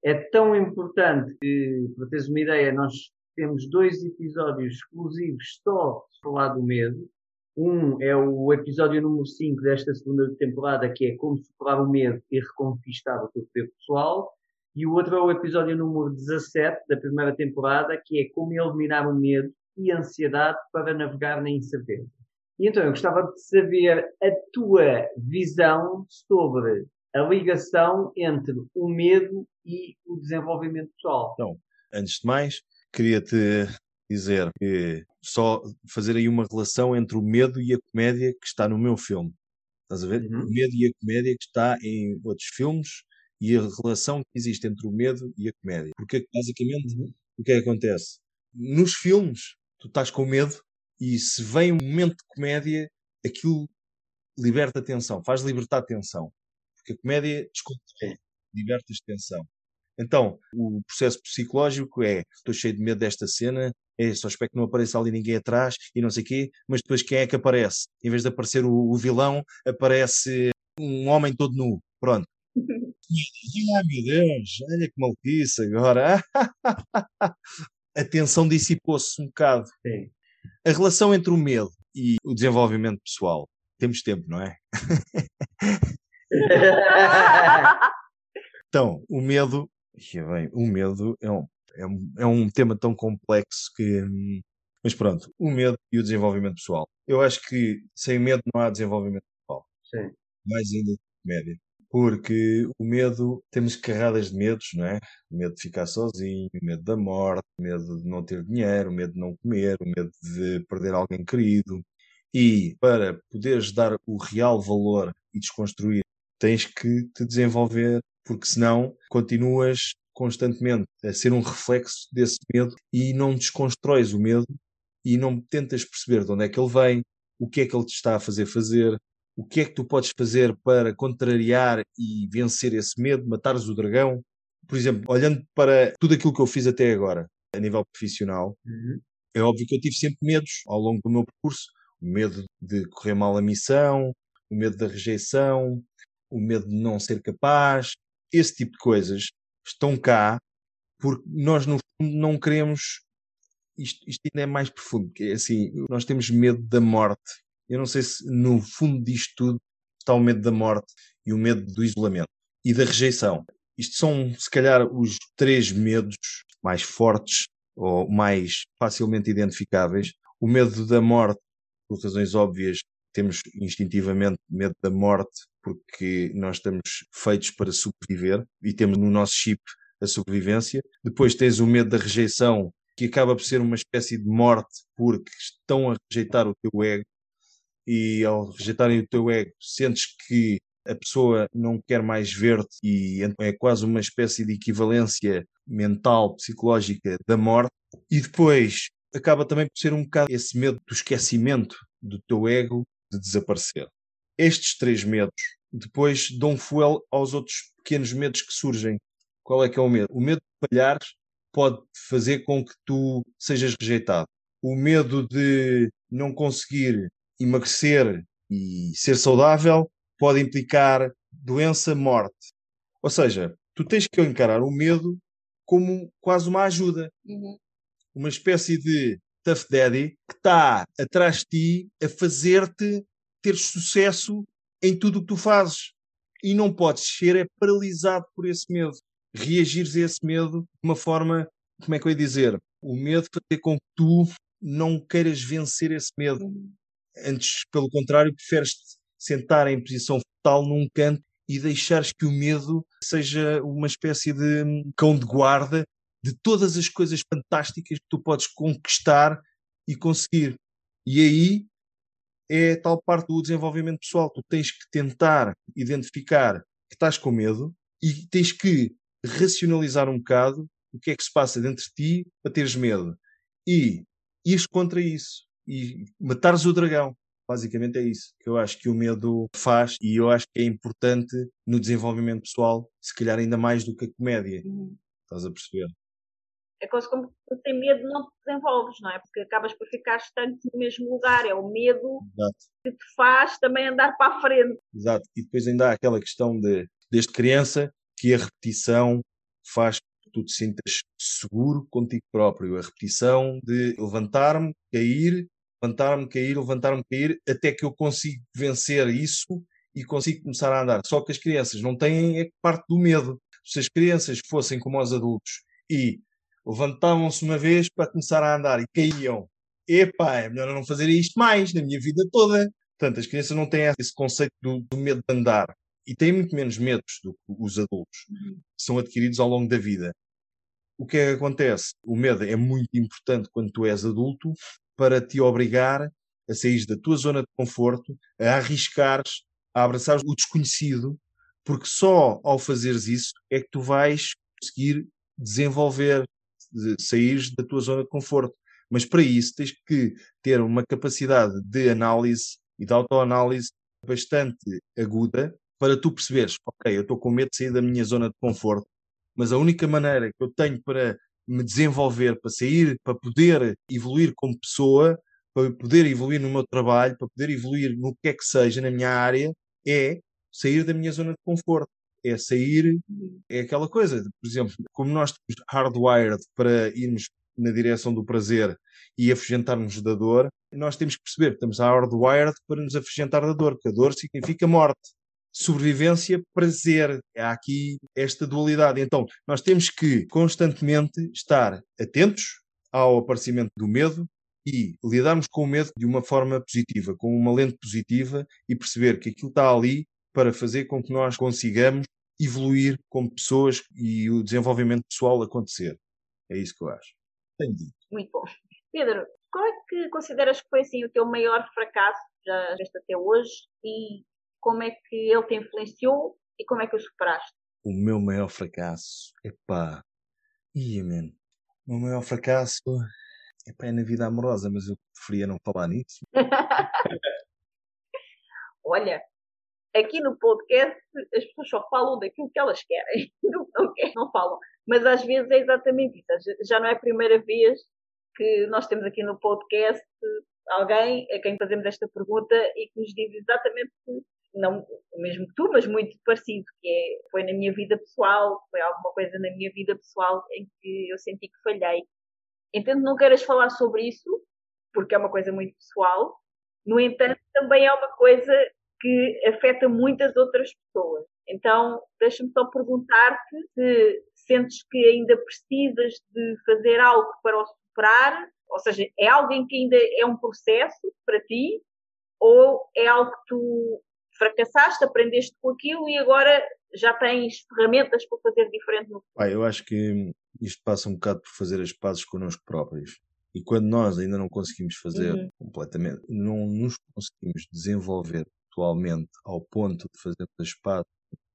É tão importante que, para teres uma ideia, nós temos dois episódios exclusivos só para falar do medo. Um é o episódio número 5 desta segunda temporada, que é como superar o medo e reconquistar o teu poder pessoal. E o outro é o episódio número 17 da primeira temporada, que é como eliminar o medo e a ansiedade para navegar na incerteza. E então eu gostava de saber a tua visão sobre a ligação entre o medo e o desenvolvimento pessoal. Então, antes de mais, queria-te dizer que só fazer aí uma relação entre o medo e a comédia que está no meu filme. Estás a ver? Uhum. O medo e a comédia que está em outros filmes e a relação que existe entre o medo e a comédia. Porque basicamente uhum. o que é que acontece? Nos filmes, tu estás com medo e se vem um momento de comédia, aquilo liberta a tensão, faz libertar a tensão. Porque a comédia descontrai, liberta a tensão. Então, o processo psicológico é: estou cheio de medo desta cena, é, só espero que não apareça ali ninguém atrás e não sei o quê, mas depois quem é que aparece? Em vez de aparecer o, o vilão, aparece um homem todo nu. Pronto. Ai meu Deus, olha que maluquice agora. a tensão dissipou-se um bocado. Sim. A relação entre o medo e o desenvolvimento pessoal. Temos tempo, não é? então, o medo, bem, o medo é um, é um, é um tema tão complexo que. Hum, mas pronto, o medo e o desenvolvimento pessoal. Eu acho que sem medo não há desenvolvimento pessoal. Sim. Mais ainda média. Porque o medo, temos carradas de medos, não é? O medo de ficar sozinho, o medo da morte, o medo de não ter dinheiro, o medo de não comer, o medo de perder alguém querido. E para poderes dar o real valor e desconstruir, tens que te desenvolver, porque senão continuas constantemente a ser um reflexo desse medo e não desconstróis o medo e não tentas perceber de onde é que ele vem, o que é que ele te está a fazer fazer, o que é que tu podes fazer para contrariar e vencer esse medo, matares o dragão. Por exemplo, olhando para tudo aquilo que eu fiz até agora, a nível profissional, uhum. é óbvio que eu tive sempre medos ao longo do meu percurso. O medo de correr mal a missão, o medo da rejeição, o medo de não ser capaz, esse tipo de coisas estão cá porque nós, no fundo, não queremos. Isto, isto ainda é mais profundo, que é assim, nós temos medo da morte. Eu não sei se no fundo disto tudo está o medo da morte e o medo do isolamento e da rejeição. Isto são, se calhar, os três medos mais fortes ou mais facilmente identificáveis. O medo da morte, por razões óbvias, temos instintivamente medo da morte porque nós estamos feitos para sobreviver e temos no nosso chip a sobrevivência. Depois tens o medo da rejeição, que acaba por ser uma espécie de morte porque estão a rejeitar o teu ego e ao rejeitarem o teu ego sentes que a pessoa não quer mais ver-te e é quase uma espécie de equivalência mental, psicológica da morte. E depois acaba também por ser um bocado esse medo do esquecimento do teu ego de desaparecer. Estes três medos depois dão fuel aos outros pequenos medos que surgem. Qual é que é o medo? O medo de falhares pode fazer com que tu sejas rejeitado. O medo de não conseguir emagrecer e ser saudável pode implicar doença, morte. Ou seja, tu tens que encarar o medo como quase uma ajuda. Uhum. Uma espécie de tough daddy que está atrás de ti a fazer-te ter sucesso em tudo o que tu fazes. E não podes ser é paralisado por esse medo. Reagires a esse medo de uma forma, como é que eu ia dizer? O medo fazer com que tu não queiras vencer esse medo. Antes, pelo contrário, preferes sentar em posição fetal num canto e deixares que o medo seja uma espécie de hum, cão de guarda de todas as coisas fantásticas que tu podes conquistar e conseguir. E aí é tal parte do desenvolvimento pessoal. Tu tens que tentar identificar que estás com medo e tens que racionalizar um bocado o que é que se passa dentro de ti para teres medo. E ires contra isso. E matares o dragão. Basicamente é isso que eu acho que o medo faz e eu acho que é importante no desenvolvimento pessoal, se calhar ainda mais do que a comédia. Uhum. Estás a perceber? É quase como tu tem medo não te desenvolves, não é? Porque acabas por ficar estanque no mesmo lugar. É o medo Exato. que te faz também andar para a frente. Exato. E depois ainda há aquela questão de, desde criança, que a repetição faz que tu te sintas seguro contigo próprio. A repetição de levantar-me, cair, levantar-me, cair, levantar-me, cair, até que eu consigo vencer isso e consigo começar a andar. Só que as crianças não têm é parte do medo. Se as crianças fossem como os adultos e levantavam-se uma vez para começar a andar e caíam, epá, é melhor eu não fazer isto mais na minha vida toda. Portanto, as crianças não têm esse conceito do, do medo de andar e têm muito menos medos do que os adultos, Uhum. que são adquiridos ao longo da vida. O que é que acontece? O medo é muito importante quando tu és adulto para te obrigar a sair da tua zona de conforto, a arriscares, a abraçar o desconhecido, porque só ao fazeres isso é que tu vais conseguir desenvolver, de sair da tua zona de conforto. Mas para isso tens que ter uma capacidade de análise e de autoanálise bastante aguda para tu perceberes, ok, eu estou com medo de sair da minha zona de conforto, mas a única maneira que eu tenho para me desenvolver, para sair, para poder evoluir como pessoa, para poder evoluir no meu trabalho, para poder evoluir no que é que seja na minha área, é sair da minha zona de conforto. É sair, é aquela coisa, por exemplo, como nós estamos hardwired para irmos na direção do prazer e afugentarmos da dor, nós temos que perceber que estamos hardwired para nos afugentar da dor, porque a dor significa morte sobrevivência, prazer. Há aqui esta dualidade. Então, nós temos que constantemente estar atentos ao aparecimento do medo e lidarmos com o medo de uma forma positiva, com uma lente positiva e perceber que aquilo está ali para fazer com que nós consigamos evoluir como pessoas e o desenvolvimento pessoal acontecer. É isso que eu acho. Tenho dito. Muito bom. Pedro, qual é que consideras que foi assim o teu maior fracasso já deste até hoje e como é que ele te influenciou e como é que o superaste? O meu maior fracasso, epá, ia, man. O meu maior fracasso, epá, é na vida amorosa, mas eu preferia não falar nisso. Olha, aqui no podcast as pessoas só falam daquilo que elas querem, não, não, querem, não falam. Mas às vezes é exatamente isso. Já não é a primeira vez que nós temos aqui no podcast alguém a quem fazemos esta pergunta e que nos diz exatamente não o mesmo que tu, mas muito parecido, que é, foi na minha vida pessoal, foi alguma coisa na minha vida pessoal em que eu senti que falhei. Entendo não queiras falar sobre isso, porque é uma coisa muito pessoal, no entanto, também é uma coisa que afeta muitas outras pessoas. Então, deixa-me só perguntar-te se sentes que ainda precisas de fazer algo para o superar, ou seja, é alguém que ainda é um processo para ti, ou é algo que tu fracassaste, aprendeste com aquilo e agora já tens ferramentas para fazer diferente no futuro? Eu acho que isto passa um bocado por fazer as pazes connosco próprios. E quando nós ainda não conseguimos fazer Uhum. completamente, não nos conseguimos desenvolver atualmente ao ponto de fazer as pazes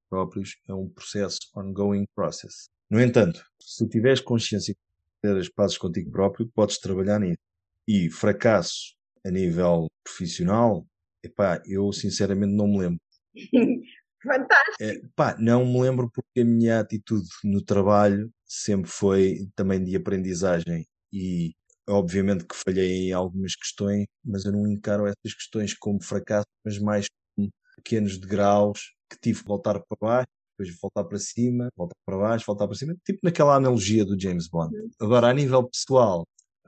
próprios, é um processo ongoing process. No entanto, se tu tiveres consciência de fazer as pazes contigo próprio, podes trabalhar nisso. E fracasso a nível profissional, epá, eu sinceramente não me lembro. Fantástico. É, pá, não me lembro porque a minha atitude no trabalho sempre foi também de aprendizagem e obviamente que falhei em algumas questões, mas eu não encaro essas questões como fracasso, mas mais como pequenos degraus que tive que voltar para baixo, depois voltar para cima, voltar para baixo, voltar para cima, tipo naquela analogia do James Bond. Agora, a nível pessoal,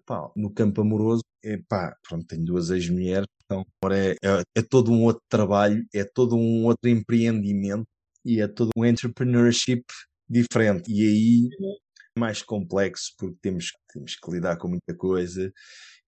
pá, no campo amoroso, é pá, pronto, tenho duas ex-mulheres, então agora é, é, é todo um outro trabalho, é todo um outro empreendimento e é todo um entrepreneurship diferente. E aí mais complexo porque temos, temos que lidar com muita coisa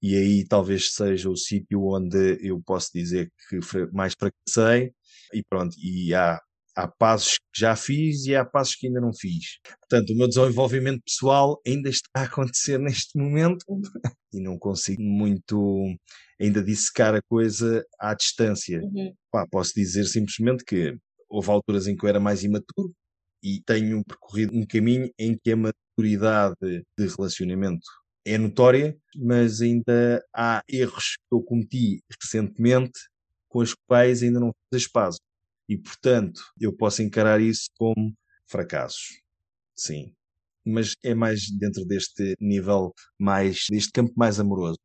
e aí talvez seja o sítio onde eu posso dizer que mais fracassei e pronto, e há, há passos que já fiz e há passos que ainda não fiz. Portanto, o meu desenvolvimento pessoal ainda está a acontecer neste momento e não consigo muito ainda dissecar a coisa à distância. Uhum. Pá, posso dizer simplesmente que houve alturas em que eu era mais imaturo e tenho percorrido um caminho em que a maturidade de relacionamento é notória, mas ainda há erros que eu cometi recentemente com os quais ainda não fiz pazes. E, portanto, eu posso encarar isso como fracassos. Sim. Mas é mais dentro deste nível mais, deste campo mais amoroso.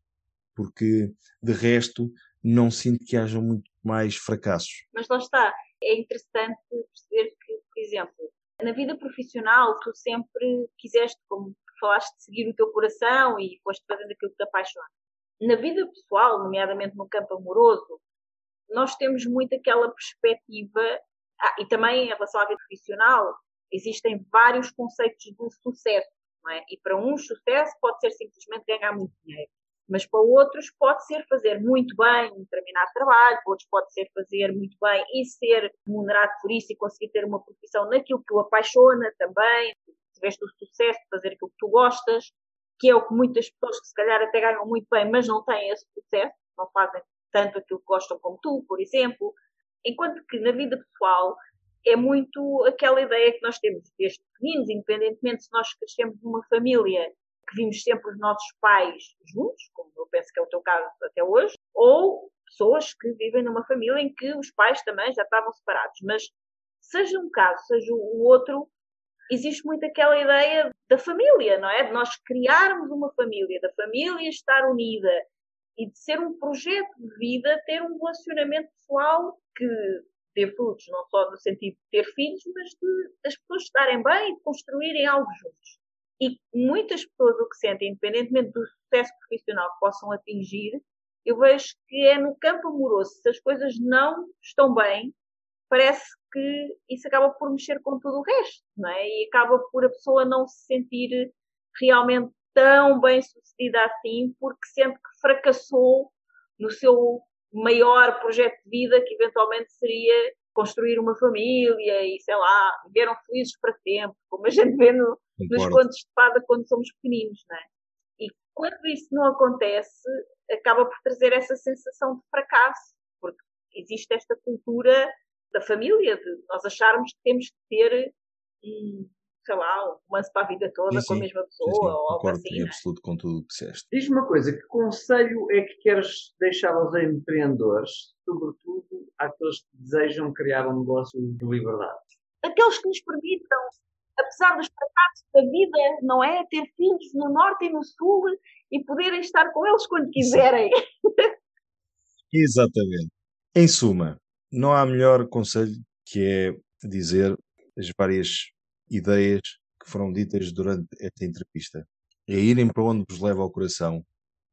Porque, de resto, não sinto que haja muito mais fracassos. Mas lá está, é interessante perceber que, por exemplo, na vida profissional tu sempre quiseste, como falaste, seguir o teu coração e foste fazendo aquilo que te apaixona. Na vida pessoal, nomeadamente no campo amoroso, nós temos muito aquela perspectiva, ah, e também em relação à vida profissional, existem vários conceitos de sucesso, não é? E para uns, sucesso pode ser simplesmente ganhar muito dinheiro mas para outros pode ser fazer muito bem um determinado trabalho, para outros pode ser fazer muito bem e ser remunerado por isso e conseguir ter uma profissão naquilo que o apaixona também, tiveste o sucesso de fazer aquilo que tu gostas, que é o que muitas pessoas que se calhar até ganham muito bem, mas não têm esse sucesso, não fazem tanto aquilo que gostam como tu, por exemplo. Enquanto que na vida pessoal é muito aquela ideia que nós temos desde pequeninos, independentemente se nós crescemos numa família vimos sempre os nossos pais juntos, como eu penso que é o teu caso até hoje, ou pessoas que vivem numa família em que os pais também já estavam separados. Mas seja um caso, seja o outro, existe muito aquela ideia da família, não é? De nós criarmos uma família, da família estar unida e de ser um projeto de vida, ter um relacionamento pessoal que dê frutos, não só no sentido de ter filhos, mas de as pessoas estarem bem e de construírem algo juntos. E muitas pessoas o que sentem, independentemente do sucesso profissional que possam atingir, eu vejo que é no campo amoroso. Se as coisas não estão bem, parece que isso acaba por mexer com tudo o resto, não é? E acaba por a pessoa não se sentir realmente tão bem sucedida assim, porque sente que fracassou no seu maior projeto de vida, que eventualmente seria construir uma família e, sei lá, viveram felizes para sempre, como a gente vê no, nos contos de fada quando somos pequeninos, não é? E quando isso não acontece, acaba por trazer essa sensação de fracasso, porque existe esta cultura da família, de nós acharmos que temos que ter um, sei lá, um romance para a vida toda Sim, com a sim. mesma Sim, pessoa, sim, ou algo concordo assim, em é? absoluto com tudo o que disseste. Diz-me uma coisa, que conselho é que queres deixar aos empreendedores, sobretudo àqueles que desejam criar um negócio de liberdade? aqueles que nos permitam, apesar dos fracassos da vida, não é? Ter filhos no norte e no sul e poderem estar com eles quando quiserem. Exatamente. Em suma, não há melhor conselho que é dizer as várias ideias que foram ditas durante esta entrevista. É irem para onde vos leva ao coração,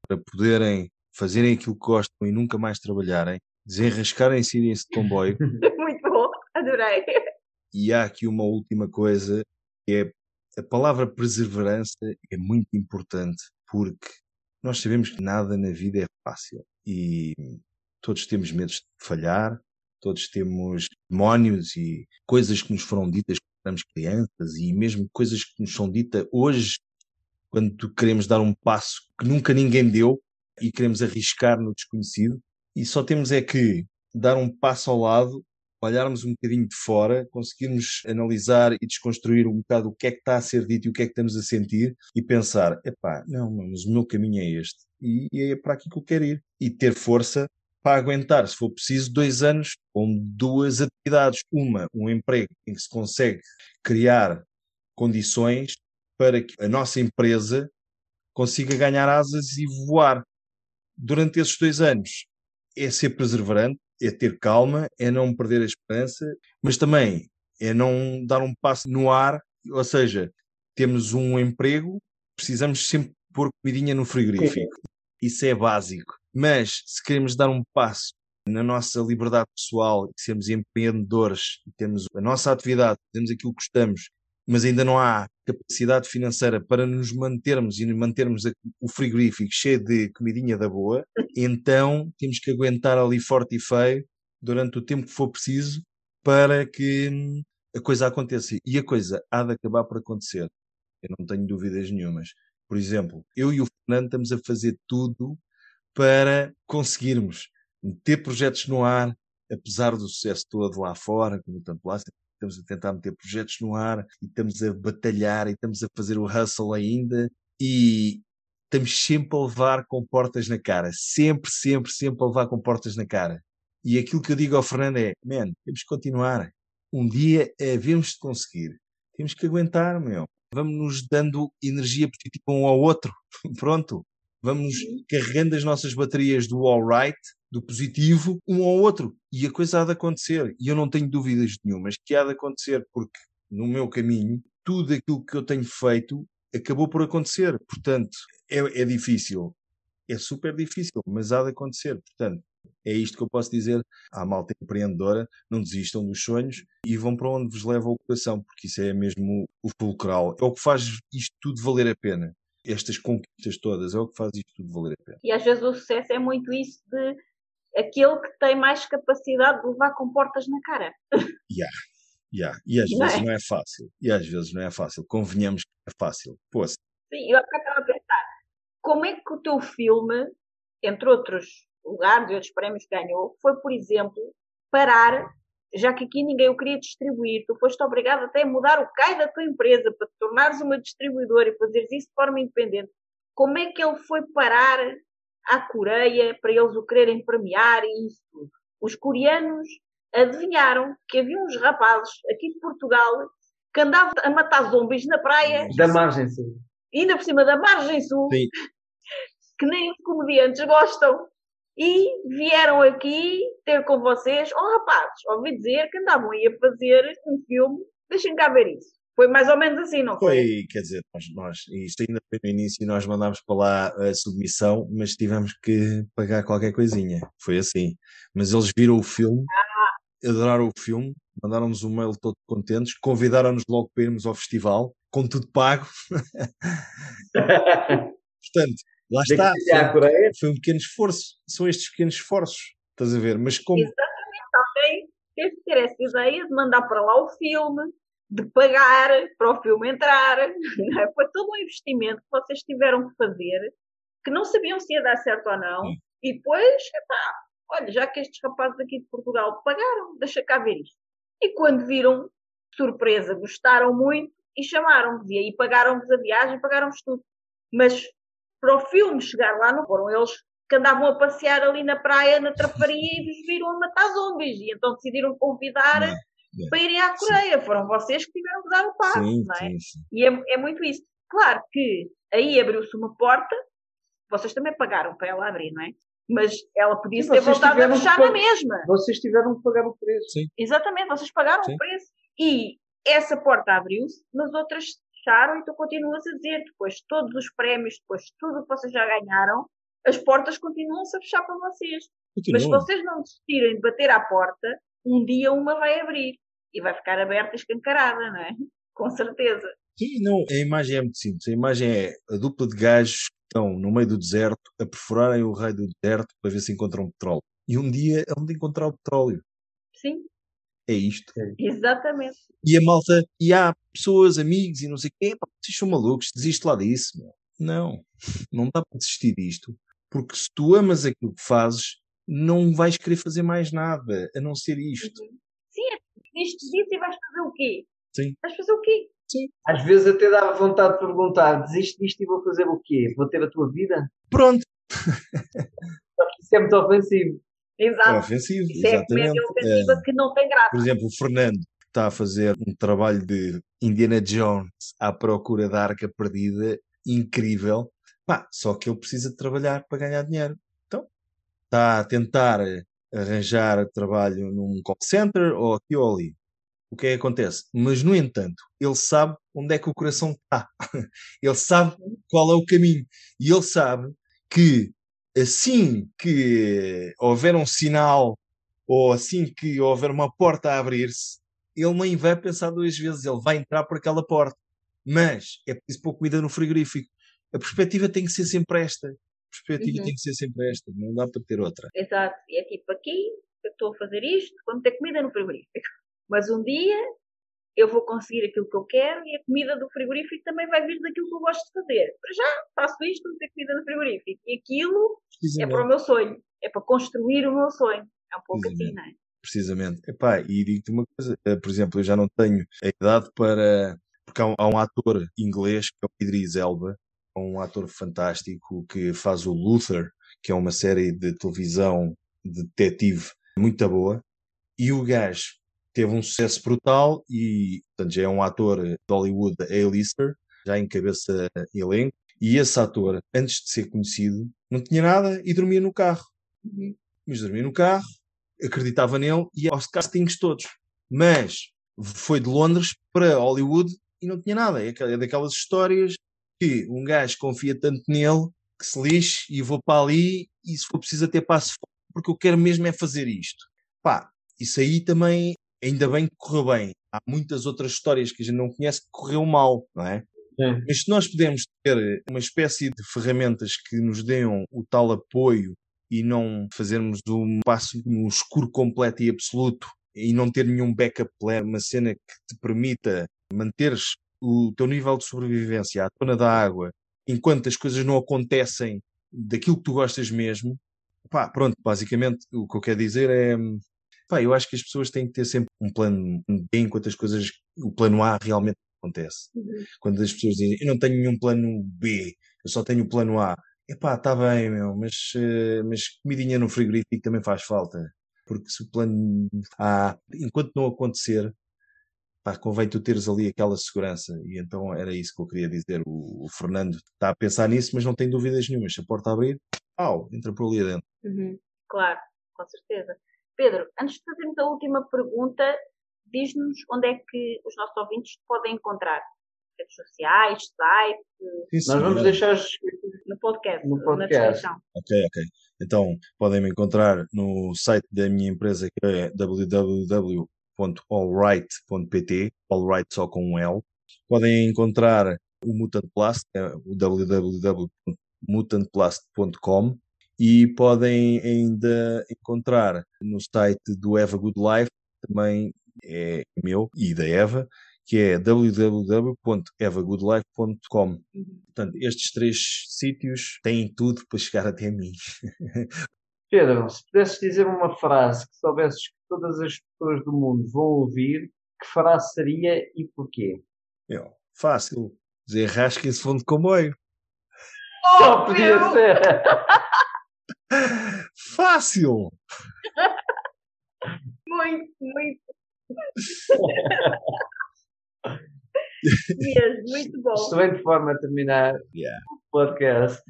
para poderem fazerem aquilo que gostam e nunca mais trabalharem, desenrascarem-se e irem-se de comboio. Muito bom, adorei. E há aqui uma última coisa, é a palavra perseverança é muito importante, porque nós sabemos que nada na vida é fácil e todos temos medos de falhar, todos temos demónios e coisas que nos foram ditas quando éramos crianças e mesmo coisas que nos são ditas hoje quando queremos dar um passo que nunca ninguém deu e queremos arriscar no desconhecido. E só temos é que dar um passo ao lado olharmos um bocadinho de fora, conseguirmos analisar e desconstruir um bocado o que é que está a ser dito e o que é que estamos a sentir e pensar, epá, não, mas o meu caminho é este e, e é para aqui que eu quero ir. E ter força para aguentar, se for preciso, dois anos com duas atividades. Uma, um emprego em que se consegue criar condições para que a nossa empresa consiga ganhar asas e voar. Durante esses dois anos é ser perseverante, é ter calma, é não perder a esperança, mas também é não dar um passo no ar, ou seja, temos um emprego, precisamos sempre pôr comidinha no frigorífico. Isso é básico. Mas se queremos dar um passo na nossa liberdade pessoal, sermos empreendedores, temos a nossa atividade, temos aquilo que gostamos, mas ainda não há capacidade financeira para nos mantermos e mantermos o frigorífico cheio de comidinha da boa, então temos que aguentar ali forte e feio durante o tempo que for preciso para que hum, a coisa aconteça. E a coisa há de acabar por acontecer. Eu não tenho dúvidas nenhumas. Por exemplo, eu e o Fernando estamos a fazer tudo para conseguirmos meter projetos no ar, apesar do sucesso todo lá fora, como tanto lá, estamos a tentar meter projetos no ar e estamos a batalhar e estamos a fazer o hustle ainda e estamos sempre a levar com portas na cara. Sempre, sempre, sempre a levar com portas na cara. E aquilo que eu digo ao Fernando é, man, temos que continuar. Um dia havemos de conseguir. Temos que aguentar, meu. Vamos nos dando energia positiva um ao outro. Pronto. Vamos carregando as nossas baterias do all right do positivo um ao outro. E a coisa há de acontecer. E eu não tenho dúvidas nenhumas que há de acontecer, porque no meu caminho, tudo aquilo que eu tenho feito acabou por acontecer. Portanto, é, é difícil. É super difícil, mas há de acontecer. Portanto, é isto que eu posso dizer à malta empreendedora: não desistam dos sonhos e vão para onde vos leva o coração, porque isso é mesmo o fulcral. É o que faz isto tudo valer a pena. Estas conquistas todas é o que faz isto tudo valer a pena. E às vezes o sucesso é muito isso de aquele que tem mais capacidade de levar com portas na cara. Yeah. Yeah. E às não vezes é? não é fácil. E às vezes não é fácil. Convenhamos que é fácil. Poxa. Sim, eu estava a pensar, como é que o teu filme, entre outros lugares e outros prémios que ganhou, foi, por exemplo, parar, já que aqui ninguém o queria distribuir, tu foste obrigado até a mudar o CAI da tua empresa para te tornares uma distribuidora e fazeres isso de forma independente. Como é que ele foi parar à Coreia para eles o quererem premiar e isso tudo. Os coreanos adivinharam que havia uns rapazes aqui de Portugal que andavam a matar zombies na praia. Da margem sul. Ainda por cima da margem sul. Sim. Que nem os comediantes gostam. E vieram aqui ter com vocês, oh rapazes, ouvi dizer que andavam aí a fazer um filme, deixem cá ver isso. Foi mais ou menos assim, não foi? Foi, quer dizer, nós, nós isto ainda foi no início, nós mandámos para lá a submissão, mas tivemos que pagar qualquer coisinha. Foi assim. Mas eles viram o filme, ah. adoraram o filme, mandaram-nos um mail todo contentes, convidaram-nos logo para irmos ao festival, com tudo pago. Portanto, lá está. Foi, foi, um pequeno esforço. São estes pequenos esforços, estás a ver? Mas como. Exatamente, alguém teve que ter essa ideia de mandar para lá o filme, de pagar para o filme entrar. É? Foi todo um investimento que vocês tiveram que fazer, que não sabiam se ia dar certo ou não. E depois, epá, olha, já que estes rapazes aqui de Portugal pagaram, deixa cá ver isto. E quando viram, surpresa, gostaram muito e chamaram-vos. E aí pagaram-vos a viagem, pagaram-vos tudo. Mas para o filme chegar lá, não foram eles que andavam a passear ali na praia, na trafaria, e vos viram a matar zombies. E então decidiram convidar não para irem à Coreia. Sim. Foram vocês que tiveram que dar o passo, sim, não é? Sim, e é, é, muito isso. Claro que aí abriu-se uma porta, vocês também pagaram para ela abrir, não é? Mas ela podia ter voltado a fechar na mesma. Vocês tiveram que pagar o preço. Sim. Exatamente, vocês pagaram o preço. E essa porta abriu-se, mas outras fecharam, e tu continuas a dizer, depois de todos os prémios, depois de tudo que vocês já ganharam, as portas continuam-se a fechar para vocês. Continua. Mas se vocês não desistirem de bater à porta, um dia uma vai abrir e vai ficar aberta e escancarada, não é? Com certeza. Sim, não, a imagem é muito simples. A imagem é a dupla de gajos que estão no meio do deserto a perforarem o raio do deserto para ver se encontram petróleo. E um dia é onde encontrar o petróleo. Sim. É isto. Exatamente. E a malta, e há pessoas, amigos e não sei o quê, pá, vocês são malucos, desiste lá disso. Meu. Não, não dá para desistir disto. Porque se tu amas aquilo que fazes, não vais querer fazer mais nada a não ser isto. Uhum. Sim, é desistes disso e vais fazer o quê? Sim. Vais fazer o quê? Sim. Às vezes até dava vontade de perguntar: desisto disto e vou fazer o quê? Vou ter a tua vida? Pronto. Isso é muito ofensivo. Exato. É ofensivo, Isso é exatamente. comédia ofensiva É, que não tem graça. por exemplo, o Fernando está a fazer um trabalho de Indiana Jones à procura da arca perdida, incrível. Pá, só que ele precisa de trabalhar para ganhar dinheiro. Está a tentar arranjar trabalho num call center ou aqui ou ali. O que é que acontece? Mas, no entanto, ele sabe onde é que o coração está. ele sabe qual é o caminho. E ele sabe que assim que houver um sinal ou assim que houver uma porta a abrir-se, ele nem vai pensar duas vezes, ele vai entrar por aquela porta. Mas é preciso pôr comida no frigorífico. A perspectiva tem que ser sempre esta. A perspectiva Uhum. tem que ser sempre esta, não dá para ter outra. Exato. E é tipo, aqui eu estou a fazer isto, vamos ter comida no frigorífico. Mas um dia eu vou conseguir aquilo que eu quero e a comida do frigorífico também vai vir daquilo que eu gosto de fazer. Para já faço isto, vou ter comida no frigorífico. E aquilo é para o meu sonho. É para construir o meu sonho. É um pouco assim, não é? precisamente. Epá, e digo-te uma coisa, eh, por exemplo, eu já não tenho a idade para. Porque há um, há um ator inglês, que é o Idris Elba, é um ator fantástico que faz o Luther, que é uma série de televisão de detetive muito boa, e o gajo teve um sucesso brutal e, portanto, já é um ator de Hollywood A-lister, já encabeça elenco, e esse ator, antes de ser conhecido, não tinha nada e dormia no carro. Mas dormia no carro, acreditava nele e aos castings todos. Mas foi de Londres para Hollywood e não tinha nada. É é daquelas histórias que um gajo confia tanto nele que se lixe e vou para ali e se for preciso até passo fora porque eu quero mesmo é fazer isto. Pá, isso aí também, ainda bem que correu bem. Há muitas outras histórias que a gente não conhece que correu mal, não é? Sim. Mas se nós pudermos ter uma espécie de ferramentas que nos deem o tal apoio e não fazermos um passo no escuro completo e absoluto e não ter nenhum backup plan, uma cena que te permita manteres o teu nível de sobrevivência à tona da água enquanto as coisas não acontecem daquilo que tu gostas mesmo, pá, pronto, basicamente o que eu quero dizer é pá, eu acho que as pessoas têm que ter sempre um plano B enquanto as coisas, o plano A realmente acontece quando as pessoas dizem eu não tenho nenhum plano B, eu só tenho o plano A. Epá, está bem, meu, mas, eh, mas comidinha no frigorífico também faz falta. Porque se o plano A, enquanto não acontecer, pá, convém tu teres ali aquela segurança. E então era isso que eu queria dizer. O, o Fernando está a pensar nisso, mas não tem dúvidas nenhumas. Se a porta abrir, pau, entra por ali adentro. Uhum. Claro, com certeza. Pedro, antes de fazermos a última pergunta, diz-nos onde é que os nossos ouvintes te podem encontrar. Redes sociais, site, Sim, Nós vamos deixar no podcast, No na podcast. descrição. Ok, ok. Então podem me encontrar no site da minha empresa que é www.allright.pt, allright só com um L. Podem encontrar o Mutant Plast, é o www.mutantplast.com e podem ainda encontrar no site do Eva Good Life, também é meu e da Eva, que é www.evagoodlife.com. Portanto, estes três sítios têm tudo para chegar até mim. Pedro, se pudesses dizer uma frase que soubesses todas as pessoas do mundo vão ouvir, que frase seria e porquê? Meu, fácil. Desenrasquem-se fundo de comboio. Oh, podia Pedro! ser! Fácil! Muito, muito. Mesmo, muito bom. Excelente forma de terminar Yeah. o podcast.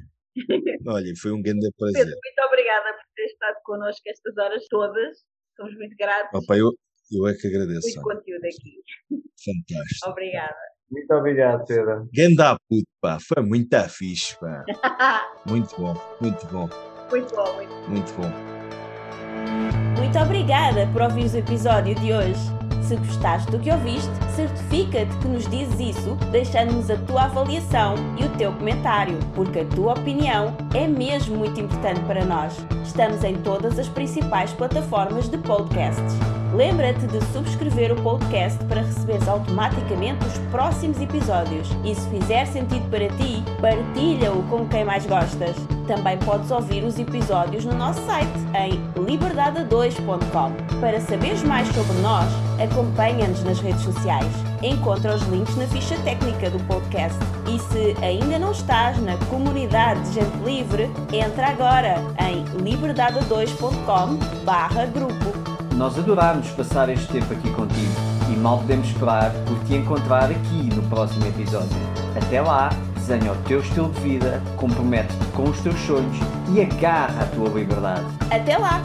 Olha, foi um grande Pedro, prazer. muito obrigada por ter estado connosco estas horas todas. Somos muito gratos. Opa, eu, eu é que agradeço. Muito conteúdo aqui. Fantástico. Obrigada. Muito obrigado, Pedro. Ganda puto, pá. Foi muito fixe, pá. Muito bom, muito bom, muito bom, muito muito bom. Muito obrigada por ouvires o episódio de hoje. Se gostaste do que ouviste, certifica-te que nos dizes isso deixando-nos a tua avaliação e o teu comentário, porque a tua opinião é mesmo muito importante para nós. Estamos em todas as principais plataformas de podcasts. Lembra-te de subscrever o podcast para receberes automaticamente os próximos episódios. E se fizer sentido para ti, partilha-o com quem mais gostas. Também podes ouvir os episódios no nosso site em liberdade2.com. Para saberes mais sobre nós, Acompanha-nos nas redes sociais. Encontra os links na ficha técnica do podcast. E se ainda não estás na comunidade de gente livre, entra agora em liberdade2.com/grupo. Nós adorámos passar este tempo aqui contigo e mal podemos esperar por te encontrar aqui no próximo episódio. Até lá, desenha o teu estilo de vida, compromete-te com os teus sonhos e agarra a tua liberdade. Até lá!